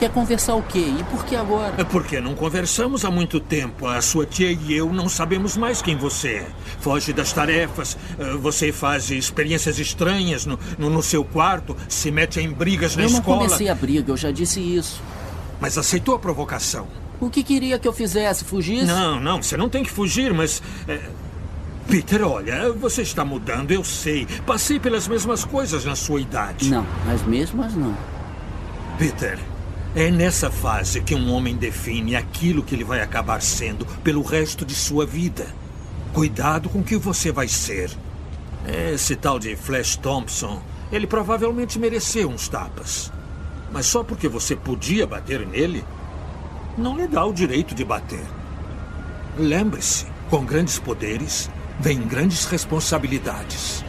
Quer conversar o quê? E por que agora? É porque não conversamos há muito tempo. A sua tia e eu não sabemos mais quem você é. Foge das tarefas, eh, você faz experiências estranhas no, no, no seu quarto, se mete em brigas na eu escola. Eu não comecei a briga, eu já disse isso. Mas aceitou a provocação. O que queria que eu fizesse? Fugisse? Não, não, você não tem que fugir, mas. É... Peter, olha, você está mudando, eu sei. Passei pelas mesmas coisas na sua idade. Não, as mesmas não. Peter, é nessa fase que um homem define aquilo que ele vai acabar sendo pelo resto de sua vida. Cuidado com o que você vai ser. Esse tal de Flash Thompson, ele provavelmente mereceu uns tapas. Mas só porque você podia bater nele, não lhe dá o direito de bater. Lembre-se, com grandes poderes, vem grandes responsabilidades.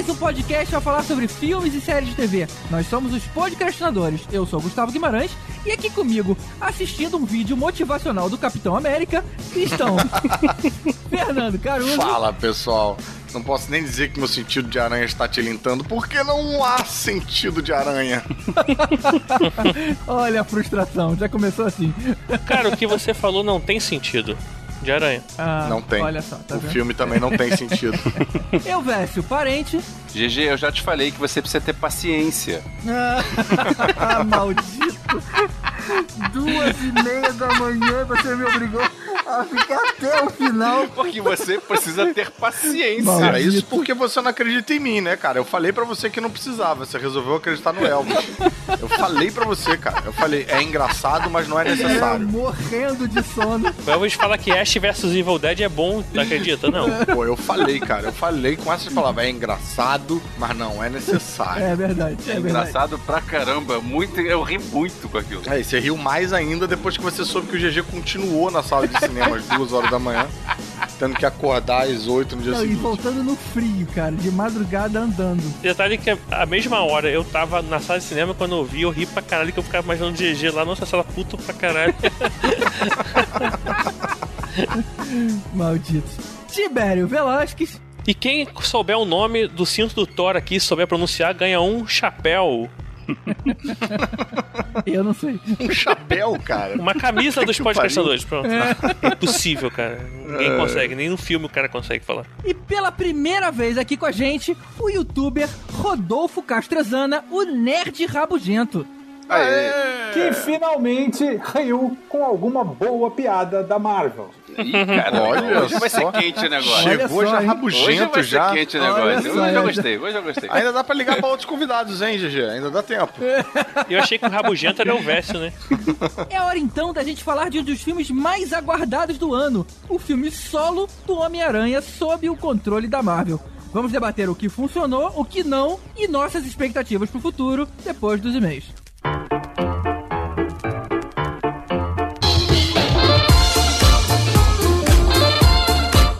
Mais um podcast a falar sobre filmes e séries de TV. Nós somos os podcastinadores. Eu sou Gustavo Guimarães e aqui comigo, assistindo um vídeo motivacional do Capitão América, estão Fernando Caruso. Fala, pessoal. Não posso nem dizer que meu sentido de aranha está tilintando, porque não há sentido de aranha. Olha a frustração, já começou assim. Cara, o que você falou não tem sentido de aranha. Ah, não tem. Olha só, tá o vendo? filme também não tem sentido. Eu, Vécio, parente. GG, eu já te falei que você precisa ter paciência. ah, maldito. Duas e meia da manhã você me obrigou a ficar até o final. Porque você precisa ter paciência. Maldito. Cara, isso porque você não acredita em mim, né, cara? Eu falei para você que não precisava, você resolveu acreditar no Elvis. Eu falei para você, cara. Eu falei, é engraçado, mas não é necessário. Eu morrendo de sono. O Elvis fala que Ash vs Evil Dead é bom, não acredita, não? Pô, eu falei, cara. Eu falei com essas palavras. É engraçado, mas não é necessário. É verdade. É, é engraçado pra caramba. Muito, eu ri muito com aquilo. É, e você riu mais ainda depois que você soube que o GG continuou na sala de cinema às duas horas da manhã, tendo que acordar às oito no dia Não, seguinte. E voltando no frio, cara, de madrugada andando. Detalhe que a mesma hora eu tava na sala de cinema quando eu vi, eu ri pra caralho que eu ficava imaginando o GG lá, nossa sala puto pra caralho. Malditos. Tibério Velasquez. E quem souber o nome do cinto do Thor aqui, souber pronunciar, ganha um chapéu. Eu não sei. Um chapéu, cara. Uma camisa dos podcastadores, pronto. É. Impossível, cara. Ninguém consegue, nem no filme o cara consegue falar. E pela primeira vez aqui com a gente, o youtuber Rodolfo Castrezana, o nerd rabugento. Aê. Que finalmente riu com alguma boa piada da Marvel. Ih, cara, Olha hoje vai ser só. quente o negócio. Chegou só, já hein? rabugento Hoje vai já. ser quente o negócio. só, Hoje eu gostei, hoje eu gostei. Ainda dá pra ligar pra outros convidados, hein, GG? Ainda dá tempo. Eu achei que o Rabugento era o né? É hora então da gente falar de um dos filmes mais aguardados do ano: o filme solo do Homem-Aranha sob o controle da Marvel. Vamos debater o que funcionou, o que não e nossas expectativas pro futuro depois dos e-mails.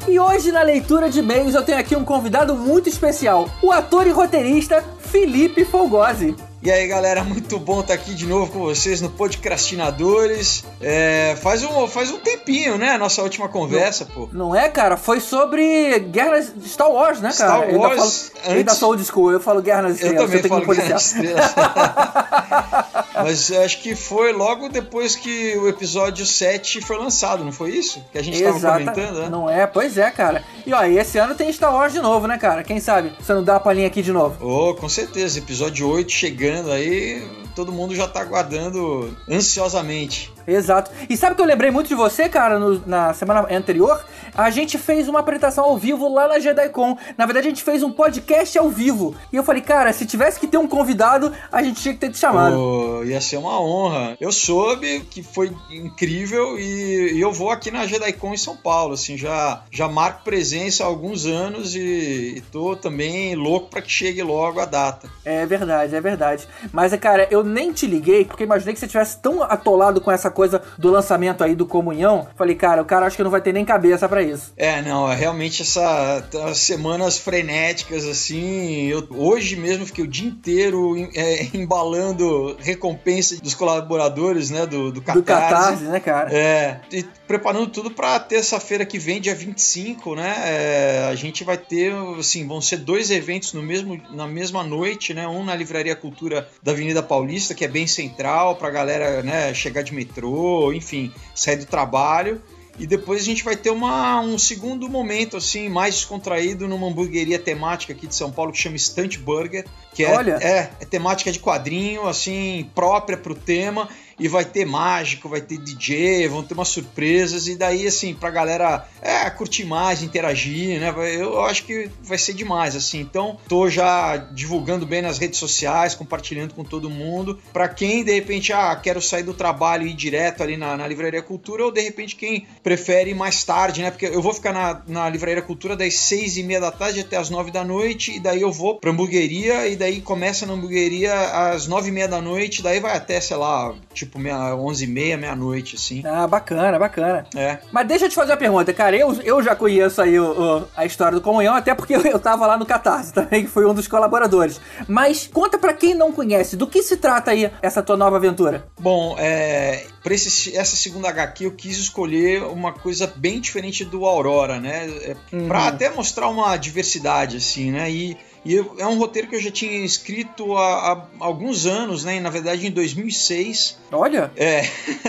E hoje na leitura de e-mails eu tenho aqui um convidado muito especial, o ator e roteirista Felipe Folgose. E aí galera, muito bom estar aqui de novo com vocês no Podcastinadores. É, faz, um, faz um tempinho, né? Nossa última conversa, pô. Não é, cara? Foi sobre Guerra de Star Wars, né, cara? Star Eu Wars, Eu ainda sou old school, eu falo Guerra nas Eu Estrelas, também você tem falo Guerra nas Estrelas. Mas eu acho que foi logo depois que o episódio 7 foi lançado, não foi isso? Que a gente tava Exata- comentando, né? Não é? Pois é, cara. E ó, e esse ano tem Star Wars de novo, né, cara? Quem sabe você não dá a palhinha aqui de novo. Oh, com certeza. Episódio 8 chegando aí, todo mundo já tá aguardando ansiosamente. Exato. E sabe que eu lembrei muito de você, cara, no- na semana anterior? A gente fez uma apresentação ao vivo lá na JediCon. Na verdade, a gente fez um podcast ao vivo. E eu falei, cara, se tivesse que ter um convidado, a gente tinha que ter te chamado. Pô, ia ser uma honra. Eu soube que foi incrível e, e eu vou aqui na JediCon em São Paulo, assim, já, já marco presença há alguns anos e, e tô também louco para que chegue logo a data. É verdade, é verdade. Mas, cara, eu nem te liguei porque imaginei que você tivesse tão atolado com essa coisa do lançamento aí do Comunhão. Falei, cara, o cara acho que não vai ter nem cabeça pra isso. É, não, é realmente essa as semanas frenéticas, assim. Eu, hoje mesmo fiquei o dia inteiro é, embalando recompensa dos colaboradores, né? Do, do Catarse. Do Catarse, né, cara? É. E preparando tudo pra terça-feira que vem, dia 25, né? É, a gente vai ter, assim, vão ser dois eventos no mesmo, na mesma noite, né? Um na Livraria Cultura da Avenida Paulista, que é bem central pra galera, né, chegar de metrô, enfim, sair do trabalho. E depois a gente vai ter uma, um segundo momento, assim, mais descontraído numa hamburgueria temática aqui de São Paulo que chama Stunt Burger. Que é, Olha. é, é temática de quadrinho, assim, própria pro tema e vai ter mágico, vai ter DJ, vão ter umas surpresas, e daí, assim, pra galera é, curtir mais, interagir, né? Eu acho que vai ser demais, assim. Então, tô já divulgando bem nas redes sociais, compartilhando com todo mundo. Pra quem, de repente, ah, quero sair do trabalho e ir direto ali na, na Livraria Cultura, ou de repente quem prefere mais tarde, né? Porque eu vou ficar na, na Livraria Cultura das seis e meia da tarde até as nove da noite, e daí eu vou pra hamburgueria, e daí começa na hamburgueria às nove e meia da noite, daí vai até, sei lá, tipo, meia, onze e meia, meia-noite, assim. Ah, bacana, bacana. É. Mas deixa eu te fazer uma pergunta, cara. Eu, eu já conheço aí o, o- a história do Comunhão, até porque eu, eu tava lá no Catarse também, que foi um dos colaboradores. Mas conta pra quem não conhece, do que se trata aí essa tua nova aventura? Bom, é, para essa segunda HQ eu quis escolher uma coisa bem diferente do Aurora, né? É, Pra até mostrar uma diversidade, assim, né? E, e é um roteiro que eu já tinha escrito há, há alguns anos, né? Na verdade, em 2006. Olha, É.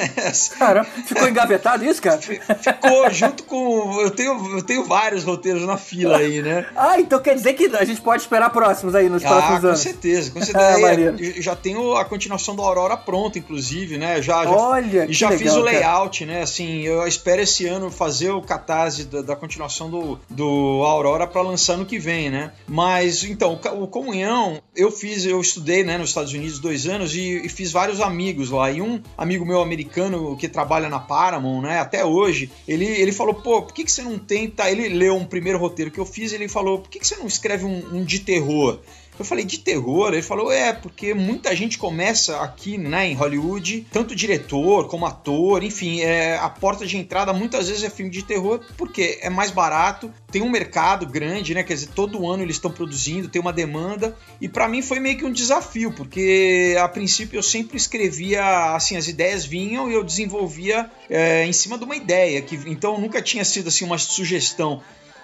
cara, ficou engavetado isso, cara? Ficou junto com. Eu tenho, eu tenho vários roteiros na fila aí, né? Ah, então quer dizer que a gente pode esperar próximos aí nos Ah, próximos com anos. certeza, com Ah, certeza. Eu já tenho a continuação do Aurora pronta, inclusive, né? Já, já Olha, E já legal, fiz o cara. layout, né? Assim, eu espero esse ano fazer o catarse da, da continuação do, do Aurora para lançar no que vem, né? Mas, então, o Comunhão, eu fiz, eu estudei né, nos Estados Unidos dois anos e, e fiz vários amigos lá. E um amigo meu americano que trabalha na Paramount, né? Até hoje, ele, ele falou, pô, por que, que você não tenta... Ele leu um primeiro roteiro que eu fiz e ele falou, por que, que você não escreve um, um de terror? Eu falei, de terror? Ele falou, é, porque muita gente começa aqui, né, em Hollywood, tanto diretor como ator, enfim, é, a porta de entrada muitas vezes é filme de terror, porque é mais barato, tem um mercado grande, né, quer dizer, todo ano eles estão produzindo, tem uma demanda, e pra mim foi meio que um desafio, porque a princípio eu sempre escrevia, assim, as ideias vinham e eu desenvolvia é, em cima de uma ideia, que então nunca tinha sido, assim, uma sugestão.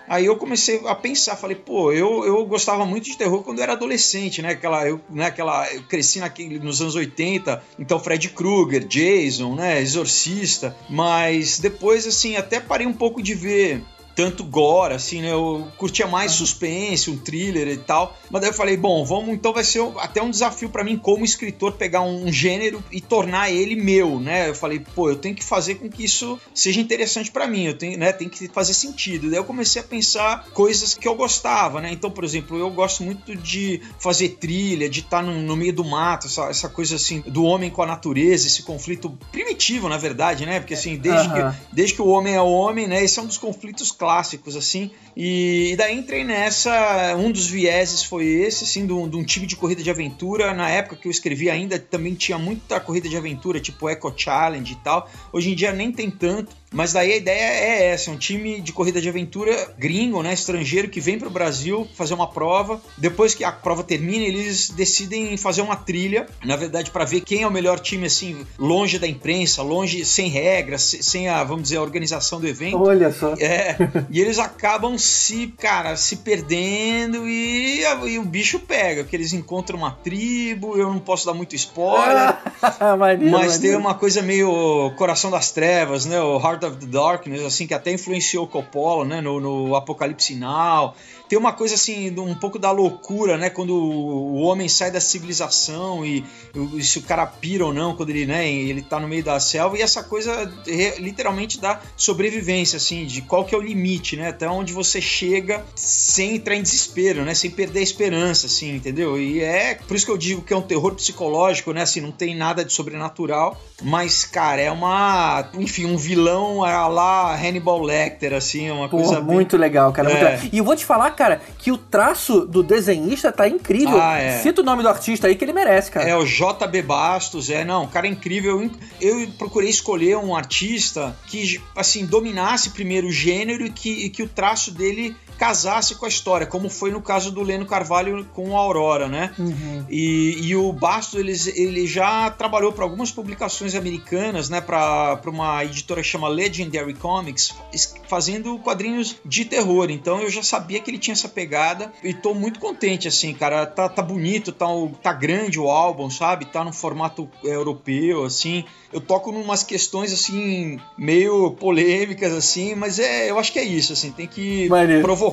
Aí eu comecei a pensar, falei, pô, eu, eu gostava muito de terror quando eu era adolescente, né? Aquela, eu, né, aquela, eu cresci naquele, nos anos 80, então Fred Krueger, Jason, né? Exorcista. Mas depois, assim, até parei um pouco de ver tanto gore, assim, né? Eu curtia mais suspense, um thriller e tal. Mas daí eu falei, bom, vamos, então vai ser até um desafio pra mim como escritor pegar um gênero e tornar ele meu, né? Eu falei, pô, eu tenho que fazer com que isso seja interessante pra mim, eu tenho, né, tem que fazer sentido. Daí eu comecei a pensar coisas que eu gostava, né? Então, por exemplo, eu gosto muito de fazer trilha, de estar no, no meio do mato, essa, essa coisa assim do homem com a natureza, esse conflito primitivo, na verdade, né? Porque assim, desde Aham. que desde que o homem é homem, né? Esse é um dos conflitos clássicos, assim. E, e daí entrei nessa. Um dos vieses foi esse, assim, um, de um time de corrida de aventura. Na época que eu escrevi ainda também tinha muita corrida de aventura, tipo Eco Challenge e tal. Hoje em dia nem tem tanto. Mas daí a ideia é essa, é um time de corrida de aventura gringo, né, estrangeiro, que vem para o Brasil fazer uma prova. Depois que a prova termina, eles decidem fazer uma trilha, na verdade, para ver quem é o melhor time, assim, longe da imprensa, longe, sem regras, se- sem a, vamos dizer, a organização do evento. Olha só. É, e eles acabam se, cara, se perdendo e, e o bicho pega, porque eles encontram uma tribo, eu não posso dar muito spoiler, maneiro, mas tem uma coisa meio Coração das Trevas, né? O Heart of the Darkness, assim, que até influenciou Coppola, né? No, no Apocalipse Now. Tem uma coisa assim, um pouco da loucura, né? Quando o homem sai da civilização e, e se o cara pira ou não, quando ele, né, ele tá no meio da selva, e essa coisa literalmente da sobrevivência, assim, de qual que é o limite, né? Até onde você chega sem entrar em desespero, né? Sem perder a esperança, assim, entendeu? E é por isso que eu digo que é um terror psicológico, né? Assim, não tem nada de sobrenatural, mas, cara, é uma. Enfim, um vilão a lá Hannibal Lecter, assim, uma Pô, coisa bem- muito legal, cara. muito É. legal. E eu vou te falar, cara, que o traço do desenhista tá incrível. Ah, é. Cita o nome do artista aí que ele merece, cara. É, o JB Bastos, é, não, cara incrível. Eu procurei escolher um artista que, assim, dominasse primeiro o gênero e que, e que o traço dele casasse com a história, como foi no caso do Leno Carvalho com a Aurora, né? Uhum. E, e o Bastos, ele, ele já trabalhou para algumas publicações americanas, né? Para uma editora que chama Legendary Comics, fazendo quadrinhos de terror. Então eu já sabia que ele tinha essa pegada e tô muito contente, assim, cara. Tá, tá bonito, tá, tá grande o álbum, sabe? Tá no formato é, europeu, assim. Eu toco numas questões, assim, meio polêmicas, assim, mas é, eu acho que é isso, assim, tem que Maneiro. provocar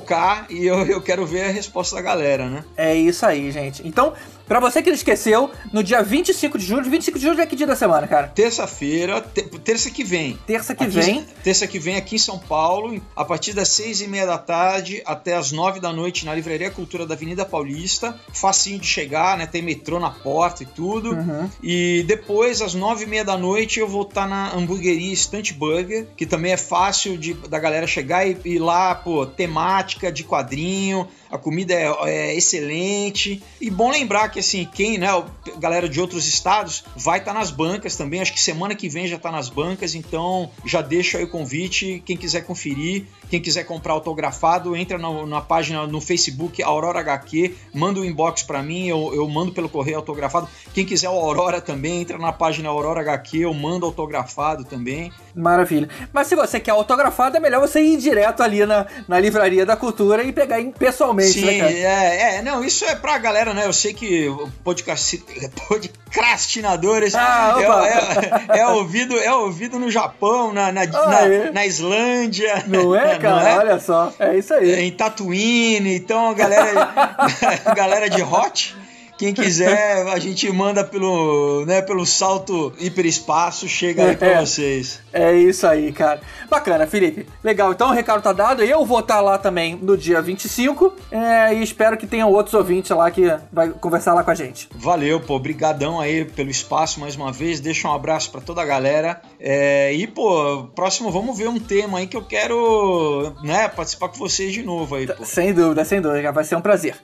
e eu, eu quero ver a resposta da galera, né? É isso aí, gente. Então, pra você que não esqueceu, no dia 25 de julho, 25 de julho é que dia da semana, cara? Terça-feira, te- terça que vem. Terça que Aqui- vem. Terça que vem aqui em São Paulo, a partir das seis e meia da tarde até as nove da noite na Livraria Cultura da Avenida Paulista. Facinho de chegar, né? Tem metrô na porta e tudo. Uhum. E depois, às nove e meia da noite, eu vou estar na hamburgueria Stunt Burger, que também é fácil de, da galera chegar e ir lá, pô, temática de quadrinho, a comida é, é excelente. E bom lembrar que, assim, quem, né, o- galera de outros estados, vai estar nas bancas também. Acho que semana que vem já tá nas bancas, então já deixo aí o convite. Quem quiser conferir, quem quiser comprar autografado, entra na, na página no Facebook Aurora HQ, manda um inbox pra mim, eu, eu mando pelo correio autografado. Quem quiser o Aurora também, entra na página Aurora HQ, eu mando autografado também. Maravilha. Mas se você quer autografado, é melhor você ir direto ali na, na livraria da cultura e pegar pessoalmente, Sim, né, cara? é, é, não, isso é pra galera, né? Eu sei que podcast, podcastinadores Ah, é, é- é ouvido, é ouvido no Japão, na, na, na, é. na Islândia. Não é, cara? Não é? Olha só. É isso aí. Em Tatooine, então a galera, a galera de Hot, quem quiser, a gente manda pelo, né, pelo salto hiperespaço, chega aí pra É. vocês. É isso aí, cara. Bacana, Felipe. Legal, então o recado tá dado. Eu vou estar lá também no dia 25 é, e espero que tenham outros ouvintes lá que vai conversar lá com a gente. Valeu, pô, brigadão aí pelo espaço mais uma vez. Deixa um abraço pra toda a galera. É, e, pô, próximo vamos ver um tema aí que eu quero, né, participar com vocês de novo aí, pô. Sem dúvida, sem dúvida, vai ser um prazer.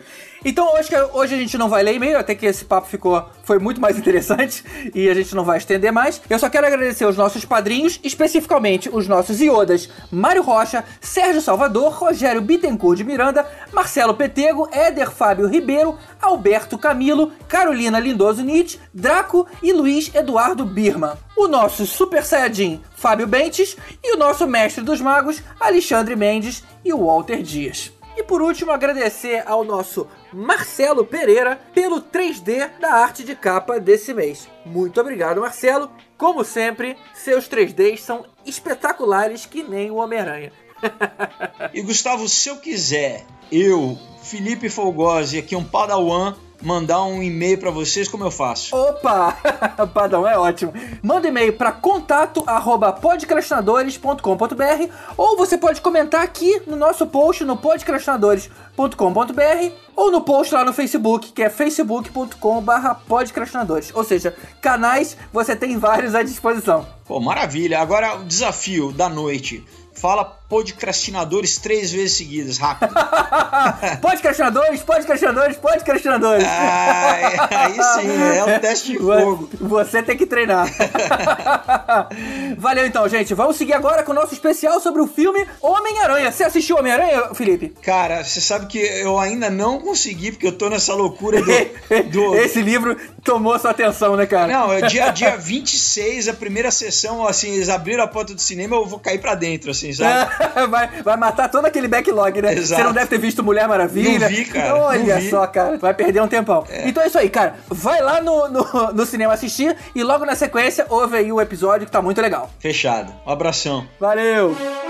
Então hoje, hoje a gente não vai ler e-mail, até que esse papo ficou foi muito mais interessante e a gente não vai estender mais. Eu só quero agradecer os nossos padrinhos, especificamente os nossos iodas Mário Rocha, Sérgio Salvador, Rogério Bittencourt de Miranda, Marcelo Petego, Éder Fábio Ribeiro, Alberto Camilo, Carolina Lindoso Nietzsche, Draco e Luiz Eduardo Birman. O nosso Super Saiyajin Fábio Bentes e o nosso Mestre dos Magos Alexandre Mendes e Walter Dias. E por último, agradecer ao nosso Marcelo Pereira pelo 3D da arte de capa desse mês. Muito obrigado, Marcelo. Como sempre, seus 3Ds são espetaculares que nem o Homem-Aranha. E Gustavo, se eu quiser, eu, Felipe Folgosi, aqui um Padawan, mandar um e-mail pra vocês, como eu faço? Opa! Padrão, é ótimo. Manda e-mail para contato arroba podcrastinadores.com.br ou você pode comentar aqui no nosso post no podcrastinadores.com.br ou no post lá no Facebook, que é facebook.com.br podcrastinadores. Ou seja, canais você tem vários à disposição. Pô, maravilha. Agora o desafio da noite. Fala podcrastinadores três vezes seguidas, rápido. podcrastinadores, podcrastinadores, podcrastinadores. Ah, aí sim, é o teste de fogo. Você tem que treinar. Valeu então, gente. Vamos seguir agora com o nosso especial sobre o filme Homem-Aranha. Você assistiu Homem-Aranha, Felipe? Cara, você sabe que eu ainda não consegui, porque eu tô nessa loucura do. do... Esse livro tomou sua atenção, né, cara? Não, é dia, dia 26, a primeira sessão, assim, eles abriram a porta do cinema, eu vou cair pra dentro, assim, sabe? vai, vai matar todo aquele backlog, né? Exato. Você não deve ter visto Mulher Maravilha. Não vi, cara, Olha vi. só, cara. Vai perder um tempão. Então é isso aí, cara. Vai lá no, no, no cinema assistir e logo na sequência ouve aí o episódio que tá muito legal. Fechado. Um abração. Valeu!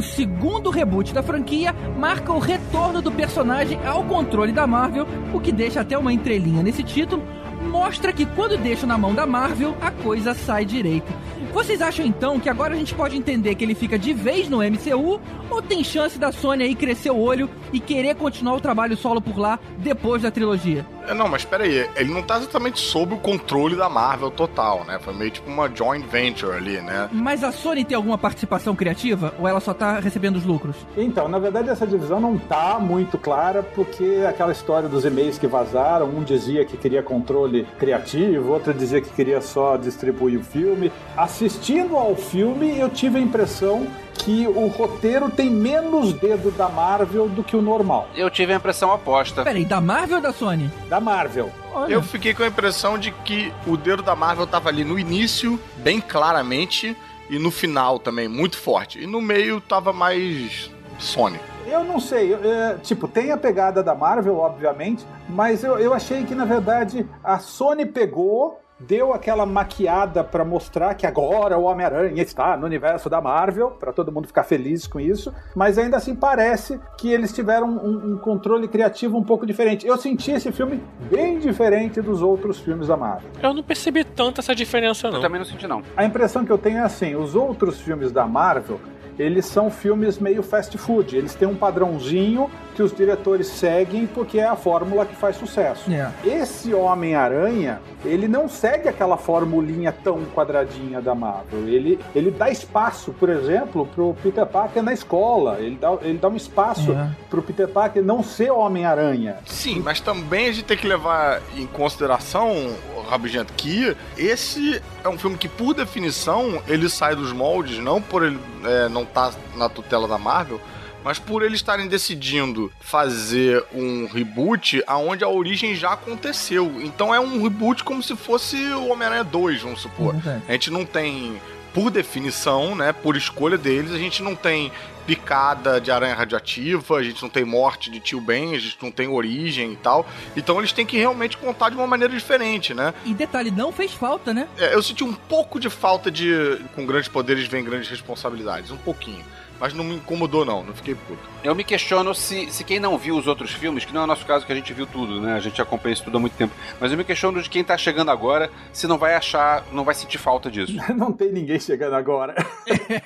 O segundo reboot da franquia, marca o retorno do personagem ao controle da Marvel, o que deixa até uma entrelinha nesse título, mostra que quando deixa na mão da Marvel, a coisa sai direito. Vocês acham então que agora a gente pode entender que ele fica de vez no MCU ou tem chance da Sony aí crescer o olho e querer continuar o trabalho solo por lá depois da trilogia? É, Não, mas peraí, ele não tá exatamente sob o controle da Marvel total, né? Foi meio tipo uma joint venture ali, né? Mas a Sony tem alguma participação criativa ou ela só tá recebendo os lucros? Então, na verdade, essa divisão não tá muito clara, porque aquela história dos e-mails que vazaram, um dizia que queria controle criativo, outro dizia que queria só distribuir o filme. Assistindo ao filme, eu tive a impressão que o roteiro tem menos dedo da Marvel do que o normal. Eu tive a impressão oposta. Peraí, da Marvel ou da Sony? Da Marvel. Olha. Eu fiquei com a impressão de que o dedo da Marvel tava ali no início, bem claramente, e no final também, muito forte. E no meio tava mais Sony. Eu não sei, eu, é, tipo, tem a pegada da Marvel, obviamente, mas eu, eu achei que, na verdade, a Sony pegou, deu aquela maquiada pra mostrar que agora o Homem-Aranha está no universo da Marvel, pra todo mundo ficar feliz com isso, mas ainda assim parece que eles tiveram um, um controle criativo um pouco diferente. Eu senti esse filme bem diferente dos outros filmes da Marvel. Eu não percebi tanto essa diferença, Eu não. também não senti, não. A impressão que eu tenho é assim: os outros filmes da Marvel, eles são filmes meio fast food. Eles têm um padrãozinho que os diretores seguem porque é a fórmula que faz sucesso. É. Esse Homem-Aranha, ele não segue aquela formulinha tão quadradinha da Marvel. Ele, ele dá espaço, por exemplo, pro Peter Parker na escola. Ele dá, ele dá um espaço É. pro Peter Parker não ser Homem-Aranha. Sim, mas também a gente tem que levar em consideração, Rabugento, que esse é um filme que, por definição, ele sai dos moldes, não por ele é, não estar na tutela da Marvel, mas por eles estarem decidindo fazer um reboot aonde a origem já aconteceu. Então é um reboot como se fosse o Homem-Aranha 2, vamos supor. A gente não tem, por definição, né, por escolha deles, a gente não tem picada de aranha radioativa, a gente não tem morte de tio Ben, a gente não tem origem e tal. Então eles têm que realmente contar de uma maneira diferente, né? E detalhe, não fez falta, né? É, eu senti um pouco de falta de. Com grandes poderes vem grandes responsabilidades. Um pouquinho. Mas não me incomodou, não. Não fiquei puto. Eu me questiono se, se quem não viu os outros filmes, que não é o nosso caso, que a gente viu tudo, né? A gente acompanha isso tudo há muito tempo. Mas eu me questiono de quem tá chegando agora, se não vai achar, não vai sentir falta disso. Não tem ninguém chegando agora.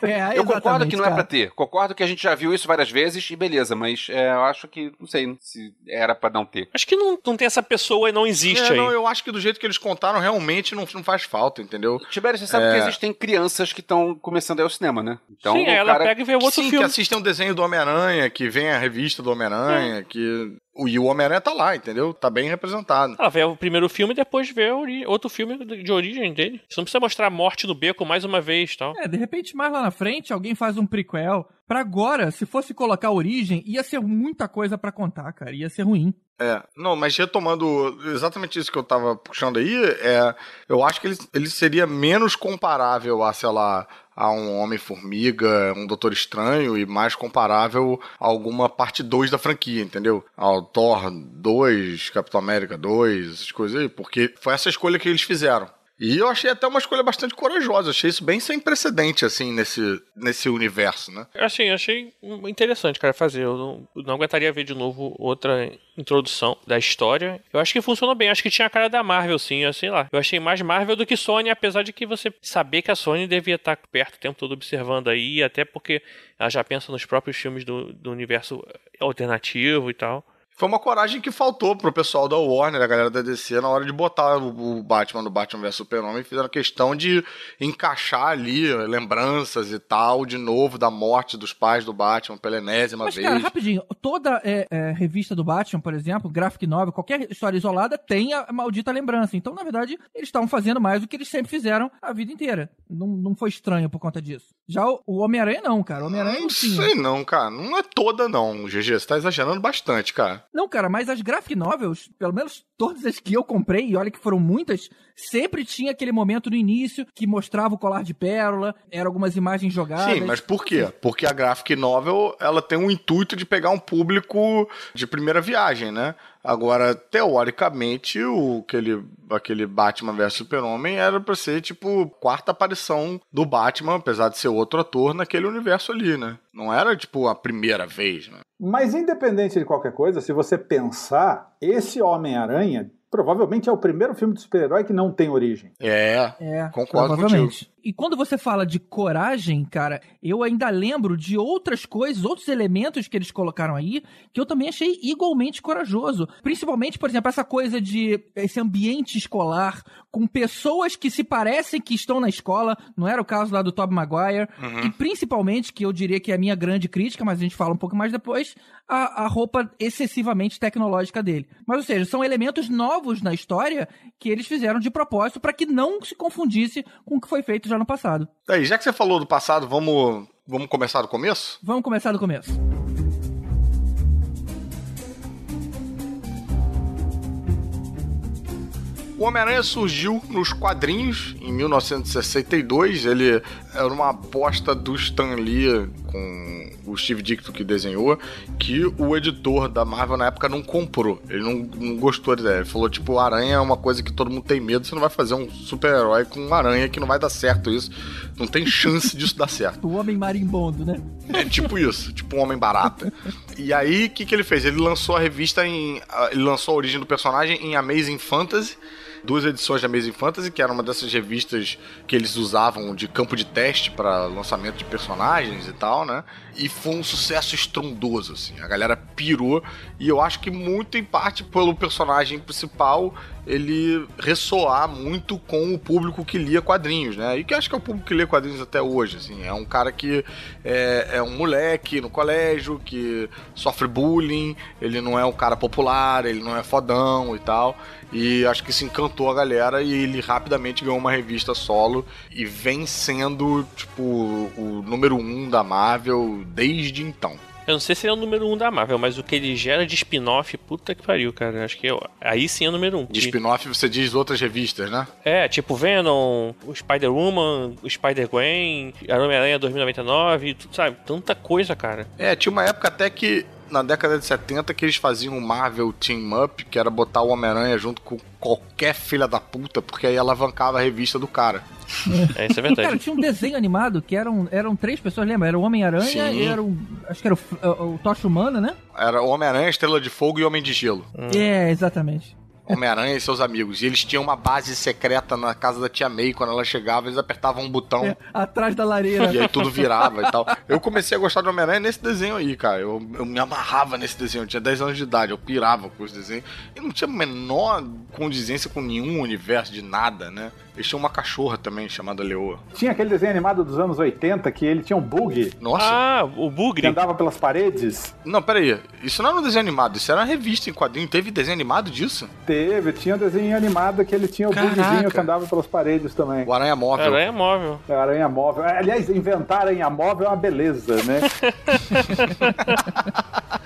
É, Eu concordo que não é cara. pra ter. Concordo que a gente já viu isso várias vezes e beleza, mas é, eu acho que, não sei se era pra não ter. Acho que não, não tem essa pessoa e não existe É, aí. não, eu acho que do jeito que eles contaram, realmente não, não faz falta, entendeu? Tibério, você sabe É. que existem crianças que estão começando aí ao cinema, né? Então, Sim, o ela cara... pega e vê outro Sim, filme. que assistem o desenho do Homem-Aranha, que vem a revista do Homem-Aranha, que. o- E o Homem-Aranha tá lá, entendeu? Tá bem representado. Ela vê o primeiro filme e depois vê ori- outro filme de origem dele. Você não precisa mostrar a morte no beco mais uma vez e tal. É, de repente, mais lá na frente, alguém faz um prequel. Pra agora, se fosse colocar a origem, ia ser muita coisa pra contar, cara. Ia ser ruim. É, não, mas retomando exatamente isso que eu tava puxando aí, é, eu acho que ele, ele seria menos comparável a, sei lá, a um Homem-Formiga, um Doutor Estranho, e mais comparável a alguma parte 2 da franquia, entendeu? Ao Thor 2, Capitão América 2, essas coisas aí, porque foi essa escolha que eles fizeram. E eu achei até uma escolha bastante corajosa, achei isso bem sem precedente, assim, nesse, nesse universo, né? Assim, achei interessante, cara, fazer. Eu não, não aguentaria ver de novo outra introdução da história. Eu acho que funcionou bem. Acho que tinha a cara da Marvel, sim. Sei lá. Eu achei mais Marvel do que Sony, apesar de que você saber que a Sony devia estar perto o tempo todo observando aí, até porque ela já pensa nos próprios filmes do, do universo alternativo e tal. Foi uma coragem que faltou pro pessoal da Warner, a galera da DC, na hora de botar o, Batman no Batman vs Super-Homem, fizeram questão de encaixar ali lembranças e tal, de novo, da morte dos pais do Batman pela enésima Mas, vez. cara, rapidinho, toda é, é, revista do Batman, por exemplo, graphic novel, qualquer história isolada tem a maldita lembrança. Então, na verdade, eles estavam fazendo mais do que eles sempre fizeram a vida inteira. Não, não foi estranho por conta disso. Já o, o Homem-Aranha não, cara. O Homem-Aranha não sei não, cara. Não é toda não, GG. Você tá exagerando bastante, cara. Não, cara, mas as graphic novels, pelo menos todas as que eu comprei, e olha que foram muitas, sempre tinha aquele momento no início que mostrava o colar de pérola, eram algumas imagens jogadas. Sim, mas por quê? Porque a graphic novel, ela tem o intuito de pegar um público de primeira viagem, né? Agora, teoricamente, o, aquele, aquele Batman vs Super-Homem era pra ser, tipo, quarta aparição do Batman, apesar de ser outro ator, naquele universo ali, né? Não era, tipo, a primeira vez, né? Mas independente de qualquer coisa, se você pensar, esse Homem-Aranha provavelmente é o primeiro filme de super-herói que não tem origem. É, É, concordo provavelmente. E quando você fala de coragem, cara, eu ainda lembro de outras coisas, outros elementos que eles colocaram aí, que eu também achei igualmente corajoso. Principalmente, por exemplo, essa coisa de esse ambiente escolar, com pessoas que se parecem que estão na escola, não era o caso lá do Tobey Maguire, e principalmente, que eu diria que é a minha grande crítica, mas a gente fala um pouco mais depois, a, a roupa excessivamente tecnológica dele. Mas, ou seja, são elementos novos na história que eles fizeram de propósito para que não se confundisse com o que foi feito já no passado. Aí, já que você falou do passado, vamos, vamos começar do começo? Vamos começar do começo. O Homem-Aranha surgiu nos quadrinhos em 1962. Ele era uma aposta do Stan Lee com o Steve Ditko que desenhou, que o editor da Marvel na época não comprou. Ele não, não gostou da ideia. Ele falou, tipo, aranha é uma coisa que todo mundo tem medo, você não vai fazer um super-herói com uma aranha que não vai dar certo isso. Não tem chance disso dar certo. O homem marimbondo, né? É tipo isso, tipo um homem barata. E aí, o que, que ele fez? Ele lançou a revista em. Ele lançou a origem do personagem em Amazing Fantasy. Duas edições de Amazing Fantasy, que era uma dessas revistas que eles usavam de campo de teste para lançamento de personagens e tal, né? E foi um sucesso estrondoso, assim. A galera pirou. E eu acho que muito em parte pelo personagem principal ele ressoar muito com o público que lia quadrinhos, né? E que acho que é o público que lê quadrinhos até hoje, assim. É um cara que é, é um moleque no colégio, que sofre bullying, ele não é um cara popular, ele não é fodão e tal. E acho que isso encantou a galera e ele rapidamente ganhou uma revista solo e vem sendo, tipo, o número um da Marvel desde então. Eu não sei se ele é o número um da Marvel, mas o que ele gera de spin-off, puta que pariu, cara. Acho que eu- aí sim é o número um. De spin-off você diz outras revistas, né? É, tipo Venom, o Spider-Woman, o Spider-Gwen, a Homem-Aranha 2099, tudo, sabe? Tanta coisa, cara. É, tinha uma época até que, na década de 70, que eles faziam um Marvel Team Up, que era botar o Homem-Aranha junto com qualquer filha da puta, porque aí alavancava a revista do cara. É, isso é Cara, verdade. tinha um desenho animado que eram, eram três pessoas, lembra? Era o Homem-Aranha e era o. Acho que era o, o, o Tocha Humana, né? Era o Homem-Aranha, Estrela de Fogo e Homem de Gelo. É, exatamente. Homem-Aranha e seus amigos. E eles tinham uma base secreta na casa da tia May. Quando ela chegava, eles apertavam um botão. É, atrás da lareira. E aí tudo virava e tal. Eu comecei a gostar do Homem-Aranha nesse desenho aí, cara. Eu, eu me amarrava nesse desenho. Eu tinha 10 anos de idade, eu pirava com os desenhos. E não tinha a menor condizência com nenhum universo de nada, né? Eles tinham uma cachorra também, chamada Leoa. Tinha aquele desenho animado dos anos 80 que ele tinha um bug Nossa. Ah, o que Bugre. andava pelas paredes. Não, peraí. Isso não era um desenho animado, isso era uma revista em quadrinho. Teve desenho animado disso? Teve, tinha um desenho animado que ele tinha o Caraca. bugzinho que andava pelas paredes também. O Aranha Móvel. Aranha móvel. A Aranha móvel. Aliás, inventar aranha móvel é uma beleza, né?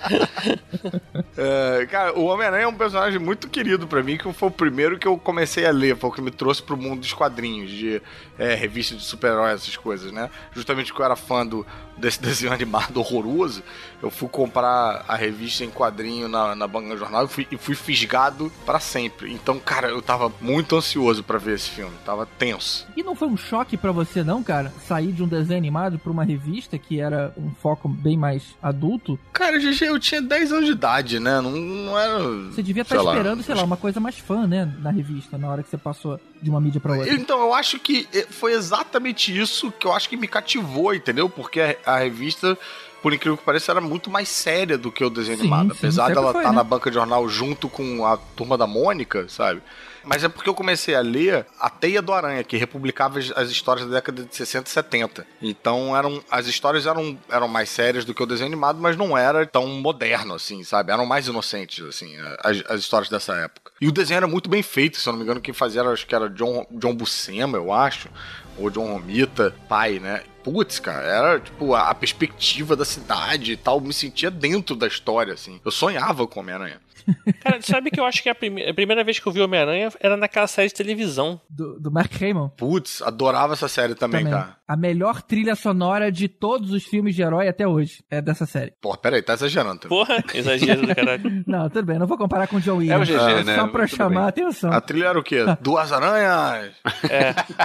É, cara, o Homem-Aranha é um personagem muito querido pra mim, que foi o primeiro que eu comecei a ler, foi o que me trouxe pro mundo dos quadrinhos, de é, revista de super-heróis, essas coisas, né? Justamente porque eu era fã do, desse desenho animado horroroso, eu fui comprar a revista em quadrinho na, na banca do jornal e fui, e fui fisgado pra sempre. Então, cara, eu tava muito ansioso pra ver esse filme, tava tenso. E não foi um choque pra você, não, cara? Sair de um desenho animado pra uma revista que era um foco bem mais adulto? Cara, GG, eu tinha 10 anos de idade, né? Não, não era. Você devia estar sei lá, esperando, sei lá, uma coisa mais fã, né? Na revista, na hora que você passou de uma mídia pra outra. Então, eu acho que eh, foi exatamente isso que eu acho que me cativou, entendeu? Porque a, revista, por incrível que pareça, era muito mais séria do que o desenho Sim, animado. sim, Apesar dela estar né? na banca de jornal junto com a turma da Mônica, sabe? Mas é porque eu comecei a ler A Teia do Aranha, que republicava as, as histórias da década de 60 e 70. Então eram as histórias eram, eram mais sérias do que o desenho animado, mas não era tão moderno assim, sabe? Eram mais inocentes, assim, as, as histórias dessa época. E o desenho era muito bem feito, se eu não me engano, quem fazia era, acho que era John, John Buscema, eu acho, ou John Romita, pai, né? Putz, cara, era tipo a perspectiva da cidade e tal, me sentia dentro da história, assim. Eu sonhava com Homem-Aranha. Cara, sabe que eu acho que a, prime- a primeira vez que eu vi Homem-Aranha era naquela série de televisão. Do, do Mark Hamill. Putz, adorava essa série também, Também. cara. A melhor trilha sonora de todos os filmes de herói até hoje é dessa série. Pô, peraí, tá exagerando. também. Porra, exagero do caralho. Não, tudo bem, não vou comparar com o John Williams. É o GG, né? Só pra Tudo chamar a atenção. A trilha era o quê? Duas aranhas?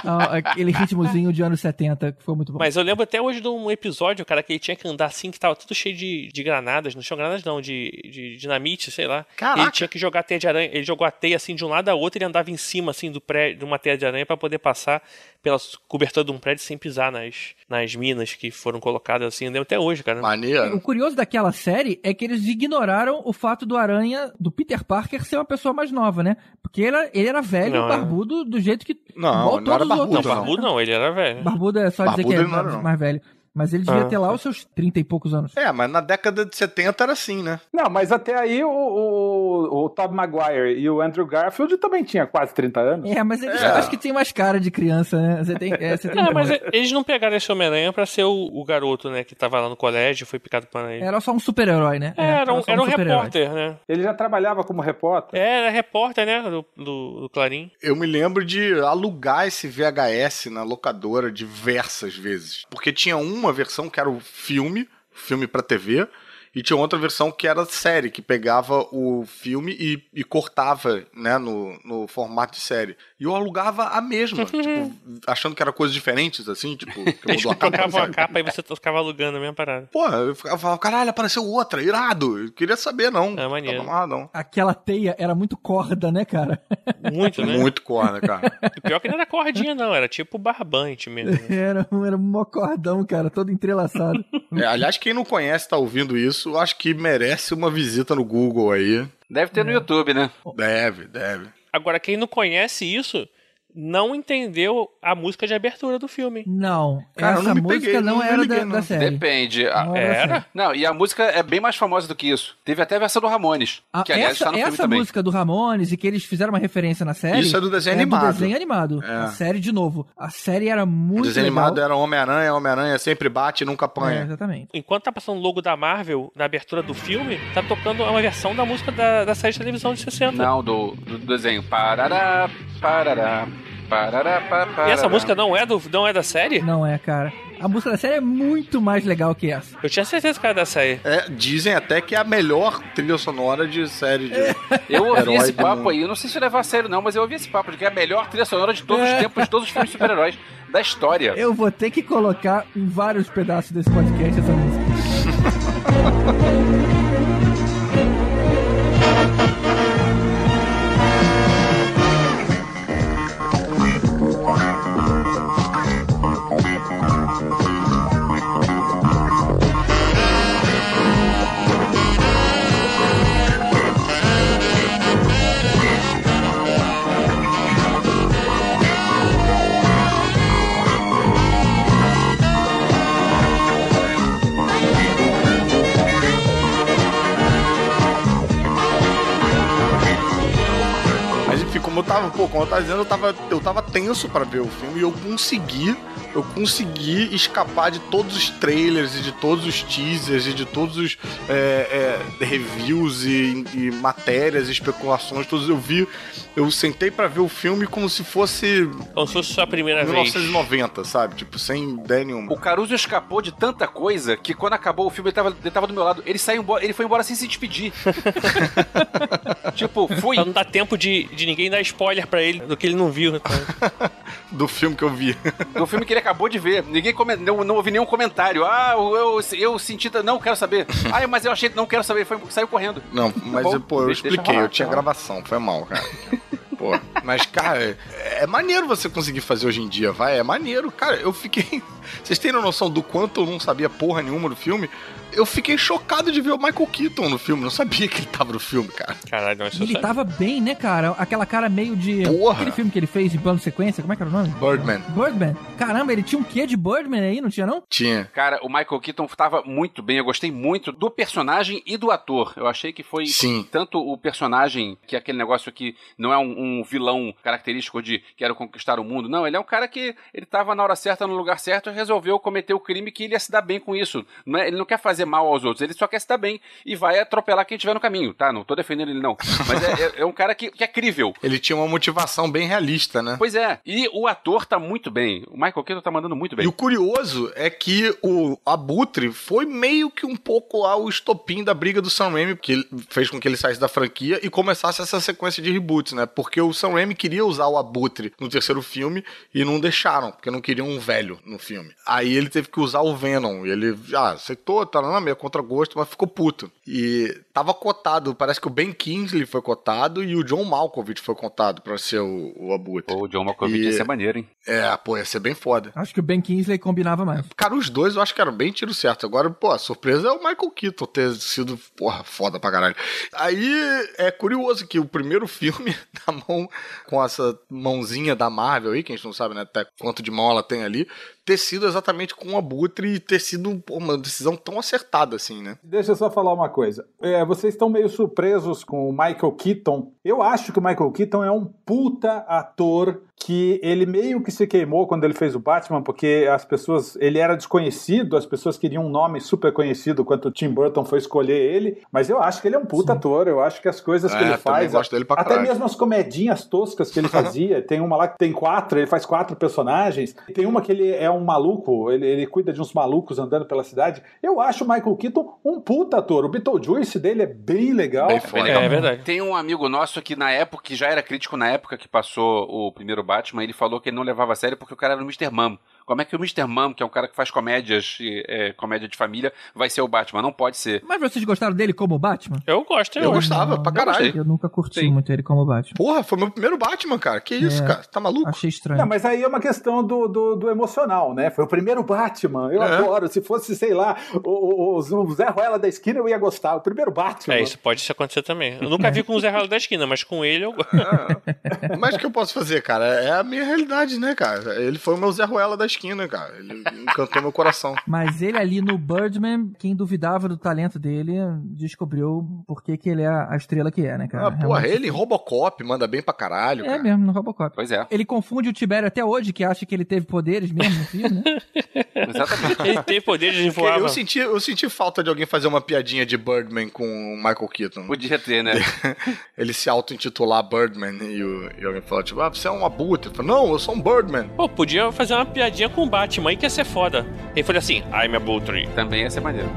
Não, aquele ritmozinho de anos 70 que foi muito bom. Mas eu lembro até hoje de um episódio, cara, que ele tinha que andar assim, que tava tudo cheio de, de granadas. Não tinha granadas, não, de, de dinamite, sei lá. Caraca. Ele tinha que jogar a teia de aranha. Ele jogou a teia assim de um lado a outro e ele andava em cima, assim, do prédio, de uma teia de aranha pra poder passar pela cobertura de um prédio sem pisar nas, nas minas que foram colocadas assim. Até hoje, cara. O Maneiro. curioso daquela série é que eles ignoraram o fato do Aranha, do Peter Parker, ser uma pessoa mais nova, né? Porque ele era, ele era velho, Não, é. barbudo, do jeito que. Não, não era barbudo, Não, outros. barbudo não, ele era velho. Barbudo é só dizer Barbudo que é ele não era, mais, não. mais velho. Mas ele devia Ah, ter lá os seus 30 e poucos anos. É, mas na década de 70 era assim, né? Não, mas até aí o, o, o Tobey Maguire e o Andrew Garfield também tinha quase 30 anos. É, mas eles É. acho que tem mais cara de criança, né? Você tem. É, você tem Não, mas eles não pegaram esse Homem-Aranha pra ser o, o garoto, né, que tava lá no colégio, foi picado por ele. Era só um super-herói, né? É, era um, era um super-herói. repórter, né? Ele já trabalhava como repórter. É, era repórter, né, do, do, do Clarim. Eu me lembro de alugar esse VHS na locadora diversas vezes. Porque tinha uma versão que era o filme, filme pra TV, e tinha outra versão que era série, que pegava o filme e, e cortava, né, no, no formato de série. E eu alugava a mesma, tipo, achando que era coisas diferentes, assim, tipo, que Eles mudou a capa. trocavam a sabe? capa e você ficava alugando a mesma parada. Pô, eu ficava falando, caralho, apareceu outra, irado. Eu queria saber, não. É maneiro. Tava amarradão. Aquela teia era muito corda, né, cara? Muito, né? Muito corda, cara. E pior que não era cordinha, não, era tipo barbante mesmo. Era, um- era um mó cordão, cara, todo entrelaçado. É, aliás, quem não conhece, tá ouvindo isso, acho que merece uma visita no Google aí. Deve ter no YouTube, né? Deve, deve. Agora, quem não conhece isso, não entendeu a música de abertura do filme. Não, Cara, essa não música peguei, não, não era liguei, da, não. da série. Depende. A- Não era Era? série. Não, e a música é bem mais famosa do que isso. Teve até a versão do Ramones, Ah, que aliás essa está no filme essa também. música do Ramones e que eles fizeram uma referência na série. Isso é do desenho é animado. Do desenho animado. É. A série de novo. A série era O muito desenho legal. animado era Homem-Aranha, Homem-Aranha sempre bate e nunca É, apanha. exatamente. Enquanto tá passando o logo da Marvel na abertura do filme, tá tocando uma versão da música da, da série de televisão de 60. Não, do, do desenho. Parará, parará, parará, pa- E essa música não é, do, não é da série? Não é, cara. A música da série é muito mais legal que essa. Eu tinha certeza que era da série. É, dizem até que é a melhor trilha sonora de série de. Eu ouvi Herói esse papo aí, eu não sei se levar a sério não, mas eu ouvi esse papo de que é a melhor trilha sonora de todos os tempos, de todos os filmes de super-heróis da história. Eu vou ter que colocar em vários pedaços desse podcast essa música. como eu tava, pô, como eu tava dizendo, eu tava, eu tava tenso pra ver o filme e eu consegui, eu consegui escapar de todos os trailers e de todos os teasers e de todos os é, é, reviews e, e matérias, especulações, todos eu vi, eu sentei pra ver o filme como se fosse Como se fosse sua primeira vez. 1990, sabe? Tipo, sem ideia nenhuma. O Caruso escapou de tanta coisa que quando acabou o filme ele tava, ele tava do meu lado. Ele saiu embora, ele foi embora sem se despedir. tipo, fui. Pra não dar tempo de, de ninguém dar spoiler pra ele do que ele não viu. Tá? Do filme que eu vi. Do filme que ele acabou de ver. Ninguém coment... não, não ouvi nenhum comentário. Ah, eu, eu, eu senti. Não, quero saber. Ah, mas eu achei. Não quero saber. Foi, saiu correndo. Não, mas bom, pô, eu expliquei, rolar, eu tinha rolar. gravação, foi mal, cara. Pô, mas, cara, é maneiro você conseguir fazer hoje em dia, vai, é maneiro. Cara, eu fiquei. Vocês têm noção do quanto eu não sabia porra nenhuma do filme? Eu fiquei chocado de ver o Michael Keaton no filme, não sabia que ele tava no filme, cara. Caralho, não, isso Ele sabia. tava bem, né, cara? Aquela cara meio de. Porra. Aquele filme que ele fez em plano de sequência, como é que era o nome? Birdman. Birdman. Caramba, ele tinha um quê de Birdman aí, não tinha não? Tinha. Cara, o Michael Keaton tava muito bem. Eu gostei muito do personagem e do ator. Eu achei que foi Sim. tanto o personagem, que é aquele negócio que não é um, um vilão característico de quero conquistar o mundo. Não, ele é um cara que ele tava na hora certa, no lugar certo, resolveu cometer o crime que ele ia se dar bem com isso. Não é- ele não quer fazer mal aos outros, ele só quer se dar bem e vai atropelar quem tiver no caminho, tá? Não tô defendendo ele, não. Mas é, é- é um cara que, que é crível. Ele tinha uma motivação bem realista, né? Pois é, e o ator tá muito bem. O Michael Keaton tá mandando muito bem. E o curioso é que o Abutre foi meio que um pouco lá o estopim da briga do Sam Raimi, que fez com que ele saísse da franquia e começasse essa sequência de reboots, né? Porque o Sam Raimi queria usar o Abutre no terceiro filme e não deixaram, porque não queriam um velho no filme. Aí ele teve que usar o Venom. E ele, ah, aceitou, tá na meio contra gosto, mas ficou puto. E tava cotado, parece que o Ben Kingsley foi cotado e o John Malkovich foi cotado pra ser o, o Abutre. O John Malkovich E- ia ser maneiro, hein? É, pô, ia ser bem foda. Acho que o Ben Kingsley combinava mais. Cara, os dois eu acho que eram bem tiro certo. Agora, pô, a surpresa é o Michael Keaton ter sido, porra, foda pra caralho. Aí é curioso que o primeiro filme da mão, com essa mãozinha da Marvel aí, que a gente não sabe, né, até quanto de mão ela tem ali, ter sido exatamente com o Abutre e ter sido pô, uma decisão tão acertada assim, né? Deixa eu só falar uma coisa. É, vocês estão meio surpresos com o Michael Keaton. Eu acho que o Michael Keaton é um puta ator que ele meio que se queimou quando ele fez o Batman, porque as pessoas, ele era desconhecido, as pessoas queriam um nome super conhecido quando o Tim Burton foi escolher ele, mas eu acho que ele é um puta ator, eu acho que as coisas que É, ele também faz, gosto dele pra até caralho. mesmo as comedinhas toscas que ele fazia, tem uma lá que tem quatro, ele faz quatro personagens, tem uma que ele é um maluco, ele, ele cuida de uns malucos andando pela cidade. Eu acho o Michael Keaton um puta ator. O Beetlejuice dele é bem legal. Bem foda. É, é verdade. Tem um amigo nosso que na época, que já era crítico na época que passou o primeiro Batman, ele falou que ele não levava a sério porque o cara era o Mr. Mom. Como é que o Mr. Mom, que é um cara que faz comédias, é, comédia de família, vai ser o Batman? Não pode ser. Mas vocês gostaram dele como Batman? Eu gosto, eu, Eu gostava pra caralho. Eu nunca curti Sim. muito ele como Batman. Porra, foi meu primeiro Batman, cara. Que isso, É. cara? Tá maluco? Achei estranho. Não, mas aí é uma questão do, do, do emocional, né? Foi o primeiro Batman. Eu É. adoro. Se fosse, sei lá, o, o, o Zé Ruela da esquina, eu ia gostar. O primeiro Batman. É, isso pode acontecer também. Eu nunca vi com o Zé Ralo da esquina, mas com ele eu gosto. Mas o que eu posso fazer, cara? É a minha realidade, né, cara? Ele foi o meu Zé Ruela da esquina, cara. Ele encantou meu coração. Mas ele ali no Birdman, quem duvidava do talento dele, descobriu por que, que ele é a estrela que é, né, cara? Ah, porra, Realmente. ele em Robocop manda bem pra caralho, É cara. mesmo, no Robocop. Pois é, Ele confunde o Tibério até hoje, que acha que ele teve poderes mesmo no filme, né? exatamente. Ele tem poder de voar. eu senti, eu senti falta de alguém fazer uma piadinha de Birdman com o Michael Keaton. Podia ter, né? Ele se auto-intitular Birdman e, o, e alguém falou, tipo, ah, você é um abutre. Eu falei, não, eu sou um Birdman. Pô, podia fazer uma piadinha com o Batman que ia ser foda. Ele falou assim, I'm a Abutre. Também ia ser maneiro.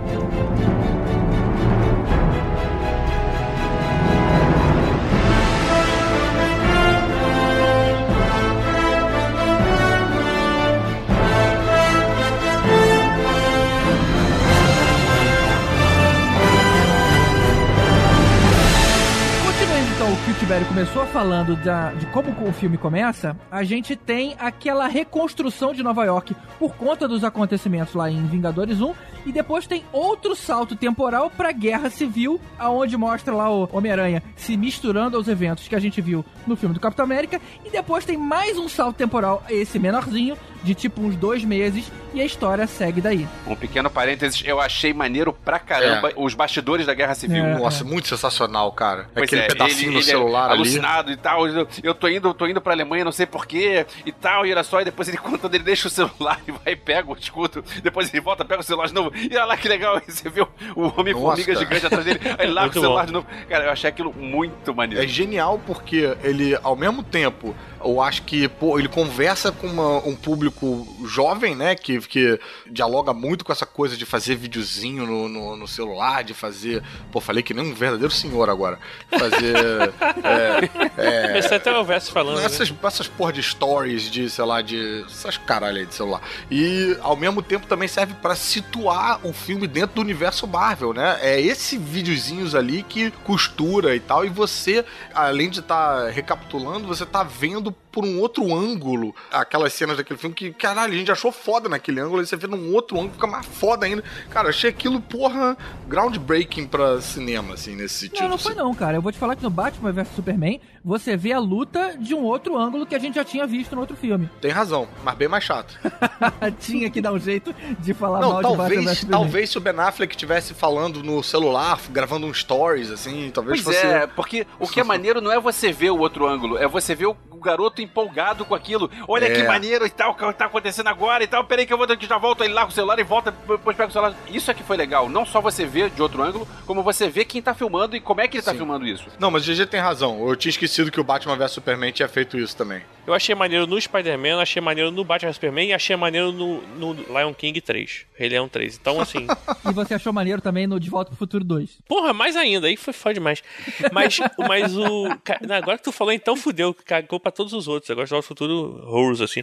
Começou falando da- de como o filme começa, a gente tem aquela reconstrução de Nova York por conta dos acontecimentos lá em Vingadores 1, e depois tem outro salto temporal pra Guerra Civil, aonde mostra lá o Homem-Aranha se misturando aos eventos que a gente viu no filme do Capitão América, e depois tem mais um salto temporal, esse menorzinho, de tipo uns dois meses, e a história segue daí. Um pequeno parênteses, eu achei maneiro pra caramba os bastidores da Guerra Civil. É. Nossa, muito sensacional, cara. Pois Aquele é, pedacinho ele- no ele é celular ali. alucinado e tal. Eu, eu tô indo, tô indo pra Alemanha, não sei porquê e tal, e olha só, e depois ele quando ele deixa o celular e vai e pega o escudo, depois ele volta, pega o celular de novo, e olha lá que legal, e você vê o, Homem-Formiga gigante atrás dele, aí larga o celular bom. de novo. Cara, eu achei aquilo muito maneiro. É genial porque ele, ao mesmo tempo, eu acho que pô, ele conversa com uma- um público jovem, né? Que, que dialoga muito com essa coisa de fazer videozinho no, no, no celular, de fazer. Pô, falei que nem um verdadeiro senhor agora. Fazer. é, Comecei até o verso falando. né? essas, essas porra de stories, de, sei lá, de. essas caralho aí de celular. E ao mesmo tempo também serve pra situar o filme dentro do universo Marvel, né? É esse videozinhos ali que costura e tal. E você, além de estar recapitulando, você tá vendo por um outro ângulo aquelas cenas daquele filme que, caralho, a gente achou foda naquele ângulo, e você vê num outro ângulo, fica mais foda ainda. Cara, achei aquilo, porra, groundbreaking pra cinema, assim, nesse sentido. Não, não foi assim. não, cara. Eu vou te falar que no Batman vs Superman, você vê a luta de um outro ângulo que a gente já tinha visto no outro filme. Tem razão, mas bem mais chato. tinha que dar um jeito de falar Não, mal de Batman talvez, talvez se o Ben Affleck estivesse falando no celular, gravando um stories, assim, talvez Pois fosse. é, porque o que é maneiro não é você ver o outro ângulo, é você ver o garoto empolgado com aquilo. Olha É. que maneiro e tal, o que tá acontecendo agora e tal. Peraí que eu vou que já volto ele lá com o celular e volta, depois pega o celular. Isso é que foi legal. Não só você ver de outro ângulo, como você ver quem tá filmando e como é que ele tá Sim. filmando isso. Não, mas o GG tem razão. Eu tinha esquecido que o Batman vs Superman tinha feito isso também. Eu achei maneiro no Spider-Man, achei maneiro no Batman vs Superman e achei maneiro no, no Lion King 3. Rei Leão 3. Então, assim. E você achou maneiro também no De Volta pro Futuro 2. Porra, mais ainda, aí foi foda demais. Mas, mas o. Agora que tu falou, então fudeu, cagou pra todos os outros. Agora já o futuro horrors, assim.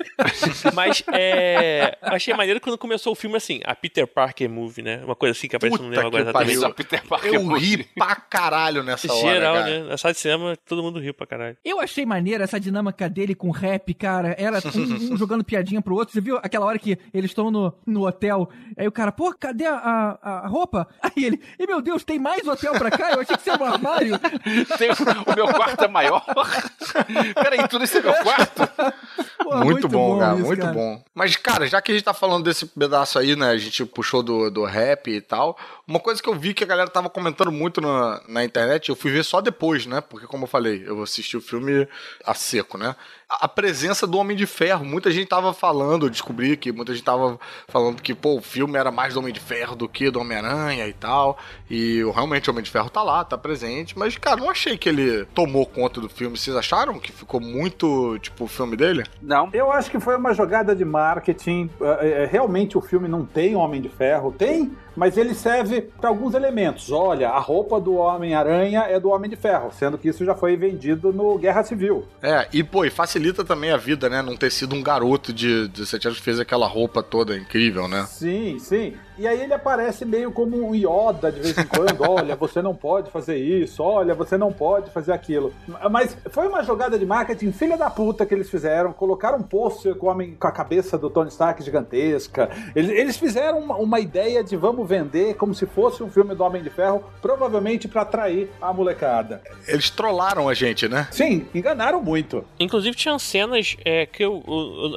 Mas é. Achei maneiro quando começou o filme assim, a Peter Parker movie, né? Uma coisa assim que aparece, Puta lembro agora pariu. exatamente. Eu ri pra caralho nessa hora. Geral, cara. né? Na sala de cinema, todo mundo riu pra caralho. Eu achei maneiro essa dinâmica dele com rap, cara. Era um, um jogando piadinha pro outro. Você viu aquela hora que eles estão no, no hotel? Aí o cara, pô, cadê a, a, a roupa? Aí ele, e meu Deus, tem mais hotel pra cá? Eu achei que isso era um armário. Tem- o meu quarto é maior. Peraí, tudo isso é meu quarto? Pô, muito, bom, cara, isso, muito cara. bom. Mas, cara, já que a gente tá falando desse pedaço aí, né? A gente puxou do, do rap e tal. Uma coisa que eu vi que a galera tava comentando muito na, na internet, eu fui ver só depois, né? Porque, como eu falei, eu assisti o filme a seco, né? A, presença do Homem de Ferro. Muita gente tava falando, eu descobri que muita gente tava falando que, pô, o filme era mais do Homem de Ferro do que do Homem-Aranha e tal. E realmente o Homem de Ferro tá lá, tá presente. Mas, cara, não achei que ele tomou conta do filme. Vocês acharam que ficou muito, tipo, o filme dele? Não. Eu acho que foi uma jogada de marketing. É, é, Realmente o filme não tem Homem de Ferro, tem, mas ele serve para alguns elementos. Olha, a roupa do Homem-Aranha é do Homem de Ferro, sendo que isso já foi vendido no Guerra Civil. É, e pô, e facilita também a vida, né? Não ter sido um garoto de 17 anos que fez aquela roupa toda incrível, né? Sim, sim. E aí ele aparece meio como um Yoda de vez em quando. Olha, você não pode fazer isso. Olha, você não pode fazer aquilo. Mas foi uma jogada de marketing filha da puta que eles fizeram. Colocaram um pôster com, o homem- com a cabeça do Tony Stark gigantesca. Eles, eles fizeram uma, uma ideia de vamos vender como se fosse um filme do Homem de Ferro, provavelmente para atrair a molecada. Eles trollaram a gente, né? Sim, enganaram muito. Inclusive tinham cenas é, que eu-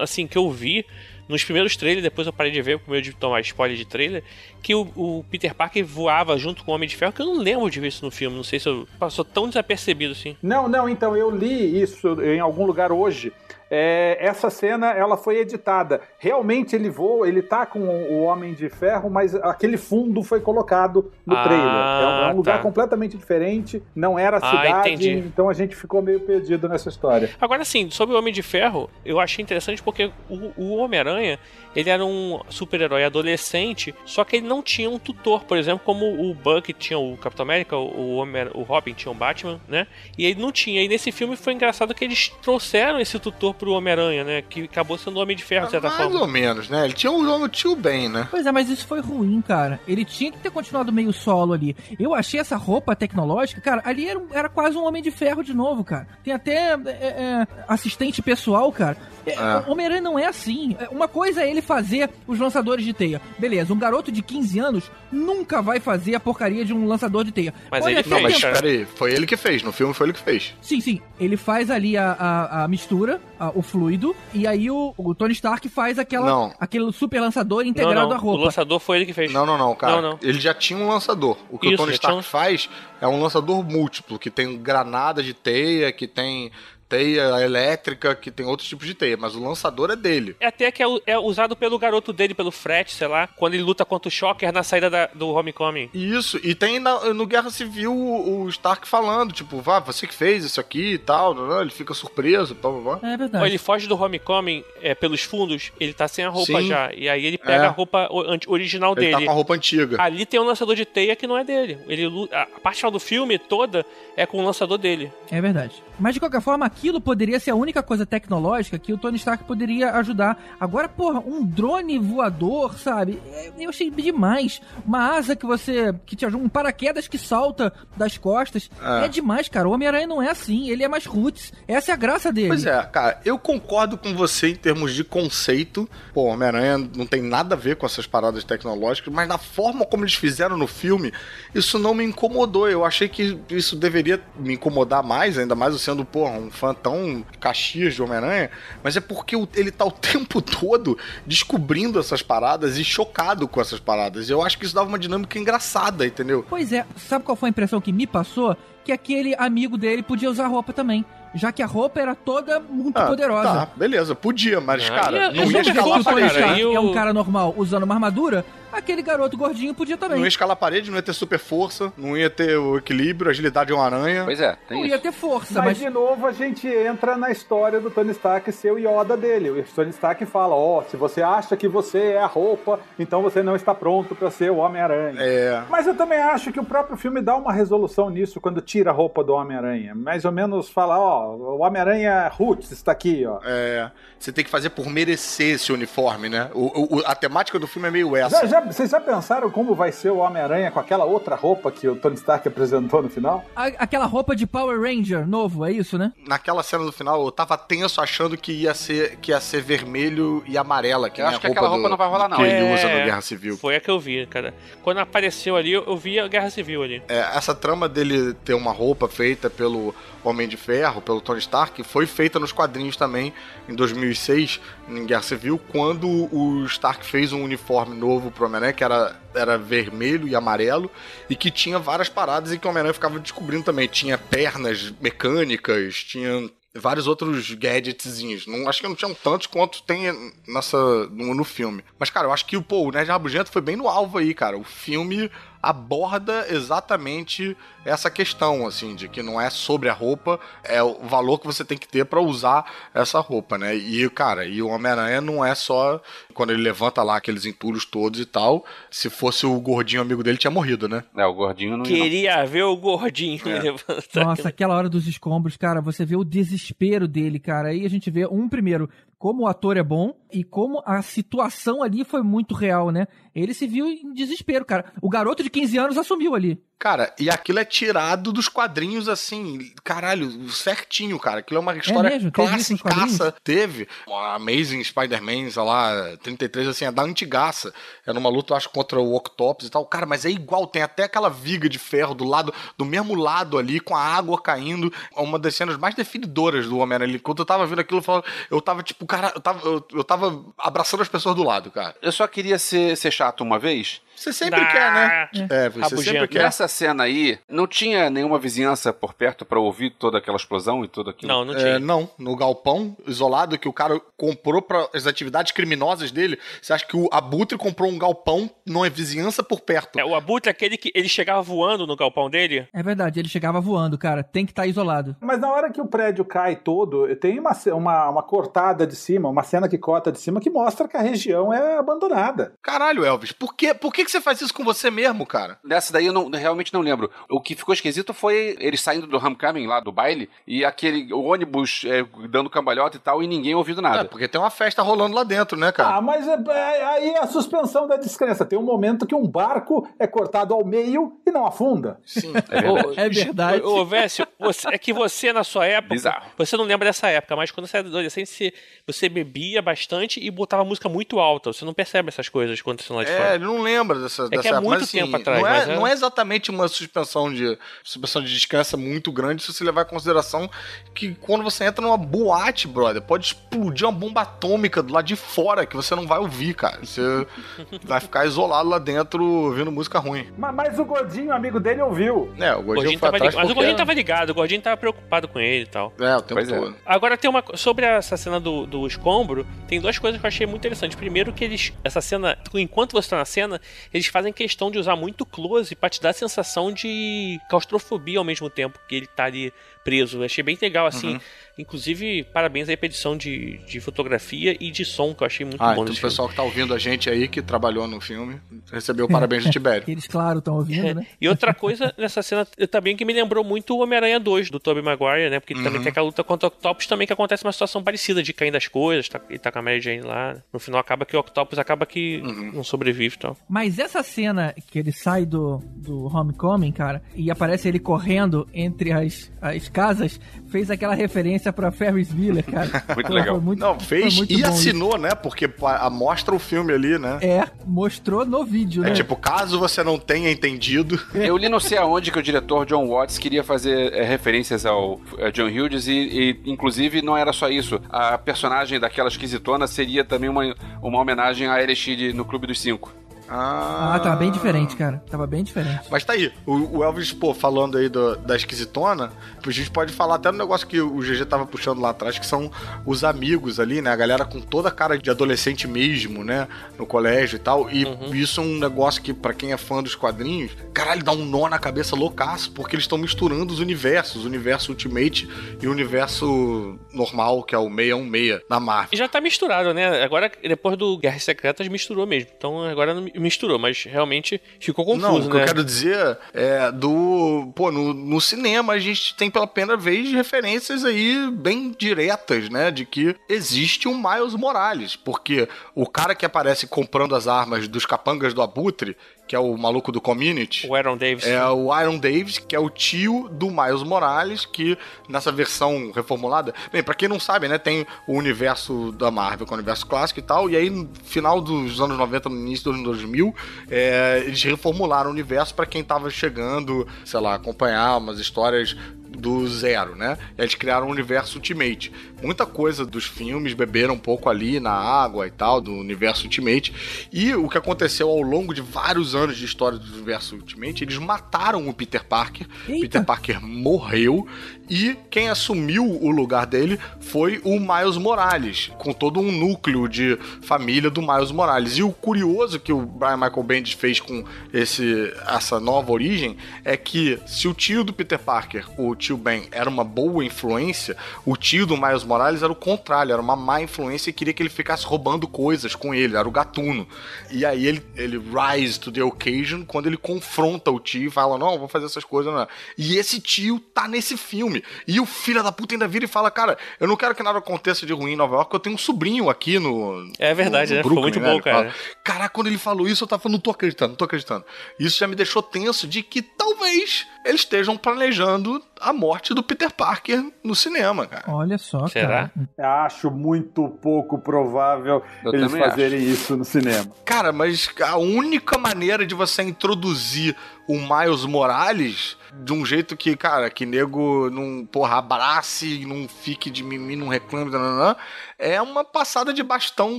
assim, que eu vi nos primeiros trailers, depois eu parei de ver com medo de tomar spoiler de trailer, que o, o Peter Parker voava junto com o Homem de Ferro, que eu não lembro de ver isso no filme, não sei se eu passou tão desapercebido assim. Não, não, então eu li isso em algum lugar hoje. É, essa cena ela foi editada. Realmente ele voa, ele tá com o Homem de Ferro, mas aquele fundo foi colocado no Ah, trailer. É um, é um lugar tá. completamente diferente, não era a Ah, cidade, entendi. então a gente ficou meio perdido nessa história. Agora sim, sobre o Homem de Ferro, eu achei interessante porque o, o Homem-Aranha, ele era um super-herói adolescente, só que ele não tinha um tutor, por exemplo, como o Buck tinha o Capitão América, o, Homem, o Robin tinha o Batman, né? E ele não tinha. E nesse filme foi engraçado que eles trouxeram esse tutor pro Homem-Aranha, né? Que acabou sendo o Homem de Ferro, de certa Mais forma. ou menos, né? Ele tinha o, o tio Ben, né? Pois é, mas isso foi ruim, cara. Ele tinha que ter continuado meio solo ali. Eu achei essa roupa tecnológica, cara, ali era, um- era quase um Homem de Ferro de novo, cara. Tem até é, é, assistente pessoal, cara. É, É. O Homem-Aranha não é assim. É, Uma coisa é ele fazer os lançadores de teia. Beleza, um garoto de 15 anos nunca vai fazer a porcaria de um lançador de teia. Mas Pode ele Não, mas peraí, foi ele que fez. No filme foi ele que fez. Sim, sim. Ele faz ali a, a, a mistura, a- o fluido, e aí o, o Tony Stark faz aquela, Não. aquele super lançador integrado não, à o roupa. lançador foi ele que fez. Não, não, não, cara. Não, não. Ele já tinha um lançador. O que Isso, o Tony Stark um- faz é um lançador múltiplo, que tem granada de teia, que tem teia elétrica, que tem outros tipos de teia, mas o lançador é dele. É até que é, é usado pelo garoto dele, pelo Fred, sei lá, quando ele luta contra o Shocker na saída da- do Homecoming. Isso, e tem na- no Guerra Civil o, o Stark falando, tipo, vá, você que fez isso aqui e tal, não, não, ele fica surpreso, blá, blá, blá. É verdade. Quando ele foge do Homecoming é, pelos fundos, ele tá sem a roupa Sim. já. E aí ele pega É. a roupa original Ele tá dele. com a roupa antiga. Ali tem um lançador de teia que não é dele. Ele, a a parte final do filme toda é com o lançador dele. É verdade. Mas de qualquer forma, aquilo poderia ser a única coisa tecnológica que o Tony Stark poderia ajudar. Agora, porra, um drone voador, sabe? É, Eu achei demais. Uma asa que você. que te ajuda, um paraquedas que salta das costas. É. É, demais, cara. O Homem-Aranha não é assim. Ele é mais roots. Essa é a graça dele. Pois é, cara, eu concordo com você em termos de conceito. Pô, Homem-Aranha não tem nada a ver com essas paradas tecnológicas, mas na forma como eles fizeram no filme, isso não me incomodou. Eu achei que isso deveria me incomodar mais, ainda mais eu sendo, pô, um fã tão caxias de Homem-Aranha, mas é porque o- ele tá o tempo todo descobrindo essas paradas e chocado com essas paradas. Eu acho que isso dava uma dinâmica engraçada, entendeu? Pois é, sabe qual foi a impressão que me passou? Que aquele amigo dele podia usar roupa também. já que a roupa era toda muito Ah, poderosa. Tá, beleza, podia, mas, Ah, cara, ia- não ia escalar Se a o Tony cara, e o- é um cara normal usando uma armadura, aquele garoto gordinho podia também. Não ia escalar a parede, não ia ter super força, não ia ter o equilíbrio, a agilidade de uma aranha. Pois é, tem Não isso. ia ter força, Mas, mas... de novo a gente entra na história do Tony Stark ser o Yoda dele. O Tony Stark fala: Ó, se você acha que você é a roupa, então você não está pronto para ser o Homem-Aranha. É. Mas eu também acho que o próprio filme dá uma resolução nisso quando tira a roupa do Homem-Aranha. Mais ou menos fala: Ó, o Homem-Aranha Roots está aqui, ó. É, você tem que fazer por merecer esse uniforme, né? O, o- a temática do filme é meio essa. Já, já- vocês já pensaram como vai ser o Homem-Aranha com aquela outra roupa que o Tony Stark apresentou no final? A- aquela roupa de Power Ranger novo, é isso, né? Naquela cena do final, eu tava tenso achando que ia ser, que ia ser vermelho e amarela. Que Eu acho a que aquela roupa do- não vai rolar, não. Que ele É, usa no Guerra Civil. Foi a que eu vi, cara. Quando apareceu ali, eu eu vi a Guerra Civil ali. É, essa trama dele ter uma roupa feita pelo Homem de Ferro, pelo Tony Stark, foi feita nos quadrinhos também em 2006, em Guerra Civil, quando o Stark fez um uniforme novo pro Homem-Aranha, que era, era vermelho e amarelo, e que tinha várias paradas e que o Homem-Aranha ficava descobrindo também. Tinha pernas mecânicas, tinha vários outros gadgetzinhos. Não, acho que não tinham tantos quanto tem nessa, no, no filme. Mas, cara, eu acho que pô, o Nerd Rabugento foi bem no alvo aí, cara. O filme aborda exatamente essa questão, assim, de que não é sobre a roupa, é o valor que você tem que ter pra usar essa roupa, né? E, cara, e o Homem-Aranha não é só quando ele levanta lá aqueles entulhos todos e tal. Se fosse o gordinho amigo dele, tinha morrido, né? É, o gordinho não. não. Queria ver o gordinho É. levantar. Nossa, aquela hora dos escombros, cara, você vê o desespero dele, cara. Aí a gente vê, um, primeiro, como o ator é bom e como a situação ali foi muito real, né? Ele se viu em desespero, cara. O garoto de 15 anos assumiu ali. Cara, e aquilo é tirado dos quadrinhos, assim, caralho, certinho, cara. Aquilo é uma história mesmo? Teve isso nos classicaça. Teve. Amazing Spider-Man, sei lá, 33, assim, é da antigaça. É numa luta, eu acho, contra o Octopus e tal. Cara, mas é igual, tem até aquela viga de ferro do lado, do mesmo lado ali, com a água caindo. É uma das cenas mais definidoras do Homem-Aranha. Quando eu tava vendo aquilo, eu, falava- eu tava, tipo, cara, eu tava, eu, eu tava abraçando as pessoas do lado, cara. Eu só queria ser, ser chato uma vez. Você sempre Ah, quer, né? É, você Rabugento. sempre quer. Nessa cena aí, não tinha nenhuma vizinhança por perto pra ouvir toda aquela explosão e tudo aquilo? Não, não É, tinha. não, no galpão isolado que o cara comprou para as atividades criminosas dele. Você acha que o Abutre comprou um galpão numa vizinhança por perto? É, o Abutre é aquele que ele chegava voando no galpão dele. É verdade, ele chegava voando, cara. Tem que estar isolado. Mas na hora que o prédio cai todo, tem uma, uma, uma cortada de cima, uma cena que corta de cima que mostra que a região é abandonada. Caralho, Elvis, por, quê? por que, que você faz isso com você mesmo, cara? Nessa daí eu não- realmente não lembro. O que ficou esquisito foi eles saindo do homecoming lá do baile e aquele ônibus é, dando cambalhota e tal e ninguém ouvindo É, nada. porque tem uma festa rolando lá dentro, né, cara? Ah, mas é, é- aí é a suspensão da descrença. Tem um momento que um barco é cortado ao meio e não afunda. Sim. É verdade. Ô, É verdade. Ô, ô, Vécio, você- é que você, na sua época. Bizarro. Você não lembra dessa época, mas quando você era adolescente, você, você bebia bastante e botava música muito alta. Você não percebe essas coisas quando você lá de É, fora. ele não lembra dessa, que dessa é época, muito mas, assim, tempo atrás, Não é, mas é- não é exatamente uma suspensão de suspensão de descanso muito grande se você levar em consideração que quando você entra numa boate, brother, pode explodir uma bomba atômica do lado de fora que você não vai ouvir, cara. Você vai ficar isolado lá dentro ouvindo música ruim. Mas, mas o gordinho, amigo dele, ouviu. É, o O gordinho gordinho foi atrás ligado. Mas o gordinho tava ligado, o gordinho tava preocupado com ele e tal. É, o tempo Pois é. todo. Agora tem uma. Sobre essa cena do, do escombro, tem duas coisas que eu achei muito interessantes. Primeiro, que eles. Essa cena. Enquanto você tá na cena, eles fazem questão de usar muito close pra te dar a sensação de claustrofobia ao mesmo tempo que ele tá ali preso. Eu achei bem legal, assim. Uhum. Inclusive, parabéns aí pra edição de, de fotografia e de som, que eu achei muito Ah, bom então o pessoal que tá ouvindo a gente aí, que trabalhou no filme, recebeu parabéns do Tibério. Eles, claro, estão ouvindo, né? E outra coisa nessa cena eu também que me lembrou muito o Homem-Aranha 2 do Tobey Maguire, né? Porque também tem aquela luta contra o Octopus também que acontece uma situação parecida de caindo as coisas, tá, ele tá com a Mary Jane lá. No final acaba que o Octopus acaba que não sobrevive e tal. Mas essa cena que ele sai do, do Homecoming, cara, e aparece ele correndo entre as, as casas, fez aquela referência pra Ferris Bueller, cara. Muito Pô, legal. muito- Não, fez muito e bom isso. assinou, né? Porque mostra o filme ali, né? É, mostrou no vídeo, É né? tipo, caso você não tenha entendido. Eu li não sei aonde que o diretor John Watts queria fazer é, referências ao é, John Hughes e, e, inclusive, não era só isso. A personagem daquela esquisitona seria também uma, uma homenagem a Elixir no Clube dos Cinco. Ah, Ah, tava bem diferente, cara. Tava bem diferente. Mas tá aí, o, o Elvis, pô, falando aí do- da esquisitona, a gente pode falar até no negócio que o GG tava puxando lá atrás, que são os amigos ali, né? A galera com toda a cara de adolescente mesmo, né? No colégio e tal. E isso é um negócio que, pra quem é fã dos quadrinhos, caralho, dá um nó na cabeça loucaço, porque eles estão misturando os universos, o universo Ultimate e o universo normal, que é o 616 da Marvel. E já tá misturado, né? Agora, depois do Guerras Secretas, misturou mesmo. Então agora não misturou, mas realmente ficou Não, confuso, o que né? eu quero dizer é do. Pô, no, no cinema a gente tem pela primeira vez referências aí bem diretas, né? De que existe um Miles Morales. Porque o cara que aparece comprando as armas dos capangas do Abutre, que é o maluco do Community. O Aaron Davis. É o Iron Davis, que é o tio do Miles Morales, que nessa versão reformulada. Bem, pra quem não sabe, né, tem o universo da Marvel, é o universo clássico e tal, e aí no final dos anos 90, no início dos anos 2000, é, eles reformularam o universo pra quem tava chegando, sei lá, acompanhar umas histórias do zero, né? Eles criaram o universo Ultimate. Muita coisa dos filmes beberam um pouco ali na água e tal, do universo Ultimate. E o que aconteceu ao longo de vários anos de história do universo Ultimate, eles mataram o Peter Parker. Eita. Peter Parker morreu e quem assumiu o lugar dele foi o Miles Morales, com todo um núcleo de família do Miles Morales. E o curioso que o Brian Michael Bendis fez com esse, essa nova origem é que se o tio do Peter Parker, o tio Ben, era uma boa influência, o tio do Miles Morales era o contrário, era uma má influência e queria que ele ficasse roubando coisas com ele, era o gatuno. E aí ele, ele rise to the occasion quando ele confronta o tio e fala: Não, vou fazer essas coisas. Não. E esse tio tá nesse filme. E o filho da puta ainda vira e fala: Cara, eu não quero que nada aconteça de ruim em Nova York, eu tenho um sobrinho aqui no. É verdade, no né? Ficou muito né? bom, cara. Caraca, quando ele falou isso, eu tava falando, não tô acreditando, não tô acreditando. Isso já me deixou tenso de que talvez eles estejam planejando a morte do Peter Parker no cinema, cara. Olha só, Será? cara. Acho muito pouco provável Eu eles fazerem isso no cinema. Cara, mas a única maneira de você introduzir o Miles Morales de um jeito que, cara, que nego não, porra, abrace, não fique de mimimi, não reclame, nananã, é uma passada de bastão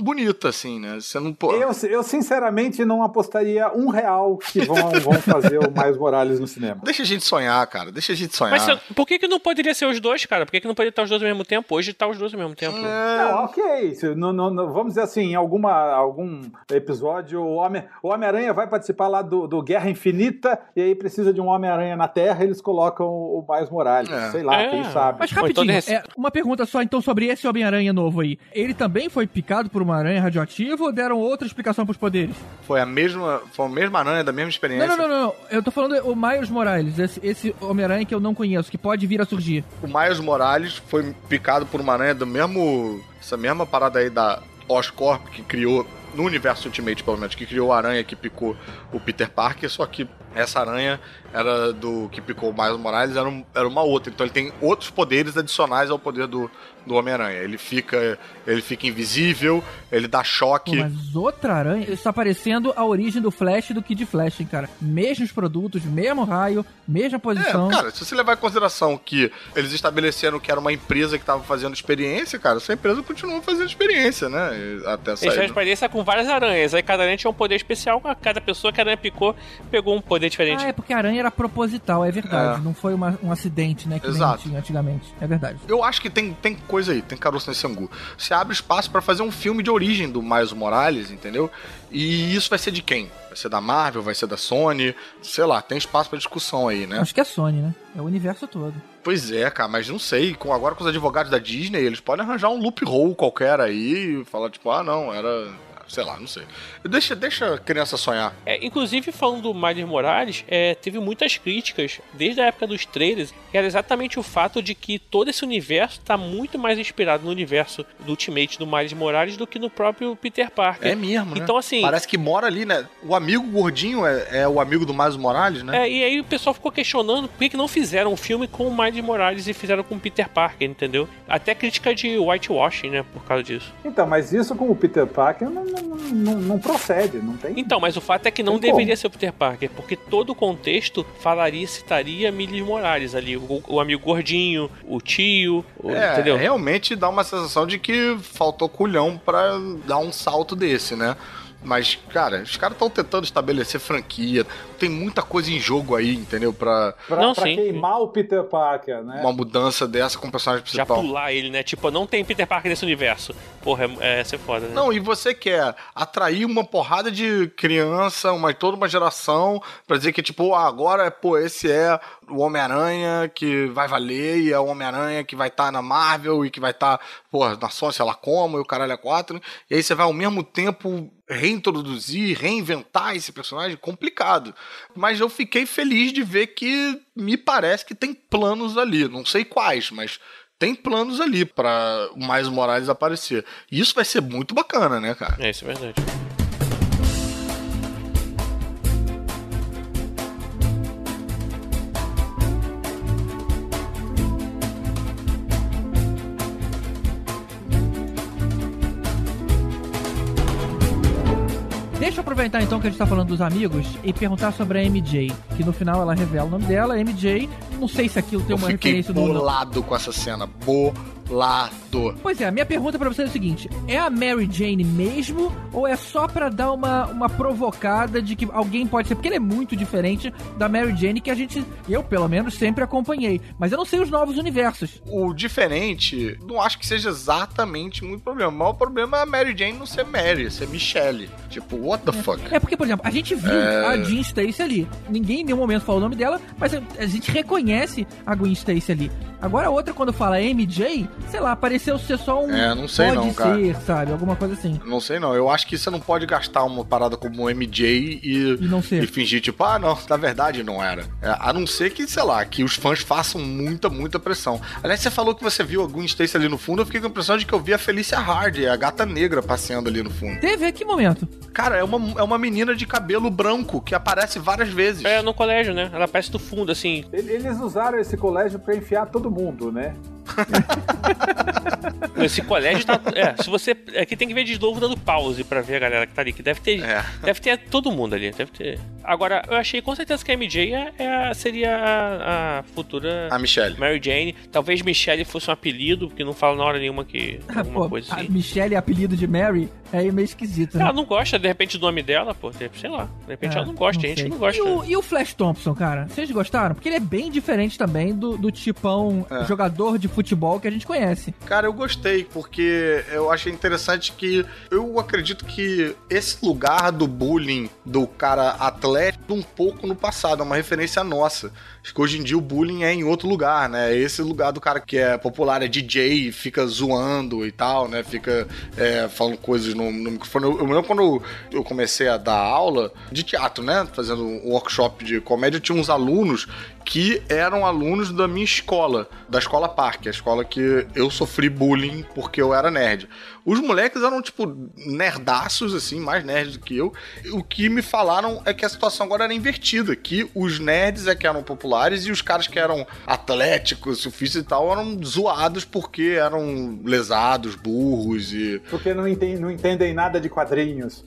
bonita, assim, né? Você não, pô... Eu, eu, sinceramente, não apostaria um real que vão, vão fazer o Miles Morales no cinema. Deixa a gente sonhar, cara, deixa a gente sonhar. Mas por que, que não poderia ser os dois, cara? Por que, que não poderia estar os dois ao mesmo tempo? Hoje tá os dois ao mesmo tempo. É, Não, ok. Não- não- não- vamos dizer assim, em alguma, algum episódio, o Homem- o Homem-Aranha vai participar lá do, do Guerra Infinita e aí precisa de um Homem-Aranha na Terra eles colocam o Miles Morales. É. Sei lá, É. quem sabe. Mas rapidinho, é, uma pergunta só então sobre esse Homem-Aranha novo aí. Ele também foi picado por uma aranha radioativa ou deram outra explicação pros poderes? Foi a mesma, foi a mesma aranha da mesma experiência. Não, não, não, não. Eu tô falando o Miles Morales, esse, esse Homem-Aranha que eu não conheço, que pode vir a surgir. O Miles Morales foi picado por uma aranha do mesmo. Essa mesma parada aí da Oscorp que criou. No universo Ultimate, pelo menos, que criou a aranha que picou o Peter Parker, só que essa aranha era do que picou o Miles Morales, era, um- era uma outra. Então ele tem outros poderes adicionais ao poder do, do Homem-Aranha. Ele fica, ele fica invisível, ele dá Pô, choque. mas outra aranha, isso tá parecendo a origem do Flash do Kid Flash, hein, cara. Mesmos produtos, mesmo raio, mesma posição. É, cara, se você levar em consideração que eles estabeleceram que era uma empresa que estava fazendo experiência, cara, essa empresa continua fazendo experiência, né? Até Eles têm uma sair. experiência com várias aranhas. Aí cada aranha tinha um poder especial. Cada pessoa que a aranha picou pegou um poder diferente. Ah, é porque a aranha era proposital, é verdade. É. Não foi uma- um acidente, né? Que nem Exato. tinha antigamente. É verdade. Eu acho que tem, tem coisa aí, tem caroço nesse angu. Você abre espaço pra fazer um filme de origem do Miles Morales, entendeu? E isso vai ser de quem? Vai ser da Marvel, vai ser da Sony, sei lá, tem espaço pra discussão aí, né? Acho que é Sony, né? É o universo todo. Pois é, cara, mas não sei, com, agora com os advogados da Disney, eles podem arranjar um loophole qualquer aí e falar, tipo, ah, não, era. Sei lá, não sei. Deixa, deixa a criança sonhar. É, inclusive, falando do Miles Morales, é, teve muitas críticas desde a época dos trailers, que era exatamente o fato de que todo esse universo está muito mais inspirado no universo do Ultimate do Miles Morales do que no próprio Peter Parker. É mesmo, né? Então, assim. Parece que mora ali, né? O amigo gordinho é, é o amigo do Miles Morales, né? É, e aí o pessoal ficou questionando por que, que não fizeram um filme com o Miles Morales e fizeram com o Peter Parker, entendeu? Até crítica de whitewashing, né, por causa disso. Então, mas isso com o Peter Parker não, não, não, não procede, não tem. Então, mas o fato é que não Tem deveria como. ser o Peter Parker, porque todo o contexto falaria, citaria Miles Morales ali, o, o amigo gordinho, o tio, o- É, entendeu? realmente dá uma sensação de que faltou culhão pra dar um salto desse, né? Mas, cara, os caras estão tentando estabelecer franquia. Tem muita coisa em jogo aí, entendeu? Pra Pra, Não, pra sim. queimar o Peter Parker, né? uma mudança dessa com o personagem Já principal. pular ele, né? Tipo, não tem Peter Parker nesse universo. Porra, é, é ser foda, né? Não, e você quer atrair uma porrada de criança, uma, toda uma geração, pra dizer que, tipo, ah, agora, pô, esse é o Homem-Aranha que vai valer, e é o Homem-Aranha que vai estar na Marvel e que vai estar, pô, na Sony, sei lá como, e o caralho é quatro. E aí você vai ao mesmo tempo reintroduzir, reinventar esse personagem, complicado. Mas eu fiquei feliz de ver que me parece que tem planos ali, não sei quais, mas tem planos ali pra o Miles Morales aparecer. E isso vai ser muito bacana, né, cara? É, isso é verdade. Deixa eu aproveitar então que a gente tá falando dos amigos e perguntar sobre a MJ, que no final ela revela o nome dela, MJ. Não sei se aquilo tem Eu uma fiquei referência no nome. bolado com essa cena. Bolado. Pois é, a minha pergunta pra você é o seguinte: é a Mary Jane mesmo ou é só pra dar uma, uma provocada de que alguém pode ser? Porque ele é muito diferente da Mary Jane que a gente, eu pelo menos, sempre acompanhei. Mas eu não sei os novos universos. O diferente, não acho que seja exatamente muito problema. O maior problema é a Mary Jane não ser Mary, ser Michelle. Tipo, what the fuck? É porque, por exemplo, a gente viu É. a Jean Stacy ali. Ninguém em nenhum momento falou o nome dela, mas a gente reconhece a Gwen Stacy ali. Agora a outra, quando fala MJ, sei lá, pareceu ser só um. É, não sei pode não, cara. ser, sabe? Alguma coisa assim. Não sei não. Eu acho que você não pode gastar uma parada como MJ e, E não ser. e fingir, tipo, ah, não, na verdade não era. É, a não ser que, sei lá, que os fãs façam muita, muita pressão. Aliás, você falou que você viu a Gwen Stacy ali no fundo, eu fiquei com a impressão de que eu vi a Felicia Hardy, a gata negra, passeando ali no fundo. Teve que momento? Cara, é uma, é uma menina de cabelo branco que aparece várias vezes. É, no colégio, né? Ela aparece do fundo, assim. Ele- Eles usaram esse colégio pra enfiar todo mundo, né? Esse colégio tá. É, se você. Aqui tem que ver de novo dando pause pra ver a galera que tá ali. Que deve ter. É. Deve ter todo mundo ali. Deve ter. Agora, eu achei com certeza que a MJ é, é a- seria a, a futura. A Michelle. Mary Jane. Talvez Michelle fosse um apelido, porque não fala na hora nenhuma que. Ah, Alguma pô, coisa a assim. Michelle, apelido de Mary, é meio esquisito, né? Ela não gosta, de repente, do nome dela, pô. Sei lá. De repente É, ela não gosta, a gente sei. não gosta. E o, e o Flash Thompson, cara? Vocês gostaram? Porque ele é bem diferente também do, do tipão É. jogador de futebol que a gente conhece. Cara, eu gostei, porque eu achei interessante que eu acredito que esse lugar do bullying do cara atlético um pouco no passado, é uma referência nossa. Acho que hoje em dia o bullying é em outro lugar, né? Esse lugar do cara que é popular, é DJ, fica zoando e tal, né? Fica é, falando coisas no, no microfone. Eu, eu lembro quando eu comecei a dar aula de teatro, né? Fazendo um workshop de comédia, tinha uns alunos que eram alunos da minha escola, da escola Parque, a escola que eu sofri bullying porque eu era nerd. Os moleques eram, tipo, nerdaços, assim, mais nerds do que eu. O que me falaram é que a situação agora era invertida, que os nerds é que eram populares e os caras que eram atléticos, surfistas e tal, eram zoados porque eram lesados, burros e... Porque não, enten- não entendem nada de quadrinhos.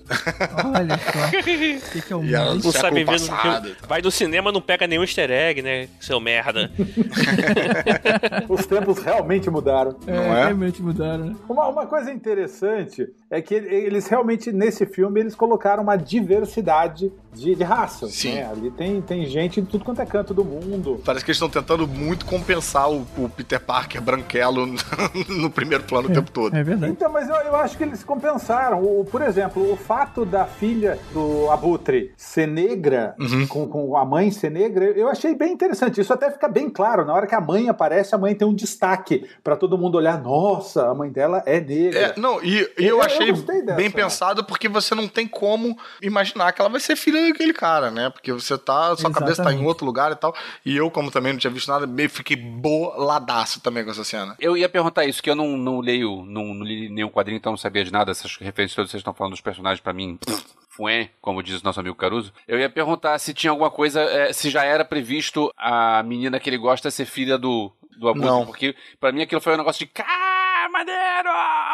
Olha só. O que, que é o mundo? Não século sabe passado. filme. Vai no cinema, não pega nenhum easter egg, né? Seu merda. Os tempos realmente mudaram. É, não é? realmente mudaram, né? Uma, uma coisa interessante é que eles realmente, nesse filme, eles colocaram uma diversidade de, de raças. Sim. Né? Ali tem, tem gente de tudo quanto é canto do mundo. Parece que eles estão tentando muito compensar o, o Peter Parker branquelo no primeiro plano o tempo todo. É verdade. Então, mas eu, eu acho que eles compensaram. O, por exemplo, o fato da filha do Abutre ser negra, Uhum. com, com a mãe ser negra, eu achei bem interessante. Isso até fica bem claro. Na hora que a mãe aparece, a mãe tem um destaque pra todo mundo olhar. Nossa, a mãe dela é negra. É, não, e, e Eu- eu, achei dessa. bem pensado porque você não tem como imaginar que ela vai ser filha daquele cara, né? Porque você tá, sua cabeça tá em Exatamente. outro lugar e tal. E eu, como também não tinha visto nada, meio fiquei boladaço também com essa cena. Eu ia perguntar isso, que eu não, não leio, não, não li nenhum quadrinho, então não sabia de nada. Essas referências todas que vocês estão falando dos personagens, pra mim, fué, como diz o nosso amigo Caruso. Eu ia perguntar se tinha alguma coisa, eh, se já era previsto a menina que ele gosta ser filha do, do Não. porque pra mim aquilo foi um negócio de, ah, maneiro!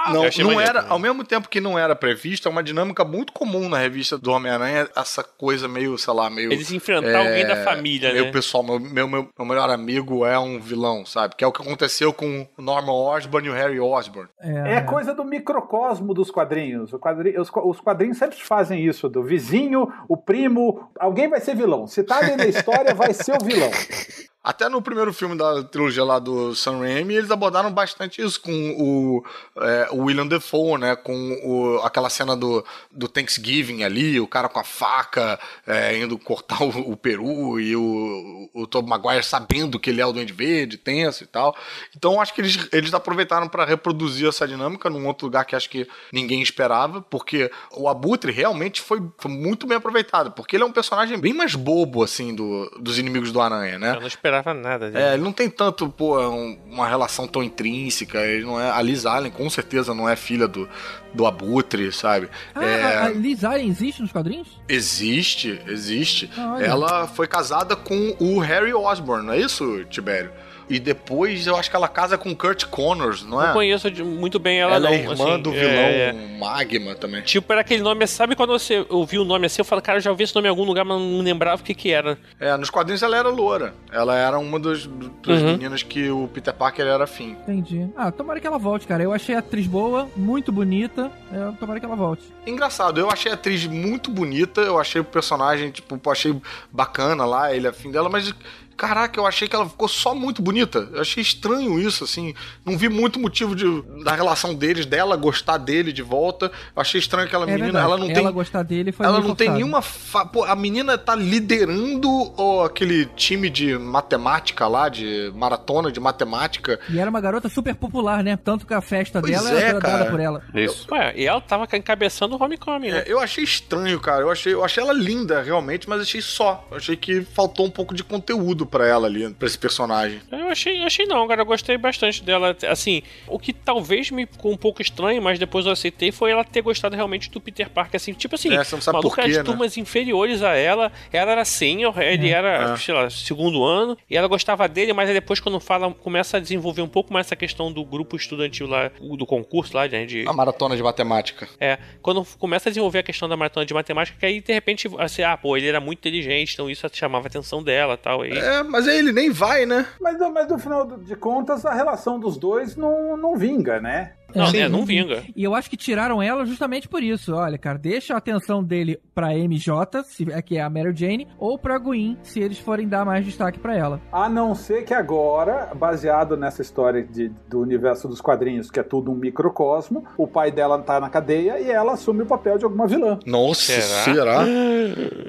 Não, não maneiro era, também. ao mesmo tempo que não era previsto, é uma dinâmica muito comum na revista do Homem-Aranha, essa coisa meio, sei lá, meio. Eles enfrentar alguém da família, meu né? pessoal, meu, meu, meu, meu melhor amigo é um vilão, sabe? Que é o que aconteceu com o Norman Osborn e o Harry Osborn. É coisa do microcosmo dos quadrinhos. O quadri- os, os quadrinhos sempre fazem isso, do vizinho, o primo. Alguém vai ser vilão. Se tá ali na história, vai ser o vilão. Até no primeiro filme da trilogia lá do Sam Raimi, eles abordaram bastante isso com o, é, o William Defoe, né? Com o, aquela cena do, do Thanksgiving ali, o cara com a faca é, indo cortar o, o peru e o, o Tobey Maguire sabendo que ele é o Duende Verde, tenso e tal. Então acho que eles, eles aproveitaram para reproduzir essa dinâmica num outro lugar que acho que ninguém esperava, porque o Abutre realmente foi, foi muito bem aproveitado, porque ele é um personagem bem mais bobo, assim, do, dos inimigos do Aranha, né? Eu não nada dele. É, ele não tem tanto, pô, um- uma relação tão intrínseca. Ele não é. A Liz Allen, com certeza, não é filha do, do Abutre, sabe? Ah, É, a, a Liz Allen existe nos quadrinhos? Existe, existe. Ah. Ela foi casada com o Harry Osborn, não é isso, Tibério? E depois eu acho que ela casa com o Kurt Connors, não é? Não conheço muito bem ela, ela não. é irmã assim, do vilão é, é. Magma também. Tipo, era aquele nome, sabe quando você ouviu o nome assim, eu falo, cara, eu já ouvi esse nome em algum lugar, mas não lembrava o que que era. É, nos quadrinhos ela era loura. Ela era uma das, das Uhum. meninas que o Peter Parker era afim. Entendi. Ah, tomara que ela volte, cara. Eu achei a atriz boa, muito bonita. É, tomara que ela volte. Engraçado, eu achei a atriz muito bonita, eu achei o personagem, tipo, achei bacana lá, ele é afim dela, mas caraca, eu achei que ela ficou só muito bonita. Eu achei estranho isso, assim. Não vi muito motivo de, da relação deles, dela gostar dele de volta. Eu achei estranho aquela É menina, verdade. ela não ela tem. gostar dele foi Ela não tem forçado. nenhuma. Fa... Pô, a menina tá liderando ó, aquele time de matemática lá, de maratona de matemática. E era uma garota super popular, né? Tanto que a festa Pois dela é, era dada cara. por ela. Isso. Ué, e ela tava encabeçando o Homecoming, né? É, eu achei estranho, cara. Eu achei, eu achei ela linda, realmente, mas achei só. Eu achei que faltou um pouco de conteúdo pra ela ali, pra esse personagem. Eu achei, achei não, cara, eu gostei bastante dela. Assim, o que talvez me ficou um pouco estranho, mas depois eu aceitei, foi ela ter gostado realmente do Peter Parker, assim, tipo assim, É, você não sabe maluco por era quê, de né? turmas inferiores a ela, ela era senior, ele era, É. sei lá, segundo ano, e ela gostava dele, mas aí depois quando fala, começa a desenvolver um pouco mais essa questão do grupo estudantil lá, do concurso lá, né, de... A maratona de matemática. É, quando começa a desenvolver a questão da maratona de matemática, que aí de repente, assim, ah, pô, ele era muito inteligente, então isso chamava a atenção dela e tal, aí... É, mas aí ele nem vai, né? Mas, no- mas no final de contas, a relação dos dois não, não vinga, né? Não, Sim. é, não vinga. E eu acho que tiraram ela justamente por isso. Olha, cara, deixa a atenção dele pra MJ, se é que é a Mary Jane, ou pra Gwen, se eles forem dar mais destaque pra ela. A não ser que agora, baseado nessa história de- do universo dos quadrinhos, que é tudo um microcosmo, o pai dela tá na cadeia e ela assume o papel de alguma vilã. Nossa, Será? será?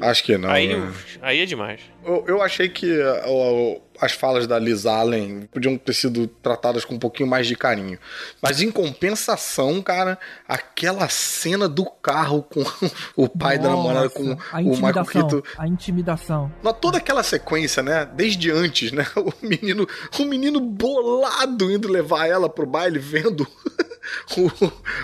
Acho que não. Aí, né? aí é demais. Eu, eu achei que ó, as falas da Liz Allen podiam ter sido tratadas com um pouquinho mais de carinho. Mas em compensação, cara, aquela cena do carro com o pai da namorada, com Nossa, o Michael. Keaton. A intimidação. Não, Toda aquela sequência, né? Desde antes, né? O menino, o menino bolado indo levar ela pro baile, vendo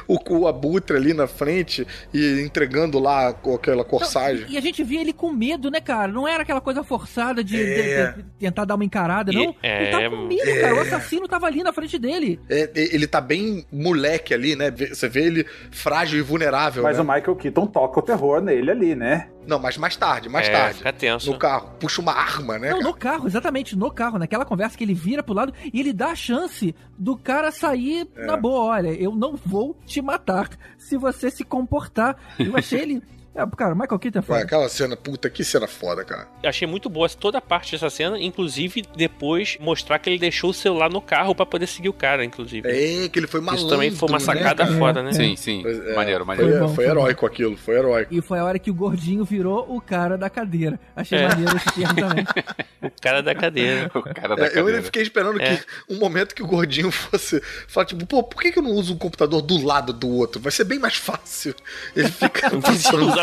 o, o, o abutre ali na frente e entregando lá aquela corsagem. E a gente via ele com medo, né, cara? Não era aquela coisa forçada de, É. de- de tentar dar uma encarada, E- não. é, ele tava com medo, cara. O assassino tava ali na frente dele. É, ele tá bem moleque ali, né? Você vê ele frágil e vulnerável. Mas né? o Michael Keaton toca o terror nele ali, né? Não, mas mais tarde, mais é, tarde. Fica tenso. No carro. Puxa uma arma, né? Não, cara? no carro, exatamente, no carro, naquela conversa que ele vira pro lado e ele dá a chance do cara sair É. na boa. Olha, eu não vou te matar se você se comportar. Eu achei ele. É, cara, o Michael Keaton é foda. aquela cena, puta, que cena foda, cara. Eu achei muito boa toda a parte dessa cena, inclusive depois mostrar que ele deixou o celular no carro pra poder seguir o cara, inclusive. É, que ele foi malandro. Isso também foi uma né, sacada cara? foda, né? Sim, sim. É. Maneiro, Foi, maneiro. Foi bom, foi foi bom. heróico aquilo, foi heróico. E foi a hora que o gordinho virou o cara da cadeira. Achei É. maneiro esse termo também. O cara da cadeira. O cara da É, eu ainda cadeira. fiquei esperando É. que um momento que o gordinho fosse falar, tipo, pô, por que, que eu não uso um computador do lado do outro? Vai ser bem mais fácil. Ele fica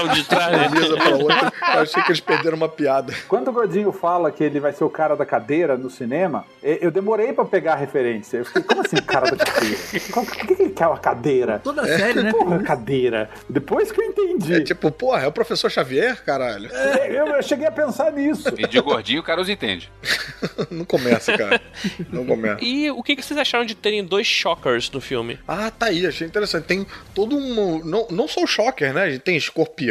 De trás. mesa pra outra. Eu achei que eles perderam uma piada. Quando o Gordinho fala que ele vai ser o cara da cadeira no cinema, eu demorei pra pegar a referência. Eu fiquei, como assim o cara da cadeira? Por que que ele quer uma cadeira? Toda a série, né? Porra, cadeira. Depois que eu entendi. É tipo, porra, é o professor Xavier, caralho. Eu, eu cheguei a pensar nisso. E de gordinho o cara os entende. Não começa, cara. Não começa. E o que, que vocês acharam de terem dois shockers no filme? Ah, tá aí, achei interessante. Tem todo um. Não, não só o Shocker, né? A gente Tem escorpião,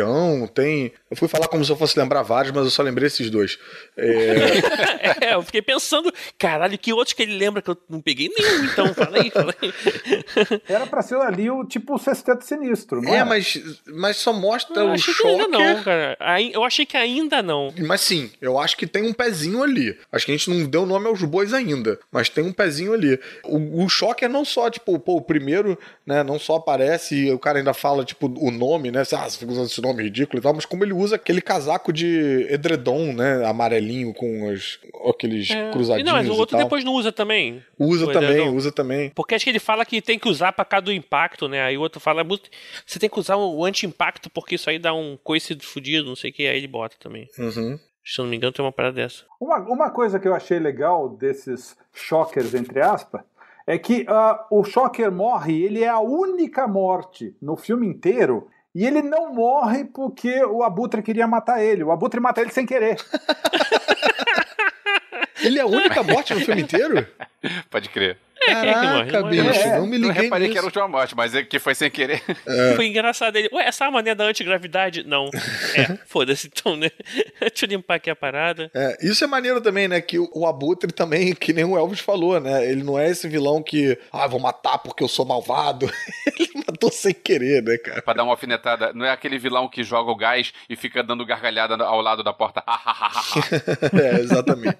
tem. Eu fui falar como se eu fosse lembrar vários, mas eu só lembrei esses dois. É, É, eu fiquei pensando, caralho, que outros que ele lembra que eu não peguei nenhum, então. Fala aí, fala aí. Era pra ser ali o tipo o sexteto sinistro, não é é? mas, mas só mostra Eu o achei que ainda não, cara. Eu achei que ainda não. Mas sim, eu acho que tem um pezinho ali. Acho que a gente não deu nome aos bois ainda, mas tem um pezinho ali. O, o Shocker não só, tipo, pô, o primeiro, né, não só aparece e o cara ainda fala, tipo, o nome, né, ah, você fica usando esse nome ridículo e tal, mas como ele usa aquele casaco de edredom, né, amarelinho com os, aqueles É. cruzadinhos E não, mas o outro depois não usa também. Usa também, edredom. usa também. Porque acho que ele fala que tem que usar pra cada impacto, né? Aí o outro fala, "Mas você tem que usar o anti-impacto porque isso aí dá um coice fudido, não sei o que, aí ele bota também. Uhum. Se eu não me engano, tem uma parada dessa. Uma, uma coisa que eu achei legal desses shockers, entre aspas, é que ah, o shocker morre, ele é a única morte no filme inteiro. E ele não morre porque o Abutre queria matar ele. O Abutre mata ele sem querer. Ele é a única morte no filme inteiro? Pode crer. Caraca, morre, bicho, é. não me Eu liguei reparei nisso. que era a última morte, mas é que foi sem querer. Foi engraçado ele. Ué, essa arma não é da antigravidade? Não. É, foda-se então, né? Deixa eu limpar aqui a parada. É, isso é maneiro também, né? Que o, o Abutre também, que nem o Elvis falou, né? Ele não é esse vilão que, ah, vou matar porque eu sou malvado. Ele matou sem querer, né, cara? Pra dar uma alfinetada. Não é aquele vilão que joga o gás e fica dando gargalhada ao lado da porta. é, exatamente.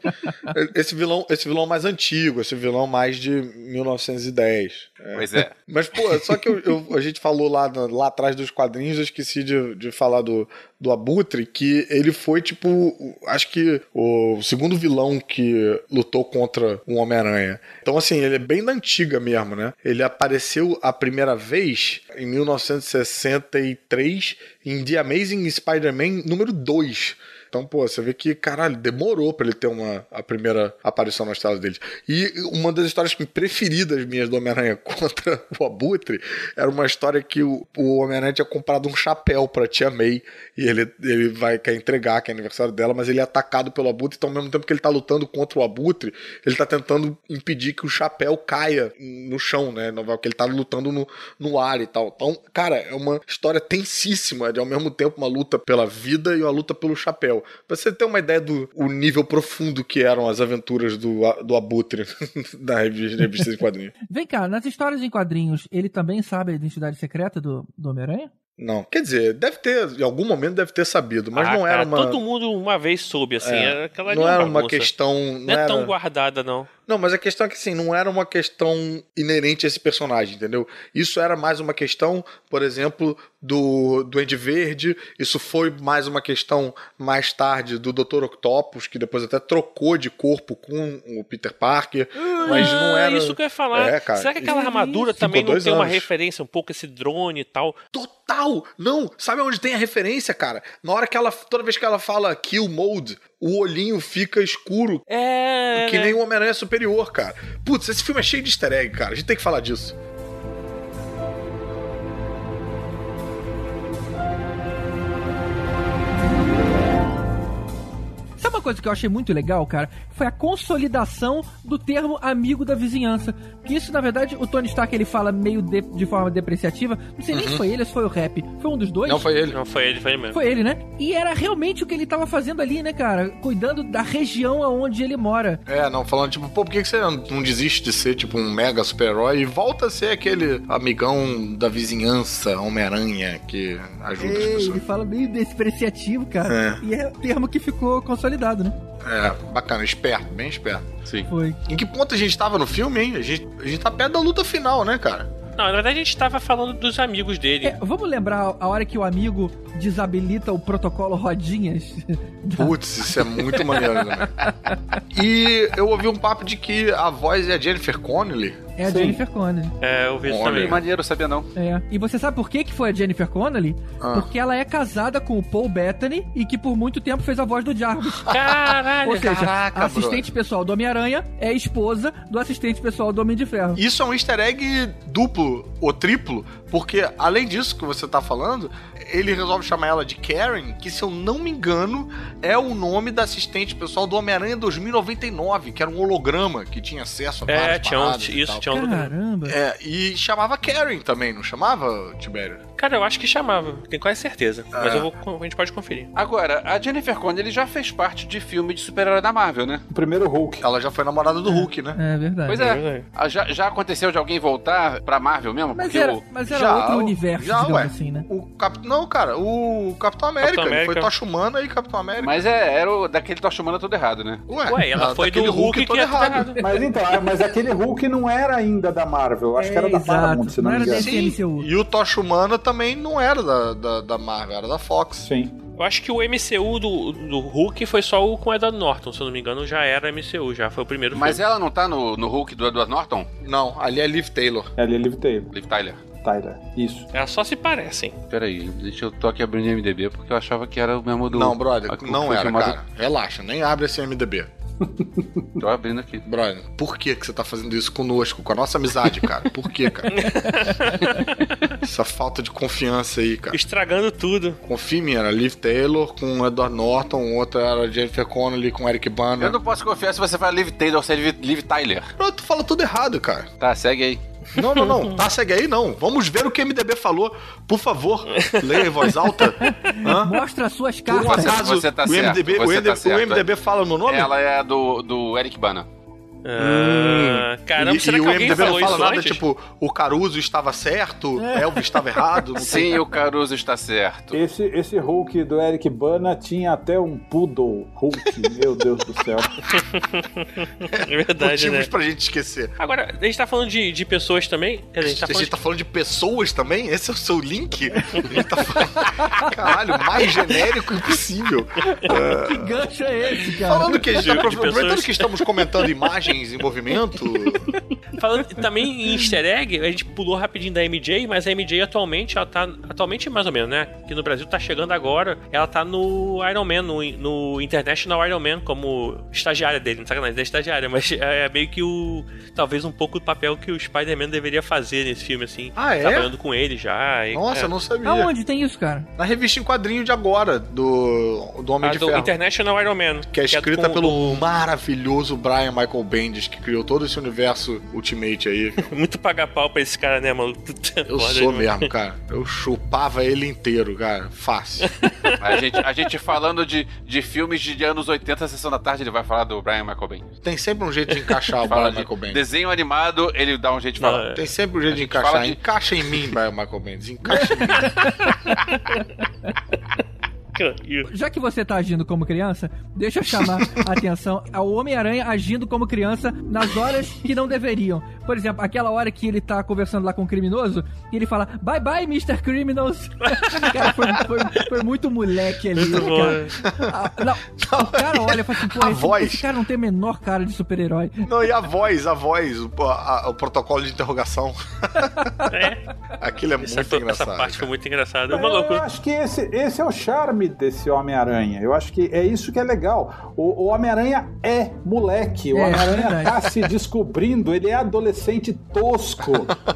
Esse vilão, esse vilão mais antigo, esse vilão mais de 1910. É. pois é. Mas, pô, só que eu- eu- a gente falou lá, lá atrás dos quadrinhos, eu esqueci de, de falar do, do Abutre, que ele foi, tipo, acho que o segundo vilão que lutou contra o Homem-Aranha. Então, assim, ele é bem da antiga mesmo, né? Ele apareceu a primeira vez em 1963 em The Amazing Spider-Man número 2. Então, pô, você vê que, caralho, demorou pra ele ter uma, a primeira aparição nas telas dele. E uma das histórias preferidas minhas do Homem-Aranha contra o Abutre era uma história que o, o Homem-Aranha tinha comprado um chapéu pra Tia May. E ele, ele vai quer entregar, que é aniversário dela, mas ele é atacado pelo Abutre. Então, ao mesmo tempo que ele tá lutando contra o Abutre, ele tá tentando impedir que o chapéu caia no chão, né? Porque ele tá lutando no, no ar e tal. Então, cara, é uma história tensíssima, de ao mesmo tempo uma luta pela vida e uma luta pelo chapéu. Pra você ter uma ideia do o nível profundo que eram as aventuras do, do Abutre da revista, revista de quadrinhos. Vem cá, nas histórias em quadrinhos, ele também sabe a identidade secreta do, do Homem-Aranha? Não, quer dizer, deve ter, em algum momento deve ter sabido, mas Ah, não era cara, uma. Todo mundo uma vez soube, assim. É, era aquela não era uma questão. Não, Não é era... tão guardada, não. Não, mas a questão é que assim, não era uma questão inerente a esse personagem, entendeu? Isso era mais uma questão, por exemplo, do Duende Verde, isso foi mais uma questão mais tarde do Dr. Octopus, que depois até trocou de corpo com o Peter Parker, mas não Ah, era. Isso que eu ia falar. É, cara, Será que aquela armadura também não tem uma anos. referência um pouco a esse drone e tal? Total! Não! Sabe onde tem a referência, cara? Na hora que ela. Toda vez que ela fala kill mode, o olhinho fica escuro. É. Que né? nem o Homem-Aranha Superior, cara. Putz, esse filme é cheio de easter egg, cara. A gente tem que falar disso. Uma coisa que eu achei muito legal, cara? Foi a consolidação do termo amigo da vizinhança. Que isso, na verdade, o Tony Stark ele fala meio de, de forma depreciativa. Não sei nem se foi ele ou se foi o rap. Foi um dos dois? Não foi ele. Não, foi ele, foi ele mesmo. Foi ele, né? E era realmente o que ele tava fazendo ali, né, cara? Cuidando da região aonde ele mora. É, não, falando tipo, pô, por que que você não desiste de ser tipo um mega super-herói e volta a ser aquele amigão da vizinhança, Homem-Aranha, que ajuda as Ei, pessoas? ele fala meio despreciativo, cara. É. E é o termo que ficou consolidado, né? É, bacana, esperto, bem esperto. Sim. Foi. Em que ponto a gente tava no filme, hein? A gente, a gente tá perto da luta final, né, cara? Não, na verdade a gente tava falando dos amigos dele. É, vamos lembrar a hora que o amigo desabilita o protocolo rodinhas? Putz, isso é muito maneiro, né? E eu ouvi um papo de que a voz é a Jennifer Connelly. é a Sim. Jennifer Connelly. É, eu vi isso também. Maneiro, sabia não. É. E você sabe por que, que foi a Jennifer Connelly? Ah. Porque ela é casada com o Paul Bettany e que por muito tempo fez a voz do Jarvis. Caralho! Ou seja, caraca, a assistente pessoal do Homem-Aranha é esposa do assistente pessoal do Homem de Ferro. Isso é um easter egg duplo ou triplo, porque além disso que você tá falando, ele resolve chamar ela de Karen, que se eu não me engano é o nome da assistente pessoal do Homem-Aranha 2099, que era um holograma que tinha acesso a É, tinha um, e isso, tinha um. Caramba. É, e chamava Karen também, não chamava, Tibério? Cara, eu acho que chamava, tenho quase certeza. Mas É. eu vou, a gente pode conferir. Agora, a Jennifer Connelly já fez parte de filme de super-herói da Marvel, né? O primeiro Hulk. Ela já foi namorada do Hulk, né? É verdade. Pois É é. verdade. Ah, Já, já aconteceu de alguém voltar pra Marvel mesmo? Mas Porque era, o- mas era Já, outro o- universo, já, digamos ué. assim, né? O Cap... Não, cara, o Capitão América, Capitão ele foi América. Tocha Humana e Capitão América. Mas é, era o daquele Tocha Humana todo errado, né? Ué, ela ah, foi do daquele Hulk, todo é tudo errado. Mas então, ah, mas aquele Hulk não era ainda da Marvel. Acho que era É, da exato. Paramount, se não, Não me era engano. e o Tocha Humana também não era da, da, da Marvel, era da Fox. Sim. Eu acho que o MCU do, do Hulk foi só o com o Edward Norton, se eu não me engano, já era MCU, já foi o primeiro Mas filme. ela não tá no, no Hulk do Edward Norton? Não, ali é Liv Taylor. Ali é Liv Taylor. Liv Tyler. Tyler. Isso. Elas só se parecem. Pera aí, deixa eu tô aqui abrindo o MDB porque eu achava que era o mesmo do. não, brother, a- não era, filmado- cara. Relaxa, nem abre esse MDB. Tô abrindo aqui. Brother, por que, que você tá fazendo isso conosco, com a nossa amizade, cara? Por que, cara? Essa falta de confiança aí, cara. Estragando tudo. Confia em mim, era Liv Taylor com Edward Norton, outra era Jennifer Connelly com Eric Bana. Eu não posso confiar se você fala Liv Taylor ou se é Liv, Liv Tyler. Bro, Tu fala tudo errado, cara. Tá, segue aí. Não, não, não. Tá, segue aí, não. Vamos ver o que o MDB falou. Por favor, leia em voz alta. Hã? Mostra as suas Por cartas. um Você- acaso, você tá o, certo, MDB, o, você MDB, tá certo. o MDB fala no nome? Ela é do, do Eric Bana. Ah, caramba, e, será e que o alguém MDB não falou fala isso nada, antes? tipo, o Caruso estava certo, Elvis estava errado. não Sim, o Caruso está certo. Esse, esse Hulk do Eric Bana tinha até um Poodle Hulk. Meu Deus do céu. É verdade, né? Motivos pra gente esquecer. Agora, a gente tá falando de, de pessoas também. Quer dizer, a gente tá a falando gente tá falando de pessoas também? Esse é o seu link? A gente tá falando... Caralho, mais genérico impossível. Que gancho é esse, cara? Falando que, a de aproveitando pessoas. que estamos comentando imagens em movimento, Falando também em easter egg, a gente pulou rapidinho da MJ, mas a MJ atualmente, ela tá. Atualmente mais ou menos, né? Que no Brasil tá chegando agora. Ela tá no Iron Man, no, no International Iron Man, como estagiária dele. Não sacanagem, é estagiária, mas é meio que o. Talvez um pouco do papel que o Spider-Man deveria fazer nesse filme, assim. Ah, é? Trabalhando com ele já. e- nossa, é. eu não sabia. Aonde tem isso, cara? Na revista em quadrinho de agora, do, do Homem A de do Ferro. International Iron Man. Que é escrita com- pelo maravilhoso Brian Michael Bendis, que criou todo esse universo Ultimate aí. Muito pagar pau pra esse cara, né, mano? Eu Foda sou mesmo, cara. Eu chupava ele inteiro, cara. Fácil. A gente, a gente falando de, de filmes de anos 80, sessão da tarde, ele vai falar do Brian Michael Bendis. Tem sempre um jeito de encaixar o Fala Brian de Michael Bendis. desenho animado, ele dá um jeito de Não, falar. é. Tem sempre um jeito de encaixar. de- Encaixa em mim, Brian Michael Bendis. Encaixa em mim. Já que você tá agindo como criança, deixa eu chamar a atenção ao Homem-Aranha agindo como criança nas horas que não deveriam. Por exemplo, aquela hora que ele tá conversando lá com o criminoso e ele fala bye bye, Mr. Criminals. cara, foi, foi- foi muito moleque ali. Muito bom, cara. Ah, não, o cara olha e fala assim, pô, A esse, voz. esse cara não tem a menor cara de super-herói. Não, e a voz, a voz, o, a- o protocolo de interrogação. É, Aquilo é essa, muito essa engraçado. parte foi cara. muito engraçada. Eu, Uma loucura. acho que esse, esse é o charme desse Homem-Aranha. Eu acho que é isso que é legal. O, o Homem-Aranha é moleque. O É, Homem-Aranha verdade. tá se descobrindo. Ele é adolescente tosco.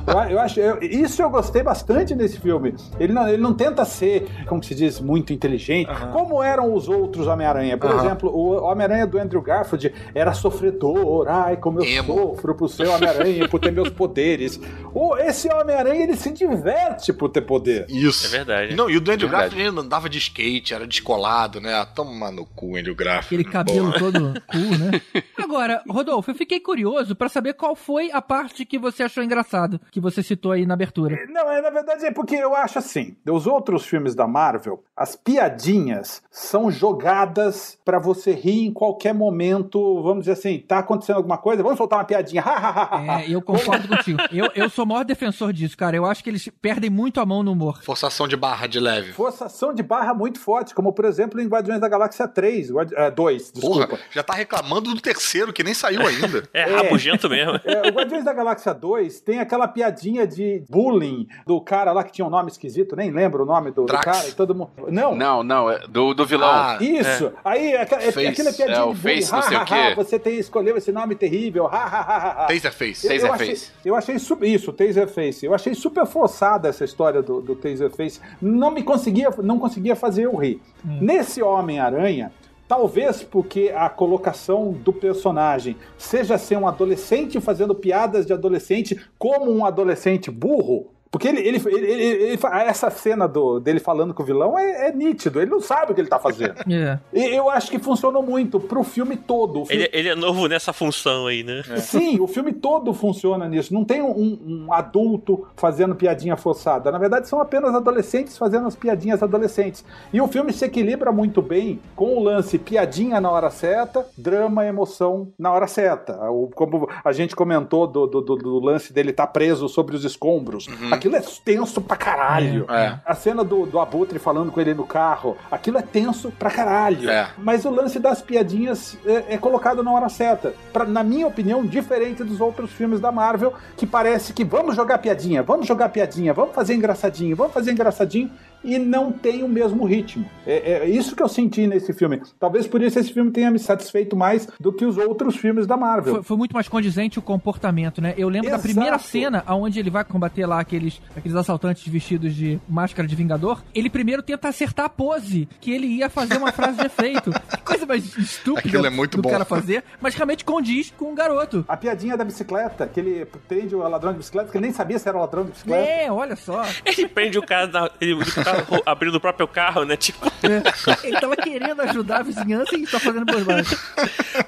Eu, eu acho, eu- isso eu gostei bastante nesse filme. Ele não, ele não tenta ser, como que se diz, muito inteligente, como eram os outros Homem-Aranha. Por Aham. exemplo, o Homem-Aranha do Andrew Garfield era sofredor. Ai, como eu Emo. sofro pro seu Homem-Aranha, por ter meus poderes. O, esse Homem-Aranha, ele se diverte por ter poder. Isso. É verdade. Não, e o do Andrew Verdade. Garfield ele andava de skate, era descolado, né? Toma no cu, Andrew Garfield. Aquele cabelo Porra. todo cool, né? Agora, Rodolfo, eu fiquei curioso pra saber qual foi a parte que você achou engraçado, que você citou aí na abertura. Não, é, na verdade é porque eu acho assim, dos outros filmes da Marvel, as piadinhas são jogadas pra você rir em qualquer momento, vamos dizer assim, tá acontecendo alguma coisa, vamos soltar uma piadinha, ha, ha, ha, ha, ha. É, eu concordo contigo. Eu, eu sou o maior defensor disso, cara. Eu acho que eles perdem muito a mão no humor. Forçação de barra de leve. Forçação de barra muito forte, como por exemplo em Guardiões da Galáxia 3, Guardi- é, 2, desculpa. Porra, já tá reclamando do terceiro, que nem saiu ainda. É rabugento mesmo. É, o Guardiões da Galáxia 2 tem aquela piadinha de bullying do cara lá que tinha um nome esquisito, nem lembro o nome do, do cara. E todo mundo. Não, Não, não, é do, do vilão. Ah, Isso! Aí aquela, é, Face, aquela piadinha é, o de bullying. Face não sei Ha, o ha, quê. ha, você tem, escolheu esse nome terrível. Ha, ha, ha, ha, ha. Taserface. Eu- eu, Taserface. achei, eu achei super, isso, Taserface. Eu achei super forçada essa história do, do Taserface. Não me conseguia, não conseguia fazer eu rir. Nesse Homem-Aranha, talvez porque a colocação do personagem seja ser um adolescente fazendo piadas de adolescente como um adolescente burro. Porque ele, ele, ele, ele- essa cena do, dele falando com o vilão é, é nítido, ele não sabe o que ele tá fazendo. É. E eu acho que funcionou muito pro filme todo. O filme Ele, ele é novo nessa função aí, né? Sim, o filme todo funciona nisso. Não tem um, um adulto fazendo piadinha forçada. Na verdade, são apenas adolescentes fazendo as piadinhas adolescentes. E o filme se equilibra muito bem com o lance piadinha na hora certa, drama, emoção na hora certa. O- Como a gente comentou do, do, do- do lance dele estar preso sobre os escombros. Aquilo é tenso pra caralho. É. A cena do, do Abutre falando com ele no carro, aquilo é tenso pra caralho. É. Mas o lance das piadinhas é, é colocado na hora certa. Pra, na minha opinião, diferente dos outros filmes da Marvel, que parece que vamos jogar piadinha, vamos jogar piadinha, vamos fazer engraçadinho, vamos fazer engraçadinho, e não tem o mesmo ritmo. É, é isso que eu senti nesse filme. Talvez por isso esse filme tenha me satisfeito mais do que os outros filmes da Marvel. Foi, foi muito mais condizente o comportamento, né? Eu lembro da Exato. primeira cena onde ele vai combater lá aqueles, aqueles assaltantes vestidos de máscara de vingador. Ele primeiro tenta acertar a pose, que ele ia fazer uma frase de efeito. Que coisa mais estúpida Aquilo é muito do bom. cara fazer, mas realmente condiz com o garoto. A piadinha da bicicleta, que ele prende o ladrão de bicicleta, que ele nem sabia se era o ladrão de bicicleta. É, olha só. Ele prende o cara, na, ele, o cara abrindo o próprio carro, né? Tipo, É. Ele tava querendo ajudar a vizinhança e tá fazendo bobagem.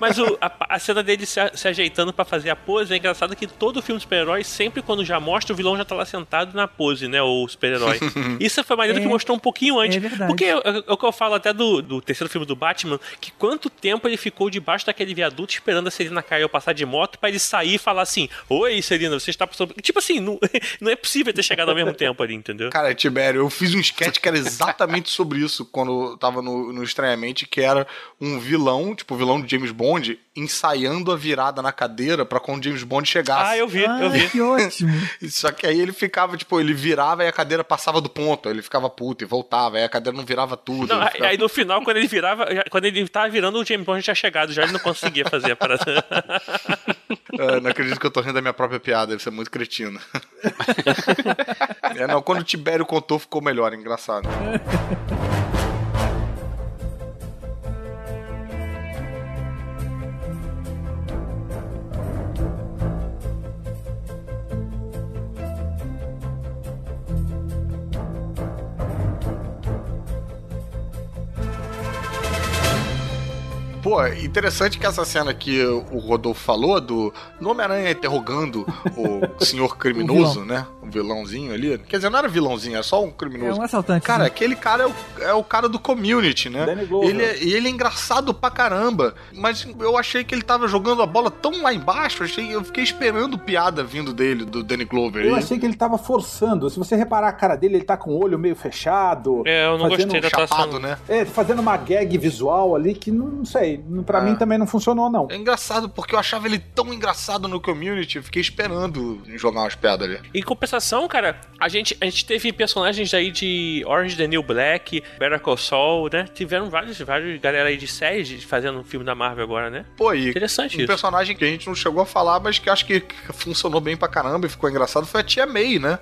Mas o- a, a cena dele se, a- se ajeitando pra fazer a pose é engraçado que todo filme de super-herói, sempre quando já mostra, o vilão já tá lá sentado na pose, né? O super-herói. Isso foi maneiro É, que mostrou um pouquinho antes. é verdade. Porque é, o que eu falo até do, do terceiro filme do Batman, que quanto tempo ele ficou debaixo daquele viaduto esperando a Serena cair ou passar de moto pra ele sair e falar assim: Oi, Serena, você está passando. Tipo assim, não, não é possível ter chegado ao mesmo tempo ali, entendeu? Cara, Tibério, eu fiz um sketch que era exatamente sobre isso quando eu tava no, no Estranhamente, que era um vilão, tipo o vilão de James Bond, ensaiando a virada na cadeira pra quando James Bond chegasse. Ah, eu vi, Ah, eu vi. que ótimo. Só que aí ele ficava, tipo, ele virava e a cadeira passava do ponto. Aí ele ficava puto e voltava, aí a cadeira não virava tudo. Não, ficava- aí no final, quando ele virava, quando ele tava virando, o James Bond já tinha chegado, já ele não conseguia fazer a parada. É, não acredito que eu tô rindo da minha própria piada, deve ser muito cretino. é, não, quando o Tibério contou, ficou melhor, engraçado. Pô, interessante que essa cena que o Rodolfo falou do Homem-Aranha interrogando o senhor criminoso, né? Vilãozinho ali. Quer dizer, não era vilãozinho, era só um É criminoso. um assaltante. Cara, né? aquele cara é o, é o cara do community, né? Danny Glover. Ele é, e ele é engraçado pra caramba. Mas eu achei que ele tava jogando a bola tão lá embaixo, achei, eu fiquei esperando piada vindo dele, do Danny Glover. Eu E- achei que ele tava forçando. Se você reparar a cara dele, ele tá com o olho meio fechado. É, eu não fazendo gostei da atuação. Chapado, né? É, fazendo uma gag visual ali que não, não sei. Pra Ah. mim também não funcionou, não. É engraçado, porque eu achava ele tão engraçado no community, eu fiquei esperando jogar umas pedras ali. Em compensação, cara, a gente, a gente teve personagens aí de Orange the New Black, Better Call Saul, né? Tiveram vários, vários galera aí de séries fazendo um filme da Marvel agora, né? Pô, e Interessante um isso. personagem que a gente não chegou a falar, mas que acho que funcionou bem pra caramba e ficou engraçado foi a tia May, né?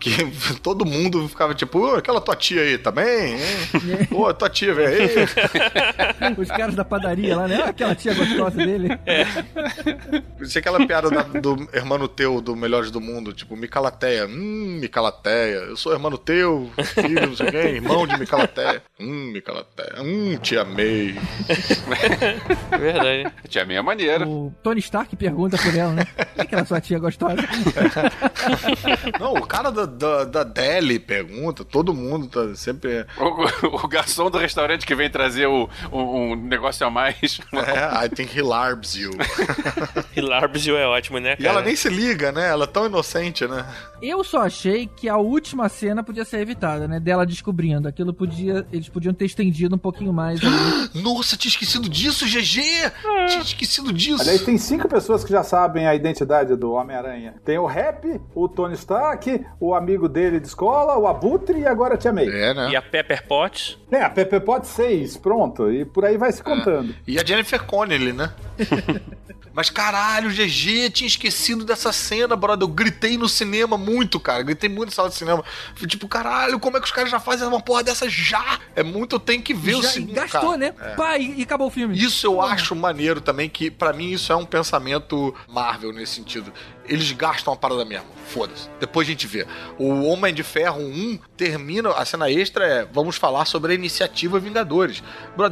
Que todo mundo ficava tipo, "Ô, aquela tua tia aí também, hein? Pô, tua tia, velho. Os caras da padaria lá, né? Aquela tia gostosa dele. Isso é aquela piada da- do hermano teu do Melhores do Mundo, tipo, Micalateia. Hum, Micalateia. Eu sou hermano teu, filho, não sei quem, irmão de Micalateia. Hum, Micalateia. Hum, tia May. É verdade. Tinha meia maneira. O Tony Stark pergunta por ela, né? Quem é aquela sua tia gostosa? Não, o cara da, da, da Deli pergunta, todo mundo tá sempre. O, o garçom do restaurante que vem trazer o, um, um negócio a mais. É, I think he larbs you. E Larbsville é ótimo, né, E cara? ela nem se liga, né? Ela é tão inocente, né? Eu só achei que a última cena podia ser evitada, né? Dela descobrindo. Aquilo podia. Eles podiam ter estendido um pouquinho mais ali. Nossa, tinha esquecido disso, GG! Tinha esquecido disso. Aliás, tem cinco pessoas que já sabem a identidade do Homem-Aranha. Tem o Rap, o Tony Stark, o amigo dele de escola, o Abutre e agora a Tia May. É, né? E a Pepper Potts. É, a Pepe pode seis, pronto. E por aí vai se contando. E a Jennifer Connelly, né? Mas caralho, GG, tinha esquecido dessa cena, brother. Eu gritei no cinema muito, cara. Gritei muito na sala de cinema. Fui tipo, caralho, como é que os caras já fazem uma porra dessa já? É muito, eu tenho que ver o Já segundo. gastou, cara. né? É. Pá, e, e acabou o filme. Isso eu acho maneiro também, que pra mim isso é um pensamento Marvel nesse sentido. Eles gastam a parada mesmo. Foda-se. Depois a gente vê. O Homem de Ferro 1 termina. A cena extra é. Vamos falar sobre a iniciativa Vingadores.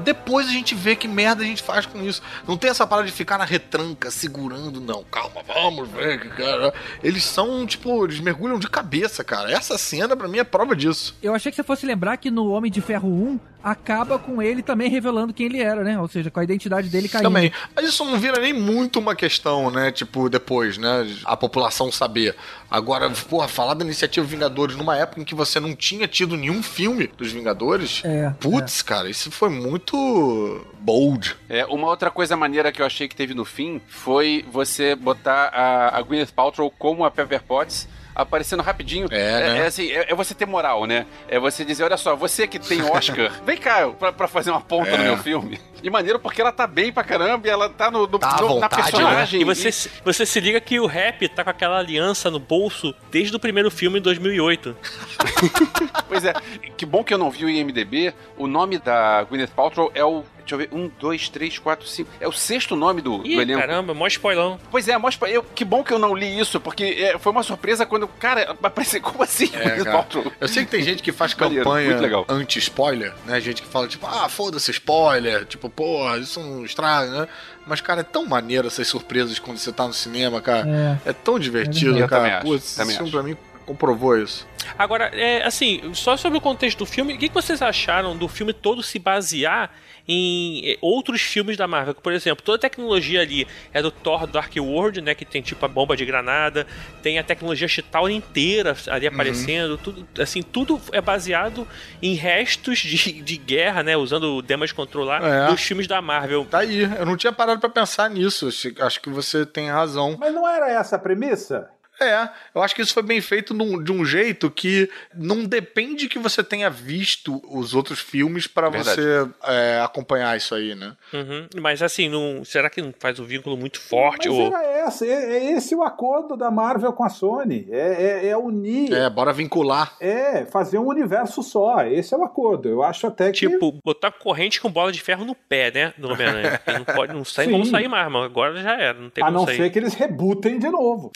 Depois a gente vê que merda a gente faz com isso. Não tem essa parada de ficar na retranca, segurando, não. Calma, vamos ver. que cara. Eles são, tipo, eles mergulham de cabeça, cara. Essa cena, pra mim, é prova disso. Eu achei que você fosse lembrar que no Homem de Ferro 1 acaba com ele também revelando quem ele era, né? Ou seja, com a identidade dele caindo. Também. Mas isso não vira nem muito uma questão, né? Tipo, depois, né? A população saber. Agora, porra, falar da iniciativa Vingadores numa época em que você não tinha tido nenhum filme dos Vingadores. É, Putz, cara, isso foi muito bold. É, uma outra coisa maneira que eu achei que teve no fim foi você botar a, a Gwyneth Paltrow como a Pepper Potts aparecendo rapidinho. É, né? é assim, é, é você ter moral, né? É você dizer, olha só, você que tem Oscar, vem cá pra, pra fazer uma ponta É. no meu filme. E maneiro porque ela tá bem pra caramba e ela tá no, no- Tá no- na vontade, personagem. E você, se- você se liga que o rap tá com aquela aliança no bolso desde o primeiro filme em 2008. Pois é, que bom que eu não vi o IMDB. O nome da Gwyneth Paltrow é o. Deixa eu ver, um, dois, três, quatro, cinco. É o sexto nome do, do Ih, elenco. caramba, mó spoilão. Pois é, mostra eu, que bom que eu não li isso, porque é, foi uma surpresa quando, cara, apareceu como assim? É, cara. Eu sei que tem gente que faz campanha anti-spoiler, né? Gente que fala, tipo, ah, foda-se spoiler. Tipo, porra, isso não estraga, né? Mas, cara, é tão maneiro essas surpresas quando você tá no cinema, cara. É. É tão divertido, Eu também cara. acho, Putz, esse filme acho. pra mim comprovou isso. Agora, é, assim, só sobre o contexto do filme, o que vocês acharam do filme todo se basear em eh, outros filmes da Marvel? Por exemplo, toda a tecnologia ali é do Thor Dark World, né? Que tem tipo a bomba de granada, tem a tecnologia Chitauri inteira ali aparecendo, tudo, assim, tudo é baseado em restos de, de guerra, né? Usando o damage control lá, É. dos filmes da Marvel. Tá aí, eu não tinha parado pra pensar nisso. Acho- Acho que você tem razão. Mas não era essa a premissa? É, eu acho que isso foi bem feito num- de um jeito que não depende que você tenha visto os outros filmes pra Verdade. você é, acompanhar isso aí, né? Uhum. Mas assim, não, será que não faz um vínculo muito forte? Mas Ou... era essa, é, é esse o acordo da Marvel com a Sony. É, é- é unir, É, bora vincular. é fazer um universo só. Esse é o acordo. Eu acho até que. Tipo, botar corrente com bola de ferro no pé, né? Do Homem-Aranha. Não pode, não sai como sair mais, mas agora já era, não tem a como não sair. ser que eles rebutem de novo.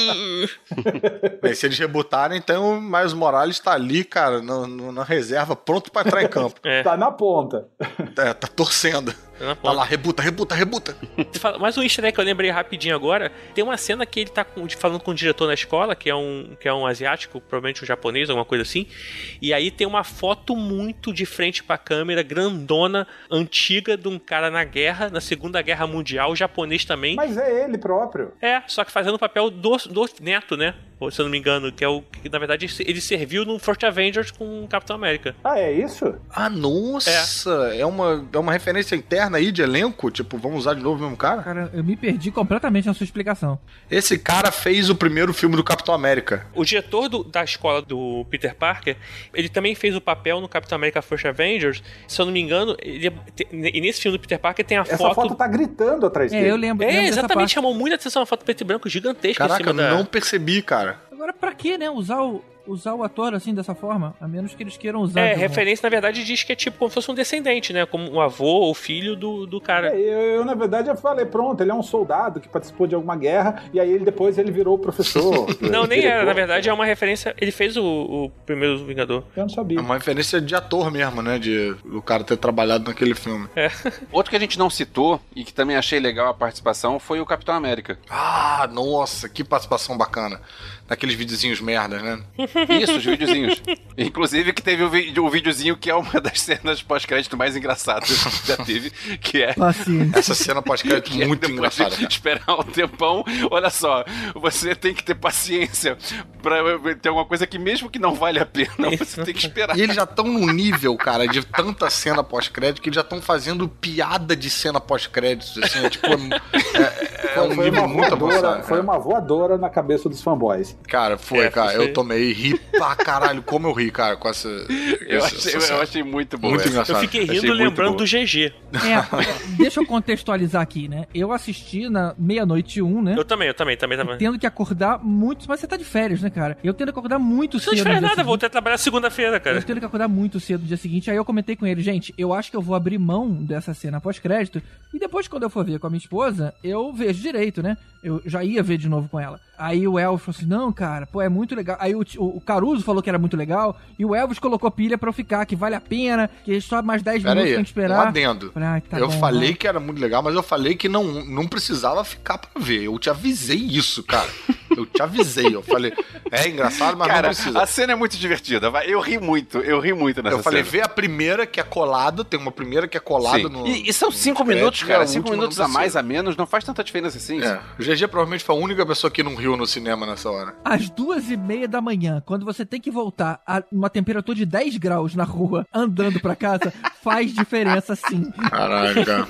Bem, se eles rebutarem, então o Miles Morales tá ali, cara, no- no- na reserva, pronto pra entrar em campo. É. Tá na ponta. É, tá torcendo. Tá na Tá lá, rebuta, rebuta, rebuta. Mas um easter egg que eu lembrei rapidinho agora, tem uma cena que ele tá com- falando com o diretor na escola, que é um, que é um asiático, provavelmente um japonês, alguma coisa assim. E aí tem uma foto muito de frente pra câmera, grandona, antiga, de um cara na guerra, na Segunda Guerra Mundial, japonês também. Mas é ele próprio. É, só que fazendo o papel do, do neto, né? Se eu não me engano, que é o que na verdade ele serviu no First Avengers com o Capitão América. Ah, é isso? Ah, nossa! É, uma, é uma referência interna aí de elenco? Tipo, vamos usar de novo o mesmo cara? Cara, eu me perdi completamente na sua explicação. Esse cara fez o primeiro filme do Capitão América. O diretor do- da escola do Peter Parker, ele também fez o papel no Capitão América First Avengers. Se eu não me engano, ele, te- e nesse filme do Peter Parker tem a Essa foto. foto, tá gritando atrás É, dele. eu lembro. É, lembro dessa exatamente, parte. chamou muita atenção uma foto preto e branco gigantesca Caraca, em cima eu da. não percebi, cara. Agora, pra que, né? Usar o, usar o ator assim, dessa forma? A menos que eles queiram usar. É, referência, na verdade, diz que é tipo como se fosse um descendente, né? Como um avô ou filho do, do cara. É, eu, eu, na verdade, eu falei, pronto, ele é um soldado que participou de alguma guerra, e aí ele depois ele virou professor. Não, nem era. Na verdade, é uma referência. Ele fez o, o primeiro Vingador. Eu não sabia. É uma referência de ator mesmo, né? De o cara ter trabalhado naquele filme. Outro que a gente não citou e que também achei legal a participação foi o Capitão América. Ah, nossa, que participação bacana. Naqueles videozinhos merda, né? Isso, os videozinhos. Inclusive que teve o, vídeo, o videozinho que é uma das cenas pós-crédito mais engraçadas que já teve, que é Paciência. Essa cena pós-crédito é muito depois engraçada. de. Esperar um tempão. Olha só, você tem que ter paciência pra ter alguma coisa que mesmo que não vale a pena, você tem que esperar. E eles já estão num nível, cara, de tanta cena pós-crédito que eles já estão fazendo piada de cena pós-créditos, assim, é tipo, é, é- é um Foi nível uma, muito voadora, avançado. foi uma voadora na cabeça dos fanboys. Cara, foi, É, cara, foi- eu tomei ri pra caralho, como eu ri, cara, com essa... Eu essa- achei, essa- eu achei muito bom. Muito essa. engraçado. Eu fiquei rindo lembrando do GG. É, deixa eu contextualizar aqui, né? Eu assisti na meia-noite e um, né? Eu também, eu também, também, também. Tendo que acordar muito. Mas você tá de férias, né, cara? Eu tendo que acordar muito Você não cedo. fez no dia nada, seguinte. voltei a trabalhar segunda-feira, Eu cara. tendo que acordar muito cedo no dia seguinte. Aí eu comentei com ele, gente, eu acho que eu vou abrir mão dessa cena pós-crédito. E depois, quando eu for ver com a minha esposa, eu vejo direito, né? Eu já ia ver de novo com ela. Aí o Elvis falou assim: não, cara, pô, é muito legal. Aí o, o Caruso falou que era muito legal. E o Elvis colocou pilha pra eu ficar, que vale a pena, que só mais 10 Pera minutos aí, tem que um esperar. adendo. Falei, "Ai, tá eu bom, falei vai." que era muito legal, mas eu falei que não, não precisava ficar pra ver. Eu te avisei isso, cara. Eu te avisei. Eu falei, é engraçado, mas Cara, não precisa. a cena é muito divertida. vai. Eu ri muito, eu ri muito nessa Eu falei, cena. vê a primeira que é colada, tem uma primeira que é colada Sim. no. E, e são cinco minutos, cara. Cinco minutos a mais, a menos, não faz tanta diferença assim. É, o GG provavelmente foi a única pessoa que não riu no cinema nessa hora. Às duas e meia da manhã, quando você tem que voltar a uma temperatura de 10 graus na rua, andando pra casa, faz diferença sim. Caralho, cara.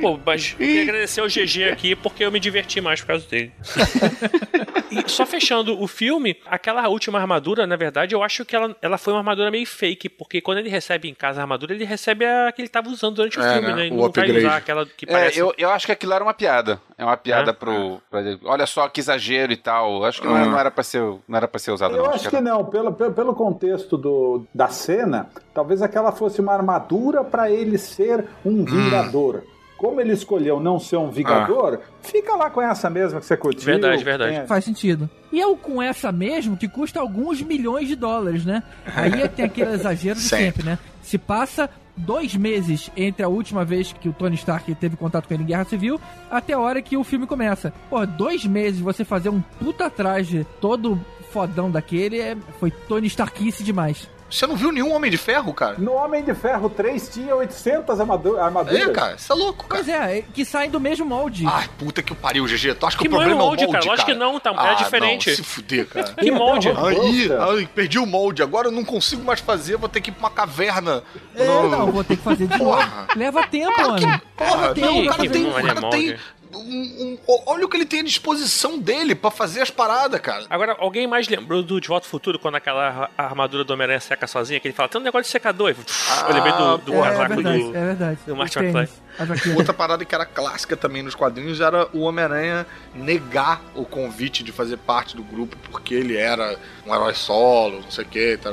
Pô, mas queria agradecer ao GG aqui porque eu me diverti mais por causa dele. e só fechando o filme, aquela última armadura, na verdade, eu acho que ela, ela foi uma armadura meio fake, porque quando ele recebe em casa a armadura, ele recebe a que ele tava usando durante o É, filme, né? né? Ele O não vai upgrade. usar aquela que É, parece. eu, eu acho que aquilo era uma piada. É uma piada É? pro. pra- olha só que exagero e tal. Acho que não, era, não era pra ser, não era pra ser usado, Eu não. acho que era- não, pelo, pelo, pelo contexto do, da cena, talvez aquela fosse uma armadura para ele ser um vingador. Como ele escolheu não ser um vingador, fica lá com essa mesma que você curtiu. Verdade, verdade. É. Faz sentido. E é o com essa mesmo que custa alguns milhões de dólares, né? Aí tem aquele exagero de Sempre. sempre, né? Se passa dois meses entre a última vez que o Tony Stark teve contato com ele em Guerra Civil até a hora que o filme começa. Pô, dois meses você fazer um puta traje todo fodão daquele é... foi Tony Starkice demais. Você não viu nenhum Homem de Ferro, cara? No Homem de Ferro 3 tinha 800 armadu- armaduras. É, cara, você é louco, cara. Pois é, é, que saem do mesmo molde. Ai, puta que o pariu, GG. Tu acha que, Que o problema molde, é o molde, cara? Lógico que não, tá- é ah, diferente. Não, se fuder, cara. Que molde? Robusta. ai, perdi o molde. Agora eu não consigo mais fazer. Vou ter que ir pra uma caverna. É, No- não, vou ter que fazer de novo. Leva tempo, mano. Porra, Leva não, o tempo. cara que tem, não o é cara molde. tem um- um- olha o que ele tem à disposição dele pra fazer as paradas, cara. Agora, alguém mais lembrou do De Volta ao Futuro, quando aquela armadura do Homem-Aranha seca sozinha, que ele fala, tem um negócio de secador. Ah, eu lembrei do, do É, é casaco verdade, do... é verdade. do Martin McFly. Outra parada que era clássica também nos quadrinhos era o Homem-Aranha negar o convite de fazer parte do grupo porque ele era um herói solo, não sei o que. Então,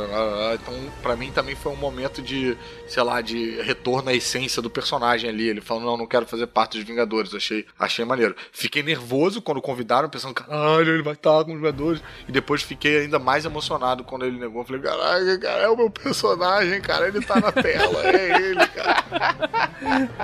pra mim também foi um momento de, sei lá, de retorno à essência do personagem ali. Ele falou: Não, não quero fazer parte dos Vingadores. Achei, achei maneiro. Fiquei nervoso quando convidaram, pensando: Caralho, ele vai estar com os Vingadores. E depois fiquei ainda mais emocionado quando ele negou. Falei: Caralho, cara, é o meu personagem, cara. Ele tá na tela, é ele, cara.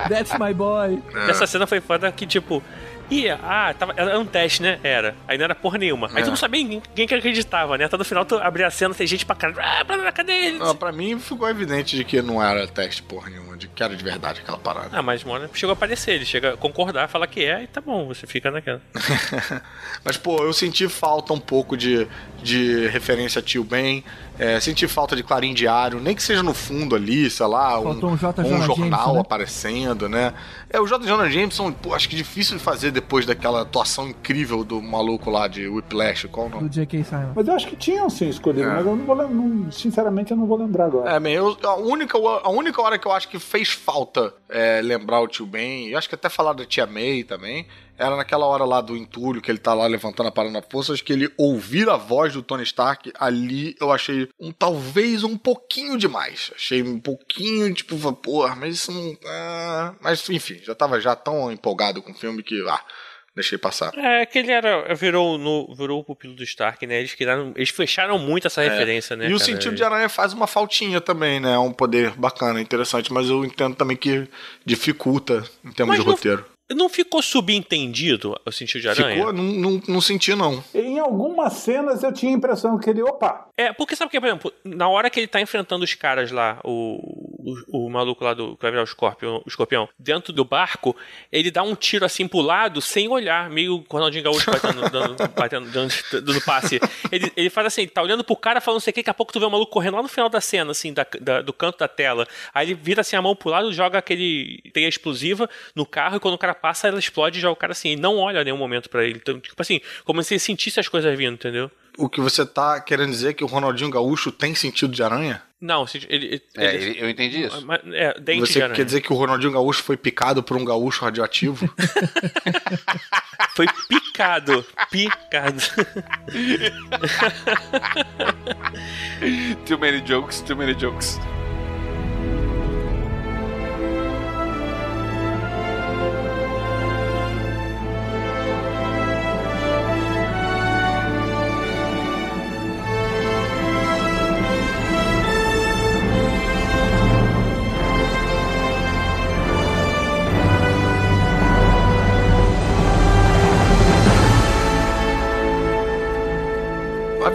That's my boy. Essa cena foi foda que, tipo. Ia, ah, tava, era um teste, né? Era. Aí não era porra nenhuma. Aí É. tu não sabia ninguém, que acreditava, né? Até no final tu abria a cena, tem gente pra caralho. Ah, pra- cadê ele? Não, pra mim ficou evidente de que não era teste porra nenhuma, de que era de verdade aquela parada. Ah, mas mano, chegou a aparecer, ele chega a concordar, fala que é, e tá bom, você fica naquela. Mas, pô, eu senti falta um pouco de, de referência a Tio Ben, é, senti falta de Clarim Diário, nem que seja no fundo ali, sei lá, um, um J. um jornal Jameson, né? aparecendo, né? É, o J. Jonah Jameson, pô, acho que difícil de fazer depois daquela atuação incrível do maluco lá de Whiplash, qual o nome? Do J.K. Simon. Mas eu acho que tinham sim escolhido, É. mas eu não vou lembrar. Sinceramente, eu não vou lembrar agora. É, man, eu- a, única, a única hora que eu acho que fez falta é, lembrar o tio Ben, e acho que até falar da tia May também, era naquela hora lá do entulho, que ele tá lá levantando a parada na força, acho que ele ouvir a voz do Tony Stark, ali eu achei um talvez um pouquinho demais. Achei um pouquinho, tipo, porra, mas isso não. ah, mas enfim, já tava já tão empolgado com o filme que, ah, deixei passar. É que ele era. Virou, no, virou o pupilo do Stark, né? Eles criaram. Eles fecharam muito essa referência, né? É. e o cara? sentido de aranha faz uma faltinha também, né? É um poder bacana, interessante, mas eu entendo também que dificulta em termos Mas de roteiro. Não ficou subentendido o sentido de aranha? Ficou? Não, não, não senti, não. Em algumas cenas eu tinha a impressão que ele, opa, É, porque sabe o que, por exemplo, na hora que ele tá enfrentando os caras lá, o, o, o maluco lá do que vai virar o escorpião, o escorpião, dentro do barco, ele dá um tiro assim pro lado, sem olhar, meio Ronaldinho Gaúcho batendo, dando, batendo, dando, dando passe. Ele, ele faz assim, ele tá olhando pro cara, falando não sei o que, daqui a pouco tu vê o maluco correndo lá no final da cena, assim, da, da- do canto da tela. Aí ele vira assim a mão pro lado, joga aquele teia explosiva no carro, e quando o cara passa, ela explode e já o cara assim, ele não olha nenhum momento pra ele. Então, tipo assim, como se ele sentisse as coisas vindo, entendeu? O que você tá querendo dizer é que o Ronaldinho Gaúcho tem sentido de aranha? Não, ele. ele, É, ele- ele- eu entendi isso. Mas, É, dente Você de aranha. quer dizer que o Ronaldinho Gaúcho foi picado por um gaúcho radioativo? Foi picado. Picado. Too many jokes, too many jokes.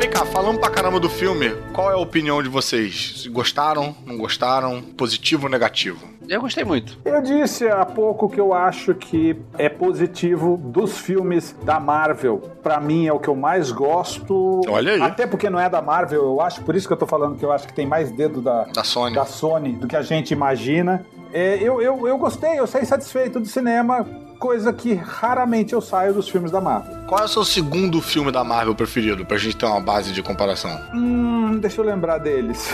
Vem cá, falando pra caramba do filme, qual é a opinião de vocês? Gostaram? Não gostaram? Positivo ou negativo? Eu gostei muito. Eu disse há pouco que eu acho que é positivo dos filmes da Marvel. Pra mim é o que eu mais gosto. Olha aí. Até porque não é da Marvel, eu acho, por isso que eu tô falando que eu acho que tem mais dedo da, Da Sony. da Sony do que a gente imagina. É, eu, eu, eu gostei, eu saí satisfeito do cinema, coisa que raramente eu saio dos filmes da Marvel. Qual é o seu segundo filme da Marvel preferido, pra gente ter uma base de comparação? Hum, deixa eu lembrar deles.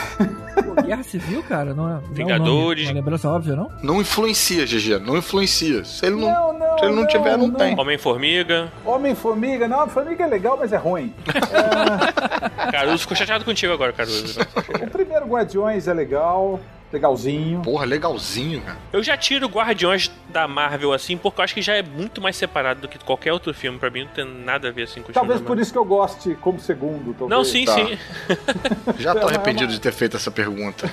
Pô, Guerra Civil, cara, não é. não é um Vingadores. uma lembrança óbvia, não? Não influencia, GG, não influencia. Se ele não, Não, não, se ele não, não, tiver, não, não. tem. Homem-Formiga. Homem-Formiga, não, Formiga é legal, mas é ruim. Caruso ficou chateado contigo agora, Caruso. O primeiro Guardiões é legal, legalzinho. Porra, legalzinho, cara. Eu já tiro Guardiões da Marvel assim, porque eu acho que já é muito mais separado do que qualquer outro filme. Pra mim não tem nada a ver assim com o Talvez por isso que eu goste como segundo. Talvez. Não, sim, Tá. sim. Já tô É arrependido de ter feito essa pergunta.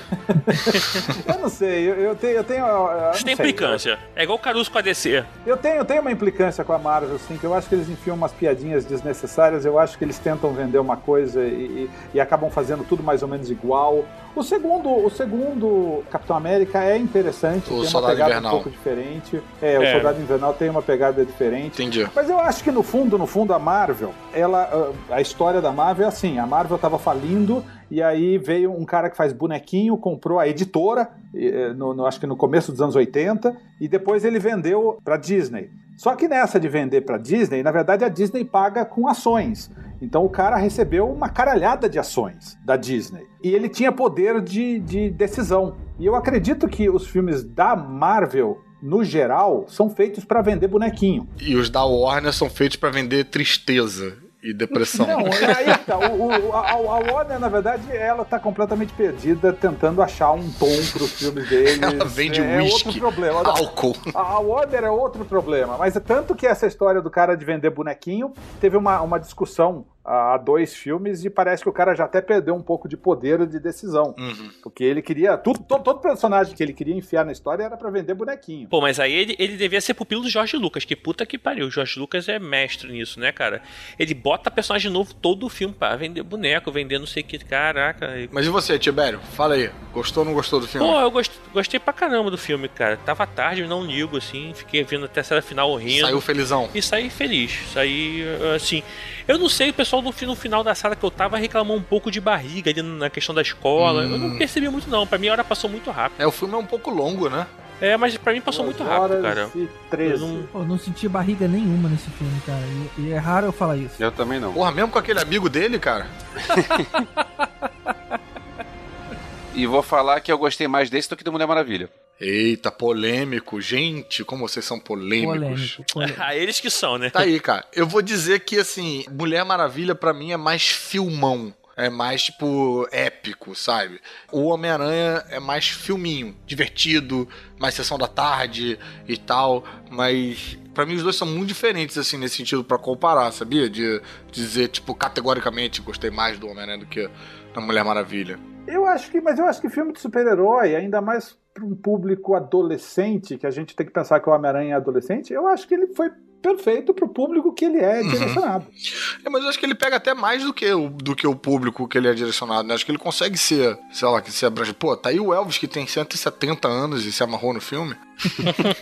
Eu não sei, eu, eu tenho. Eu tenho eu Isso tem sei. implicância. É igual o Caruso com a DC. Eu tenho, eu tenho uma implicância com a Marvel, sim, que eu acho que eles enfiam umas piadinhas desnecessárias, eu acho que eles tentam vender uma coisa e, e- e acabam fazendo tudo mais ou menos igual. O segundo, o segundo Capitão América é interessante, O tem uma pegada Invernal. um pouco diferente. É, o É. Soldado Invernal tem uma pegada diferente. Entendi. Mas eu acho que no fundo, no fundo, a Marvel, ela, a história da Marvel é assim: a Marvel tava falindo e aí veio um cara que faz bonequinho, comprou a editora, eh, no, no- acho que no começo dos anos 80, e depois ele vendeu pra Disney. Só que nessa de vender pra Disney, na verdade a Disney paga com ações. Então o cara recebeu uma caralhada de ações da Disney. E ele tinha poder de, de decisão. E eu acredito que os filmes da Marvel, no geral, são feitos pra vender bonequinho. E os da Warner são feitos pra vender tristeza e depressão. Não, aí tá. O, o- a, a Warner, na verdade, ela tá completamente perdida tentando achar um tom pros filmes deles. Ela vende é, é whisky, outro problema. álcool. A a Warner é outro problema, mas é tanto que essa história do cara de vender bonequinho teve uma, uma discussão há dois filmes e parece que o cara já até perdeu um pouco de poder de decisão. Uhum. Porque ele queria. Tudo, todo, todo personagem que ele queria enfiar na história era pra vender bonequinho. Pô, mas aí ele, ele devia ser pupilo do Jorge Lucas, que puta que pariu. O Jorge Lucas é mestre nisso, né, cara? Ele bota personagem novo todo o filme pra vender boneco, vender não sei o que. Caraca. Mas e você, Tibério? Fala aí. Gostou ou não gostou do filme? Pô, eu gost- gostei pra caramba do filme, cara. Tava tarde, não ligo, assim. Fiquei vendo até a cena final rindo. Saiu felizão. E saí feliz. Saí, assim. Eu não sei, o pessoal no, no final da sala que eu tava reclamou um pouco de barriga ali na questão da escola. Eu não percebi muito, não. Pra mim a hora passou muito rápido. É, o filme é um pouco longo, né? É, mas pra mim passou muito rápido, cara. 13. Eu não- Pô, não senti barriga nenhuma nesse filme, cara. E, e é raro eu falar isso. Eu também não. Porra, mesmo com aquele amigo dele, cara. E vou falar que eu gostei mais desse do que do Mulher Maravilha. Eita, polêmico. Gente, como vocês são polêmicos. Polêmico. polêmico. Ah, eles que são, né? Tá aí, cara. Eu vou dizer que, assim, Mulher Maravilha pra mim é mais filmão. É mais, tipo, épico, sabe? O Homem-Aranha é mais filminho, divertido, mais sessão da tarde e tal. Mas, pra mim, os dois são muito diferentes, assim, nesse sentido, pra comparar, sabia? De dizer, tipo, categoricamente, gostei mais do Homem-Aranha do que da Mulher Maravilha. Eu acho que, mas eu acho que filme de super-herói, ainda mais para um público adolescente, que a gente tem que pensar que o Homem-Aranha é adolescente, eu acho que ele foi perfeito pro público que ele é direcionado. É, mas eu acho que ele pega até mais do que, o, do que o público que ele é direcionado, né? Acho que ele consegue ser, sei lá, que se abrange. Pô, tá aí o Elvis que tem 170 anos e se amarrou no filme.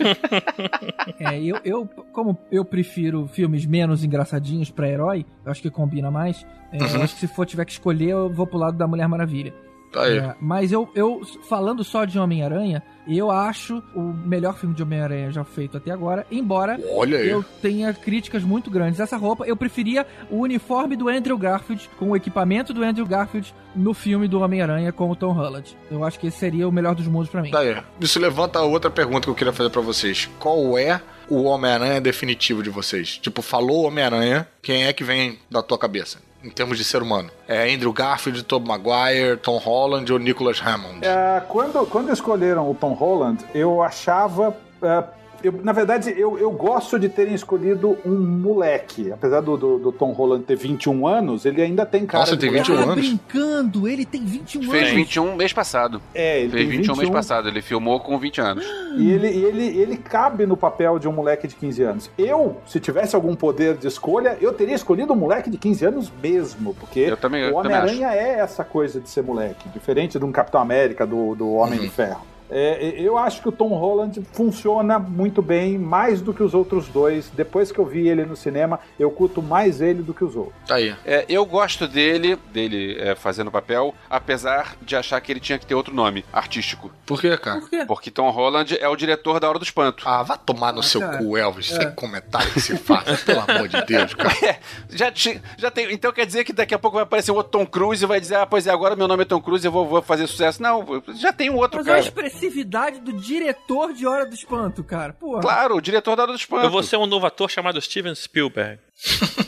É, eu, eu, como eu prefiro filmes menos engraçadinhos pra herói, eu acho que combina mais. é, Eu Uhum. acho que se for tiver que escolher, eu vou pro lado da Mulher Maravilha. Tá aí. É, mas eu, eu, falando só de Homem-Aranha, eu acho o melhor filme de Homem-Aranha já feito até agora, embora eu tenha críticas muito grandes. Essa roupa, eu preferia o uniforme do Andrew Garfield, com o equipamento do Andrew Garfield no filme do Homem-Aranha com o Tom Holland. Eu acho que esse seria o melhor dos mundos pra mim. Tá aí. Isso levanta outra pergunta que eu queria fazer pra vocês. Qual é o Homem-Aranha definitivo de vocês? Tipo, falou Homem-Aranha, quem é que vem da tua cabeça? Em termos de ser humano. É Andrew Garfield, Tobey Maguire, Tom Holland ou Nicholas Hammond? É, quando, quando escolheram o Tom Holland, eu achava. é, eu, na verdade, eu, eu gosto de terem escolhido um moleque. Apesar do, do, do Tom Holland ter 21 anos, ele ainda tem cara Nossa, de tem moleque. 21 Tá anos? brincando, ele tem 21 Fez anos. 21 mês passado. É, ele Fez tem 21 mês 21 passado. Ele filmou com 20 anos. E ele, ele, ele cabe no papel de um moleque de 15 anos. Eu, se tivesse algum poder de escolha, eu teria escolhido um moleque de 15 anos mesmo, porque Eu também- eu o Homem-Aranha é essa coisa de ser moleque, diferente de um Capitão América, do, do Homem Uhum. de Ferro. É, eu acho que o Tom Holland funciona muito bem, mais do que os outros dois. Depois que eu vi ele no cinema, eu curto mais ele do que os outros. Tá aí. É, eu gosto dele, dele é, fazendo o papel, apesar de achar que ele tinha que ter outro nome, artístico. Por quê, cara? Por quê? Porque Tom Holland é o diretor da Hora do Espanto. Ah, vá tomar no seu cara. cu, Elvis, sem comentário que se faça, pelo amor de Deus, cara. É, já, ti- já tem. Então quer dizer que daqui a pouco vai aparecer outro Tom Cruise e vai dizer, ah, pois é, agora meu nome é Tom Cruise e eu vou, vou fazer sucesso. Não, já tem um outro Mas cara. Expressividade do diretor de Hora do Espanto, cara. Porra. Claro, o diretor da Hora do Espanto. Eu vou ser um novo ator chamado Steven Spielberg.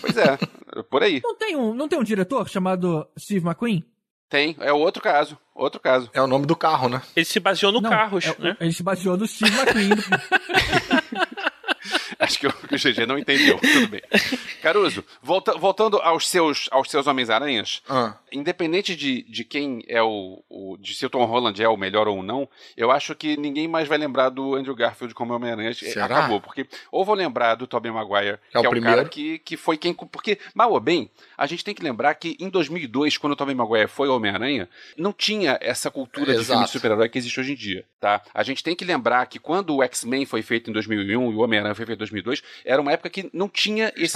Pois é, por aí. Não tem, um, não tem um diretor chamado Steve McQueen? Tem, é outro caso, outro caso. É o nome do carro, né? Ele se baseou no Não, Carros, é- né? Ele se baseou no Steve McQueen. Acho que o, que o GG não entendeu, tudo bem. Caruso, volta- voltando aos seus, aos seus Homens-Aranhas, Ah, independente de, de quem é o, o. de se o Tom Holland é o melhor ou não, eu acho que ninguém mais vai lembrar do Andrew Garfield como Homem-Aranha. Será? Acabou. Porque ou vão lembrar do Tobey Maguire, Que é o que é o cara que, que foi quem. Porque, mal ou bem, a gente tem que lembrar que em 2002, quando o Tobey Maguire foi Homem-Aranha, não tinha essa cultura de Exato. filme de super-herói que existe hoje em dia, tá? A gente tem que lembrar que quando o X-Men foi feito em 2001 e o Homem-Aranha foi feito 2002, era uma época que não tinha esse,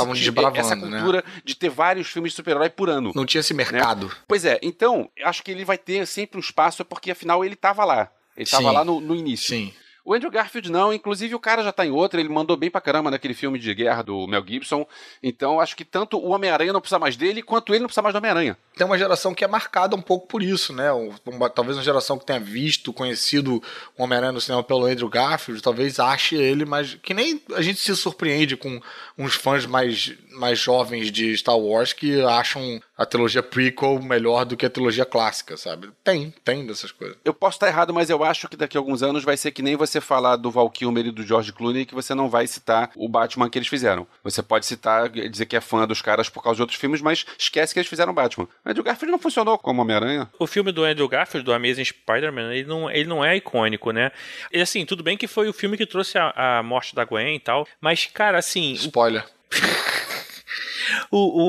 essa né? cultura de ter vários filmes de super-herói por ano. não tinha esse mercado. Pois é, então, acho que ele vai ter sempre um espaço, porque afinal ele tava lá. Ele tava Sim. lá no, no início. Sim. O Andrew Garfield não, inclusive o cara já tá em outra, ele mandou bem pra caramba naquele filme de guerra do Mel Gibson. Então acho que tanto o Homem-Aranha não precisa mais dele, quanto ele não precisa mais do Homem-Aranha. Tem uma geração que é marcada um pouco por isso, né? Um- uma- talvez uma geração que tenha visto, conhecido o Homem-Aranha no cinema pelo Andrew Garfield, talvez ache ele, mas que nem a gente se surpreende com uns fãs mais, mais jovens de Star Wars que acham a trilogia prequel melhor do que a trilogia clássica, sabe? Tem, tem dessas coisas. Eu posso estar errado, mas eu acho que daqui a alguns anos vai ser que nem você falar do Val Kilmer e do George Clooney, que você não vai citar o Batman que eles fizeram. Você pode citar, dizer que é fã dos caras por causa de outros filmes, mas esquece que eles fizeram Batman. O Andrew Garfield não funcionou como Homem-Aranha. O filme do Andrew Garfield, do Amazing Spider-Man, ele não, ele não é icônico, né? Ele, assim, tudo bem que foi o filme que trouxe a, a morte da Gwen e tal, mas, cara, assim, Spoiler. o,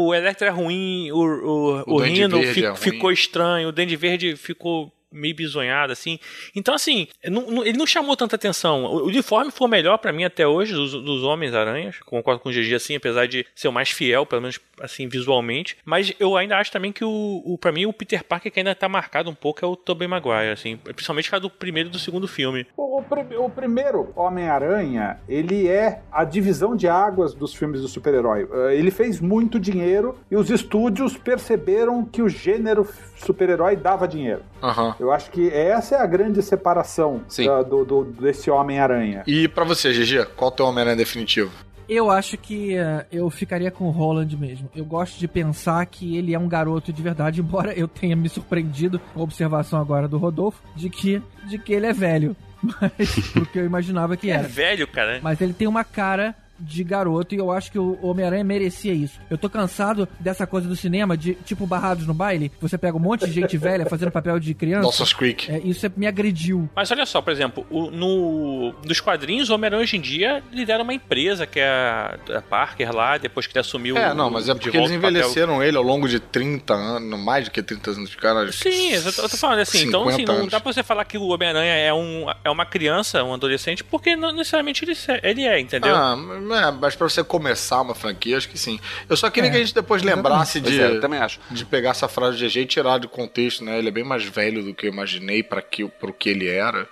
o Electro é ruim, o, o, O o, fi- é ficou estranho, o Dende Verde ficou meio bizonhado, assim. Então, assim, não- não- ele não chamou tanta atenção. O uniforme foi o melhor pra mim até hoje, dos, dos Homens-Aranhas. Concordo com o GG, assim, apesar de ser o mais fiel, pelo menos, assim, visualmente. Mas eu ainda acho também que, o, o para mim, o Peter Parker que ainda tá marcado um pouco é o Tobey Maguire, assim. Principalmente por causa do primeiro e do segundo filme. O, o o primeiro Homem-Aranha, ele é a divisão de águas dos filmes do super-herói. Eh, Ele fez muito dinheiro e os estúdios perceberam que o gênero super-herói dava dinheiro. Aham. Eu acho que essa é a grande separação Sim. da- do, do- desse Homem-Aranha. E pra você, GG, qual o teu Homem-Aranha definitivo? Eu acho que eh, eu ficaria com o Holland mesmo. Eu gosto de pensar que ele é um garoto de verdade, embora eu tenha me surpreendido com a observação agora do Rodolfo de que, de que ele é velho. Mas, porque eu imaginava que É era. velho, cara. Mas ele tem uma cara de garoto e eu acho que o Homem-Aranha merecia isso. Eu tô cansado dessa coisa do cinema, de tipo barrados no baile, você pega um monte de gente velha fazendo papel de criança. Dawson's Creek. É, isso me agrediu. Mas olha só, por exemplo, o- no, nos quadrinhos, o Homem-Aranha hoje em dia lidera uma empresa que é a, a Parker lá, depois que ele assumiu. É, não, mas é de porque eles o papel. envelheceram ele ao longo de 30 anos, mais do que 30 anos de cara. Sim, eu tô, eu tô falando assim, então assim, 50 não dá pra você falar que o Homem-Aranha é, um, é uma criança, um adolescente, porque não necessariamente ele, ele é, entendeu? Ah, mas mas pra você começar uma franquia, acho que sim. Eu só queria É, que a gente depois lembrasse Pois de, é, eu também acho. de pegar essa frase de GG e tirar de contexto, né? Ele é bem mais velho do que eu imaginei para que, pro que ele era.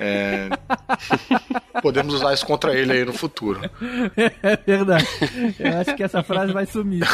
É, Podemos usar isso contra ele aí no futuro. É verdade. Eu acho que essa frase vai sumir.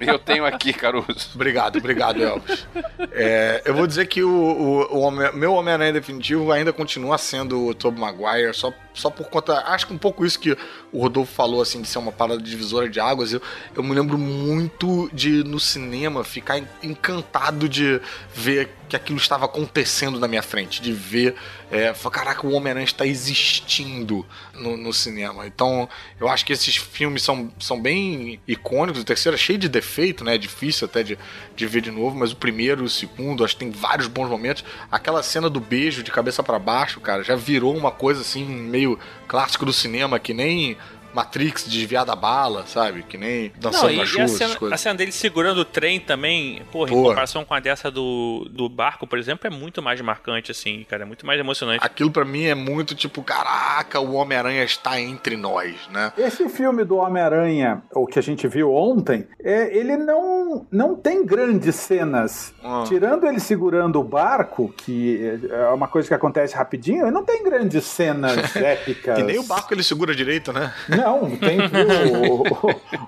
Eu tenho aqui, Caruso. Obrigado, obrigado, Elvis. É, eu vou dizer que o, o- o Homem- meu Homem-Aranha definitivo ainda continua sendo o Tobey Maguire, só, só por conta. Acho que um pouco isso que o Rodolfo falou, assim, de ser uma parada divisora de águas. Eu, eu me lembro muito de, no cinema, ficar en- encantado de ver que aquilo estava acontecendo na minha frente, de ver. É, caraca, o Homem-Aranha está existindo no, no cinema. Então, eu acho que esses filmes são, são bem icônicos. O terceiro é cheio de defeito, né? É difícil até de, de ver de novo, mas o primeiro e o segundo, acho que tem vários bons momentos. Aquela cena do beijo de cabeça para baixo, cara, já virou uma coisa assim, meio clássico do cinema, que nem Matrix desviar da bala, sabe? Que nem dançando Não, e, na e chuva, a, essas cena, a cena dele segurando o trem também, porra, em Porra. comparação com a dessa do, do barco, por exemplo, é muito mais marcante, assim, cara, é muito mais emocionante. Aquilo pra mim é muito tipo, caraca, o Homem-Aranha está entre nós, né? Esse filme do Homem-Aranha, o que a gente viu ontem, é, ele não, não tem grandes cenas. Ah. Tirando ele segurando o barco, que é uma coisa que acontece rapidinho, ele não tem grandes cenas épicas. E nem o barco ele segura direito, né? Não, tem que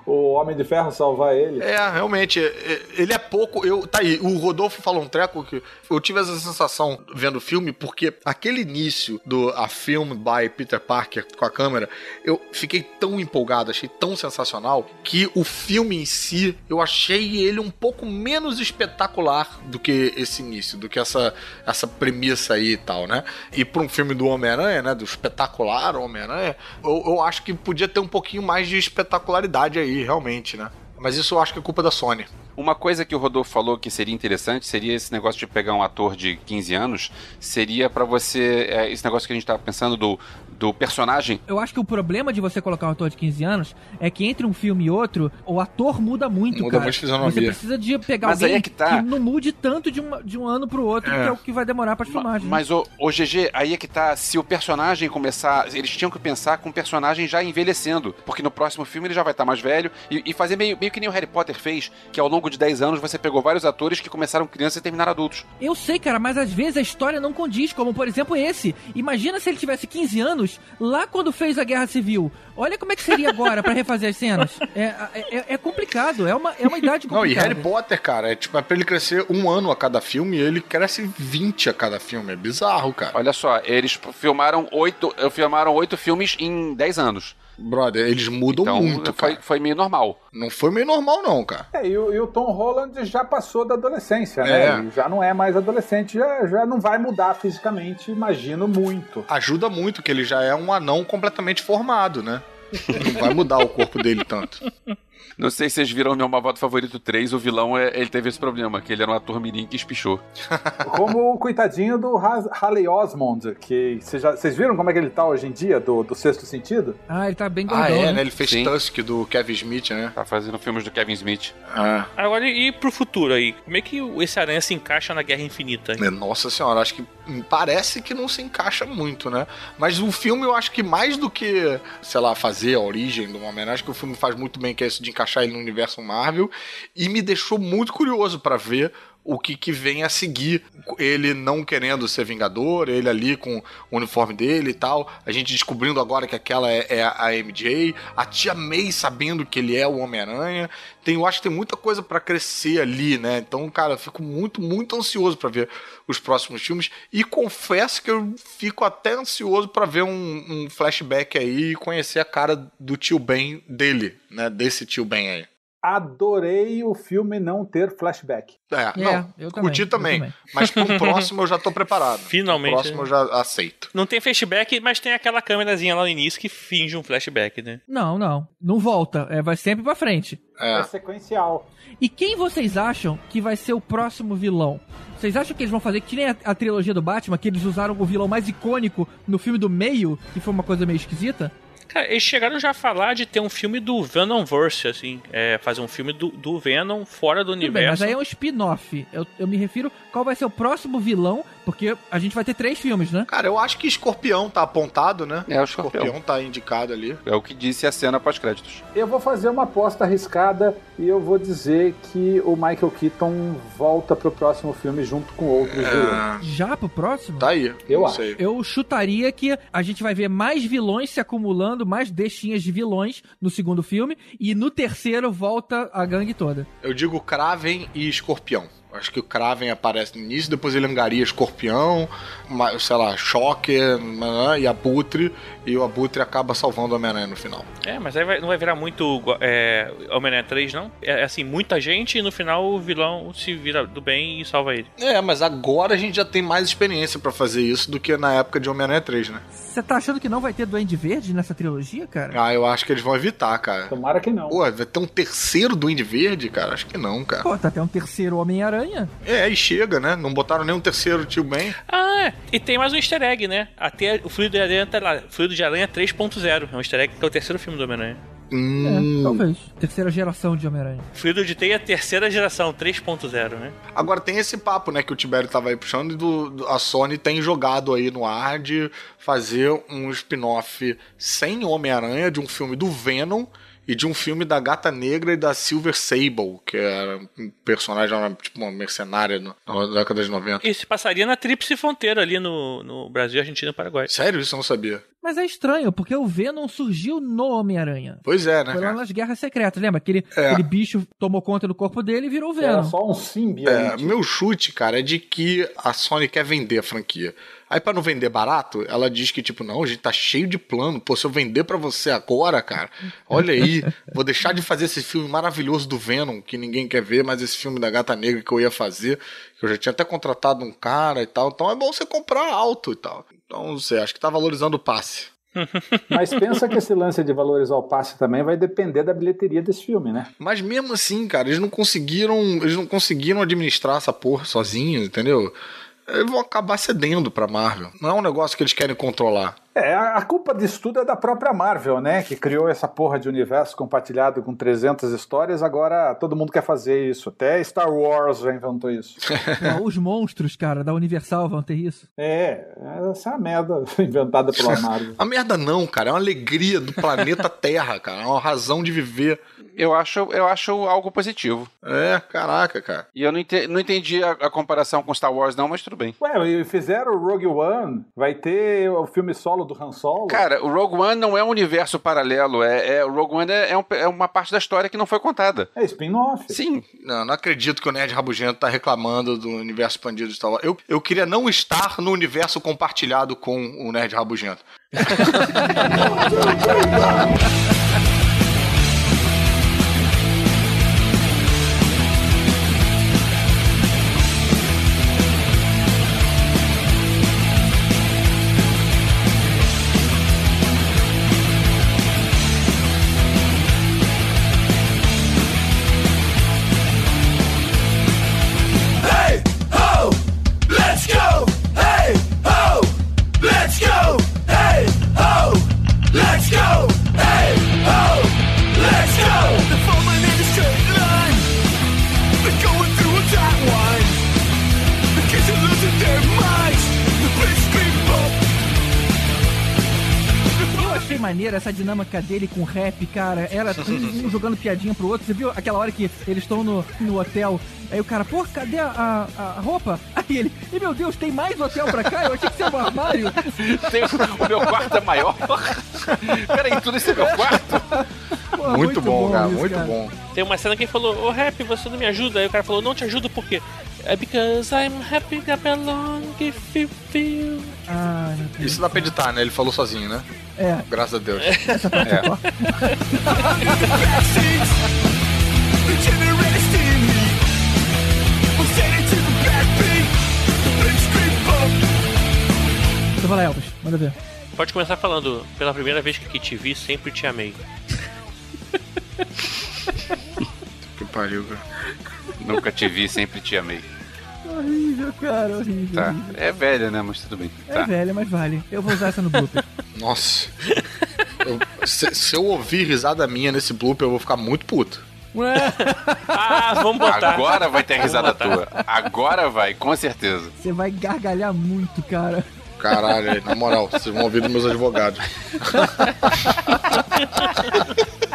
o, o, o Homem de Ferro salvar ele. É, realmente, é- ele é pouco. Eu, tá aí, o Rodolfo falou um treco que eu tive essa sensação vendo o filme, porque aquele início do A Film by Peter Parker com a câmera, eu fiquei tão empolgado, achei tão sensacional, que o filme em si, eu achei ele um pouco menos espetacular do que esse início, do que essa, essa premissa aí e tal, né? E pra um filme do Homem-Aranha, né? Do espetacular Homem-Aranha, eu, eu acho que podia ter um pouquinho mais de espetacularidade aí, realmente, né? Mas isso eu acho que é culpa da Sony. Uma coisa que o Rodolfo falou que seria interessante seria esse negócio de pegar um ator de 15 anos. Seria pra você. é, esse negócio que a gente tava pensando do, do personagem. Eu acho que o problema de você colocar um ator de 15 anos é que entre um filme e outro, o ator muda muito, Muda cara. muito a fisionomia. Você precisa de pegar Mas alguém é que tá. não mude tanto de, uma- de um ano pro outro, É. que é o que vai demorar pra filmagem. né? Mas o, o GG, aí é que tá. Se o personagem começar. Eles tinham que pensar com o personagem já envelhecendo. Porque no próximo filme ele já vai estar mais velho. E, e fazer meio, meio que nem o Harry Potter fez, que ao longo de 10 anos você pegou vários atores que começaram crianças e terminaram adultos. Eu sei, cara, mas às vezes a história não condiz, como por exemplo esse. Imagina se ele tivesse 15 anos, lá quando fez a Guerra Civil. Olha como é que seria agora pra refazer as cenas. É, é, é complicado, é uma, é uma idade Não, e complicada. Harry Potter, cara, é tipo, é pra ele crescer um ano a cada filme e ele cresce 20 a cada filme. É bizarro, cara. Olha só, eles filmaram oito, filmaram oito filmes em 10 anos. Brother, eles mudam Então muito, foi, cara. foi meio normal. Não foi meio normal, não, cara. É, e, o, e o Tom Holland já passou da adolescência, É. né? Ele já não é mais adolescente, já, já não vai mudar fisicamente, imagino muito. Ajuda muito que ele já é um anão completamente formado, né? Não vai mudar o corpo dele tanto. Não sei se vocês viram o meu Malvado Favorito 3, o vilão, é, ele teve esse problema, que ele era um ator mirim que espichou. Como o coitadinho do Ha- Haley Osmond, que vocês já- viram como é que ele tá hoje em dia, do, do Sexto Sentido? Ah, ele tá bem gordão, Ah, é, né? né? Ele fez Sim. Tusk do Kevin Smith, né? Tá fazendo filmes do Kevin Smith. Ah. Agora, e pro futuro aí? Como é que esse aranha se encaixa na Guerra Infinita? É, Nossa senhora, acho que parece que não se encaixa muito, né? Mas o filme eu acho que mais do que, sei lá, fazer a origem do Homem-Aranha, acho que o filme faz muito bem que é isso de encaixar ele no universo Marvel e me deixou muito curioso pra ver o que, que vem a seguir. Ele não querendo ser Vingador, ele ali com o uniforme dele e tal. A gente descobrindo agora que aquela é, é a MJ. A tia May sabendo que ele é o Homem-Aranha. Tem, eu acho que tem muita coisa pra crescer ali, né? Então, cara, eu fico muito, muito ansioso pra ver os próximos filmes. E confesso que eu fico até ansioso pra ver um, um flashback aí e conhecer a cara do tio Ben dele, né? Desse tio Ben aí. Adorei o filme não ter flashback. É, É, não, eu curti também, também. eu também. Mas pro próximo eu já tô preparado. Finalmente, Pro próximo né? eu já aceito. Não tem flashback, mas tem aquela câmerazinha lá no início que finge um flashback, né? Não, não. Não volta. É, vai sempre pra frente. É É. sequencial. E quem vocês acham que vai ser o próximo vilão? Vocês acham que eles vão fazer que nem a, a trilogia do Batman, que eles usaram o vilão mais icônico no filme do meio, que foi uma coisa meio esquisita? Cara, eles chegaram já a falar de ter um filme do Venomverse, assim. É, fazer um filme do, do Venom fora do Tudo bem, universo. mas aí é um spin-off. Eu, eu me refiro qual vai ser o próximo vilão, porque a gente vai ter três filmes, né? Cara, eu acho que Escorpião tá apontado, né? É o Escorpião. tá indicado ali. É o que disse a cena pós-créditos. Eu vou fazer uma aposta arriscada e eu vou dizer que o Michael Keaton volta pro próximo filme junto com outros vilões. Já pro próximo? Tá aí. Eu acho. sei. Eu chutaria que a gente vai ver mais vilões se acumulando, mais deixinhas de vilões no segundo filme, e no terceiro volta a gangue toda. Eu digo Kraven e Escorpião. Acho que o Kraven aparece no início, depois ele angaria Escorpião, uma- sei lá, Shocker né, e Abutre, e o Abutre acaba salvando o Homem-Aranha no final. É, mas aí vai- não vai virar muito é, Homem-Aranha 3, não? É assim, muita gente e no final o vilão se vira do bem e salva ele. É, mas agora a gente já tem mais experiência pra fazer isso do que na época de Homem-Aranha 3, né? Você tá achando que não vai ter Duende Verde nessa trilogia, cara? Ah, eu acho que eles vão evitar, cara. Tomara que não. Pô, vai ter um terceiro Duende Verde, cara? Acho que não, cara. Pô, tá até um terceiro Homem-Aranha. É, e chega, né? Não botaram nem um terceiro Tio Ben. Ah, é. e tem mais um easter egg, né? Até o Fluido de Aranha tá lá. Fluido de Aranha 3.0. É um easter egg que é o terceiro filme do Homem-Aranha. Hum. É, talvez. Terceira geração de Homem-Aranha. Fluido de Teia, terceira geração, 3.0, né? Agora tem esse papo, né, que o Tibério tava aí puxando, e do, do- a Sony tem jogado aí no ar de fazer um spin-off sem Homem-Aranha de um filme do Venom e de um filme da Gata Negra e da Silver Sable, que era um personagem, tipo uma mercenária no- na década de 90. E se passaria na Tríplice Fronteira ali no, no Brasil, Argentina e Paraguai. Sério? Isso eu não sabia. Mas é estranho, porque o Venom surgiu no Homem-Aranha. Pois é, né, Foi lá nas Guerras Secretas, lembra? Aquele, É. aquele bicho tomou conta do corpo dele e virou o Era Venom. só um É, simbionte. meu chute, cara, é de que a Sony quer vender a franquia. Aí, pra não vender barato, ela diz que, tipo, não, a gente tá cheio de plano. Pô, se eu vender pra você agora, cara, olha aí, vou deixar de fazer esse filme maravilhoso do Venom, que ninguém quer ver, mas esse filme da Gata Negra que eu ia fazer, que eu já tinha até contratado um cara e tal. Então é bom você comprar alto e tal. Então, não sei, acho que tá valorizando o passe. Mas pensa que esse lance de valorizar o passe também vai depender da bilheteria desse filme, né? Mas mesmo assim, cara, eles não conseguiram. Eles não conseguiram administrar essa porra sozinhos, entendeu? Eles vão acabar cedendo pra Marvel. Não é um negócio que eles querem controlar. É, a culpa disso tudo é da própria Marvel, né? Que criou essa porra de universo compartilhado com 300 histórias. Agora todo mundo quer fazer isso. Até Star Wars já inventou isso. Não, Os monstros, cara, da Universal vão ter isso. É, essa é a merda inventada pela Marvel. A merda não, cara. É uma alegria do planeta Terra, cara. É uma razão de viver. Eu acho, eu acho algo positivo. É, caraca, cara. E eu não, ente- não entendi a, a comparação com Star Wars, não, mas tudo bem. Ué, e fizeram o Rogue One, vai ter o filme solo do Han Solo. Cara, o Rogue One não é um universo paralelo. É, é- o Rogue One é, é um- é uma parte da história que não foi contada. É spin-off. Sim, Não, não acredito que o Nerd Rabugento tá reclamando do universo expandido de Star Wars. Eu, eu queria não estar no universo compartilhado com o Nerd Rabugento. dinâmica dele com o rap, cara. Era um, um jogando piadinha pro outro. Você viu aquela hora que eles estão no, no hotel? Aí o cara, pô, cadê a, a, a roupa? Aí ele, e meu Deus, tem mais hotel pra cá? Eu achei que era um armário. Tem- o meu quarto é maior. Peraí, tudo isso é meu quarto? Pô, muito, bom, cara. isso, muito cara. bom. Tem uma cena que ele falou, ô Rap, você não me ajuda? Aí o cara falou, não te ajudo por quê? É because I'm happy that belong if you feel. Ah. Isso dá pra editar, né? Ele falou sozinho, né? É, Graças a Deus. Essa parte é. Então vai lá, Elvis, manda ver. Pode começar falando, pela primeira vez que te vi, sempre te amei. Que pariu, cara. Nunca te vi, sempre te amei. Horrível, cara, horrível. Tá. horrível. É velha, né? Mas tudo bem. É Tá. velha, mas vale. Eu vou usar essa no blooper. Nossa. Eu- se, se eu ouvir risada minha nesse blooper, eu vou ficar muito puto. Ah, vamos botar. Agora vai ter a risada tua. Agora vai, com certeza. Você vai gargalhar muito, cara. Caralho, aí, na moral, vocês vão ouvir dos meus advogados.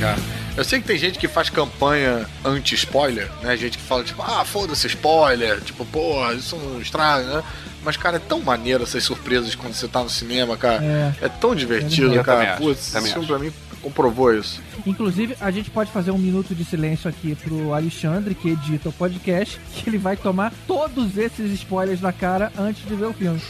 cara. Eu sei que tem gente que faz campanha anti-spoiler, né? Gente que fala, tipo, ah, foda-se spoiler. Tipo, porra, isso não estraga, né? Mas, cara, é tão maneiro essas surpresas quando você tá no cinema, cara. É. É, tão divertido, também cara. Putz, esse filme acho. pra mim comprovou isso. Inclusive, a gente pode fazer um minuto de silêncio aqui pro Alexandre, que edita o podcast, que ele vai tomar todos esses spoilers na cara antes de ver o filme.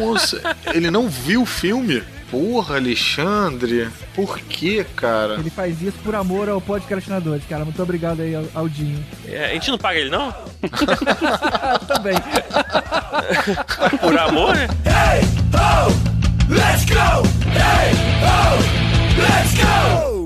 Nossa, ele não viu o filme? Porra, Alexandre, por que, cara? Ele faz isso por amor ao podcastinadores, cara. Muito obrigado aí Aldinho. É, a gente não paga ele, não? Também. por amor, né? Hey, oh, let's go! Hey, oh, let's go!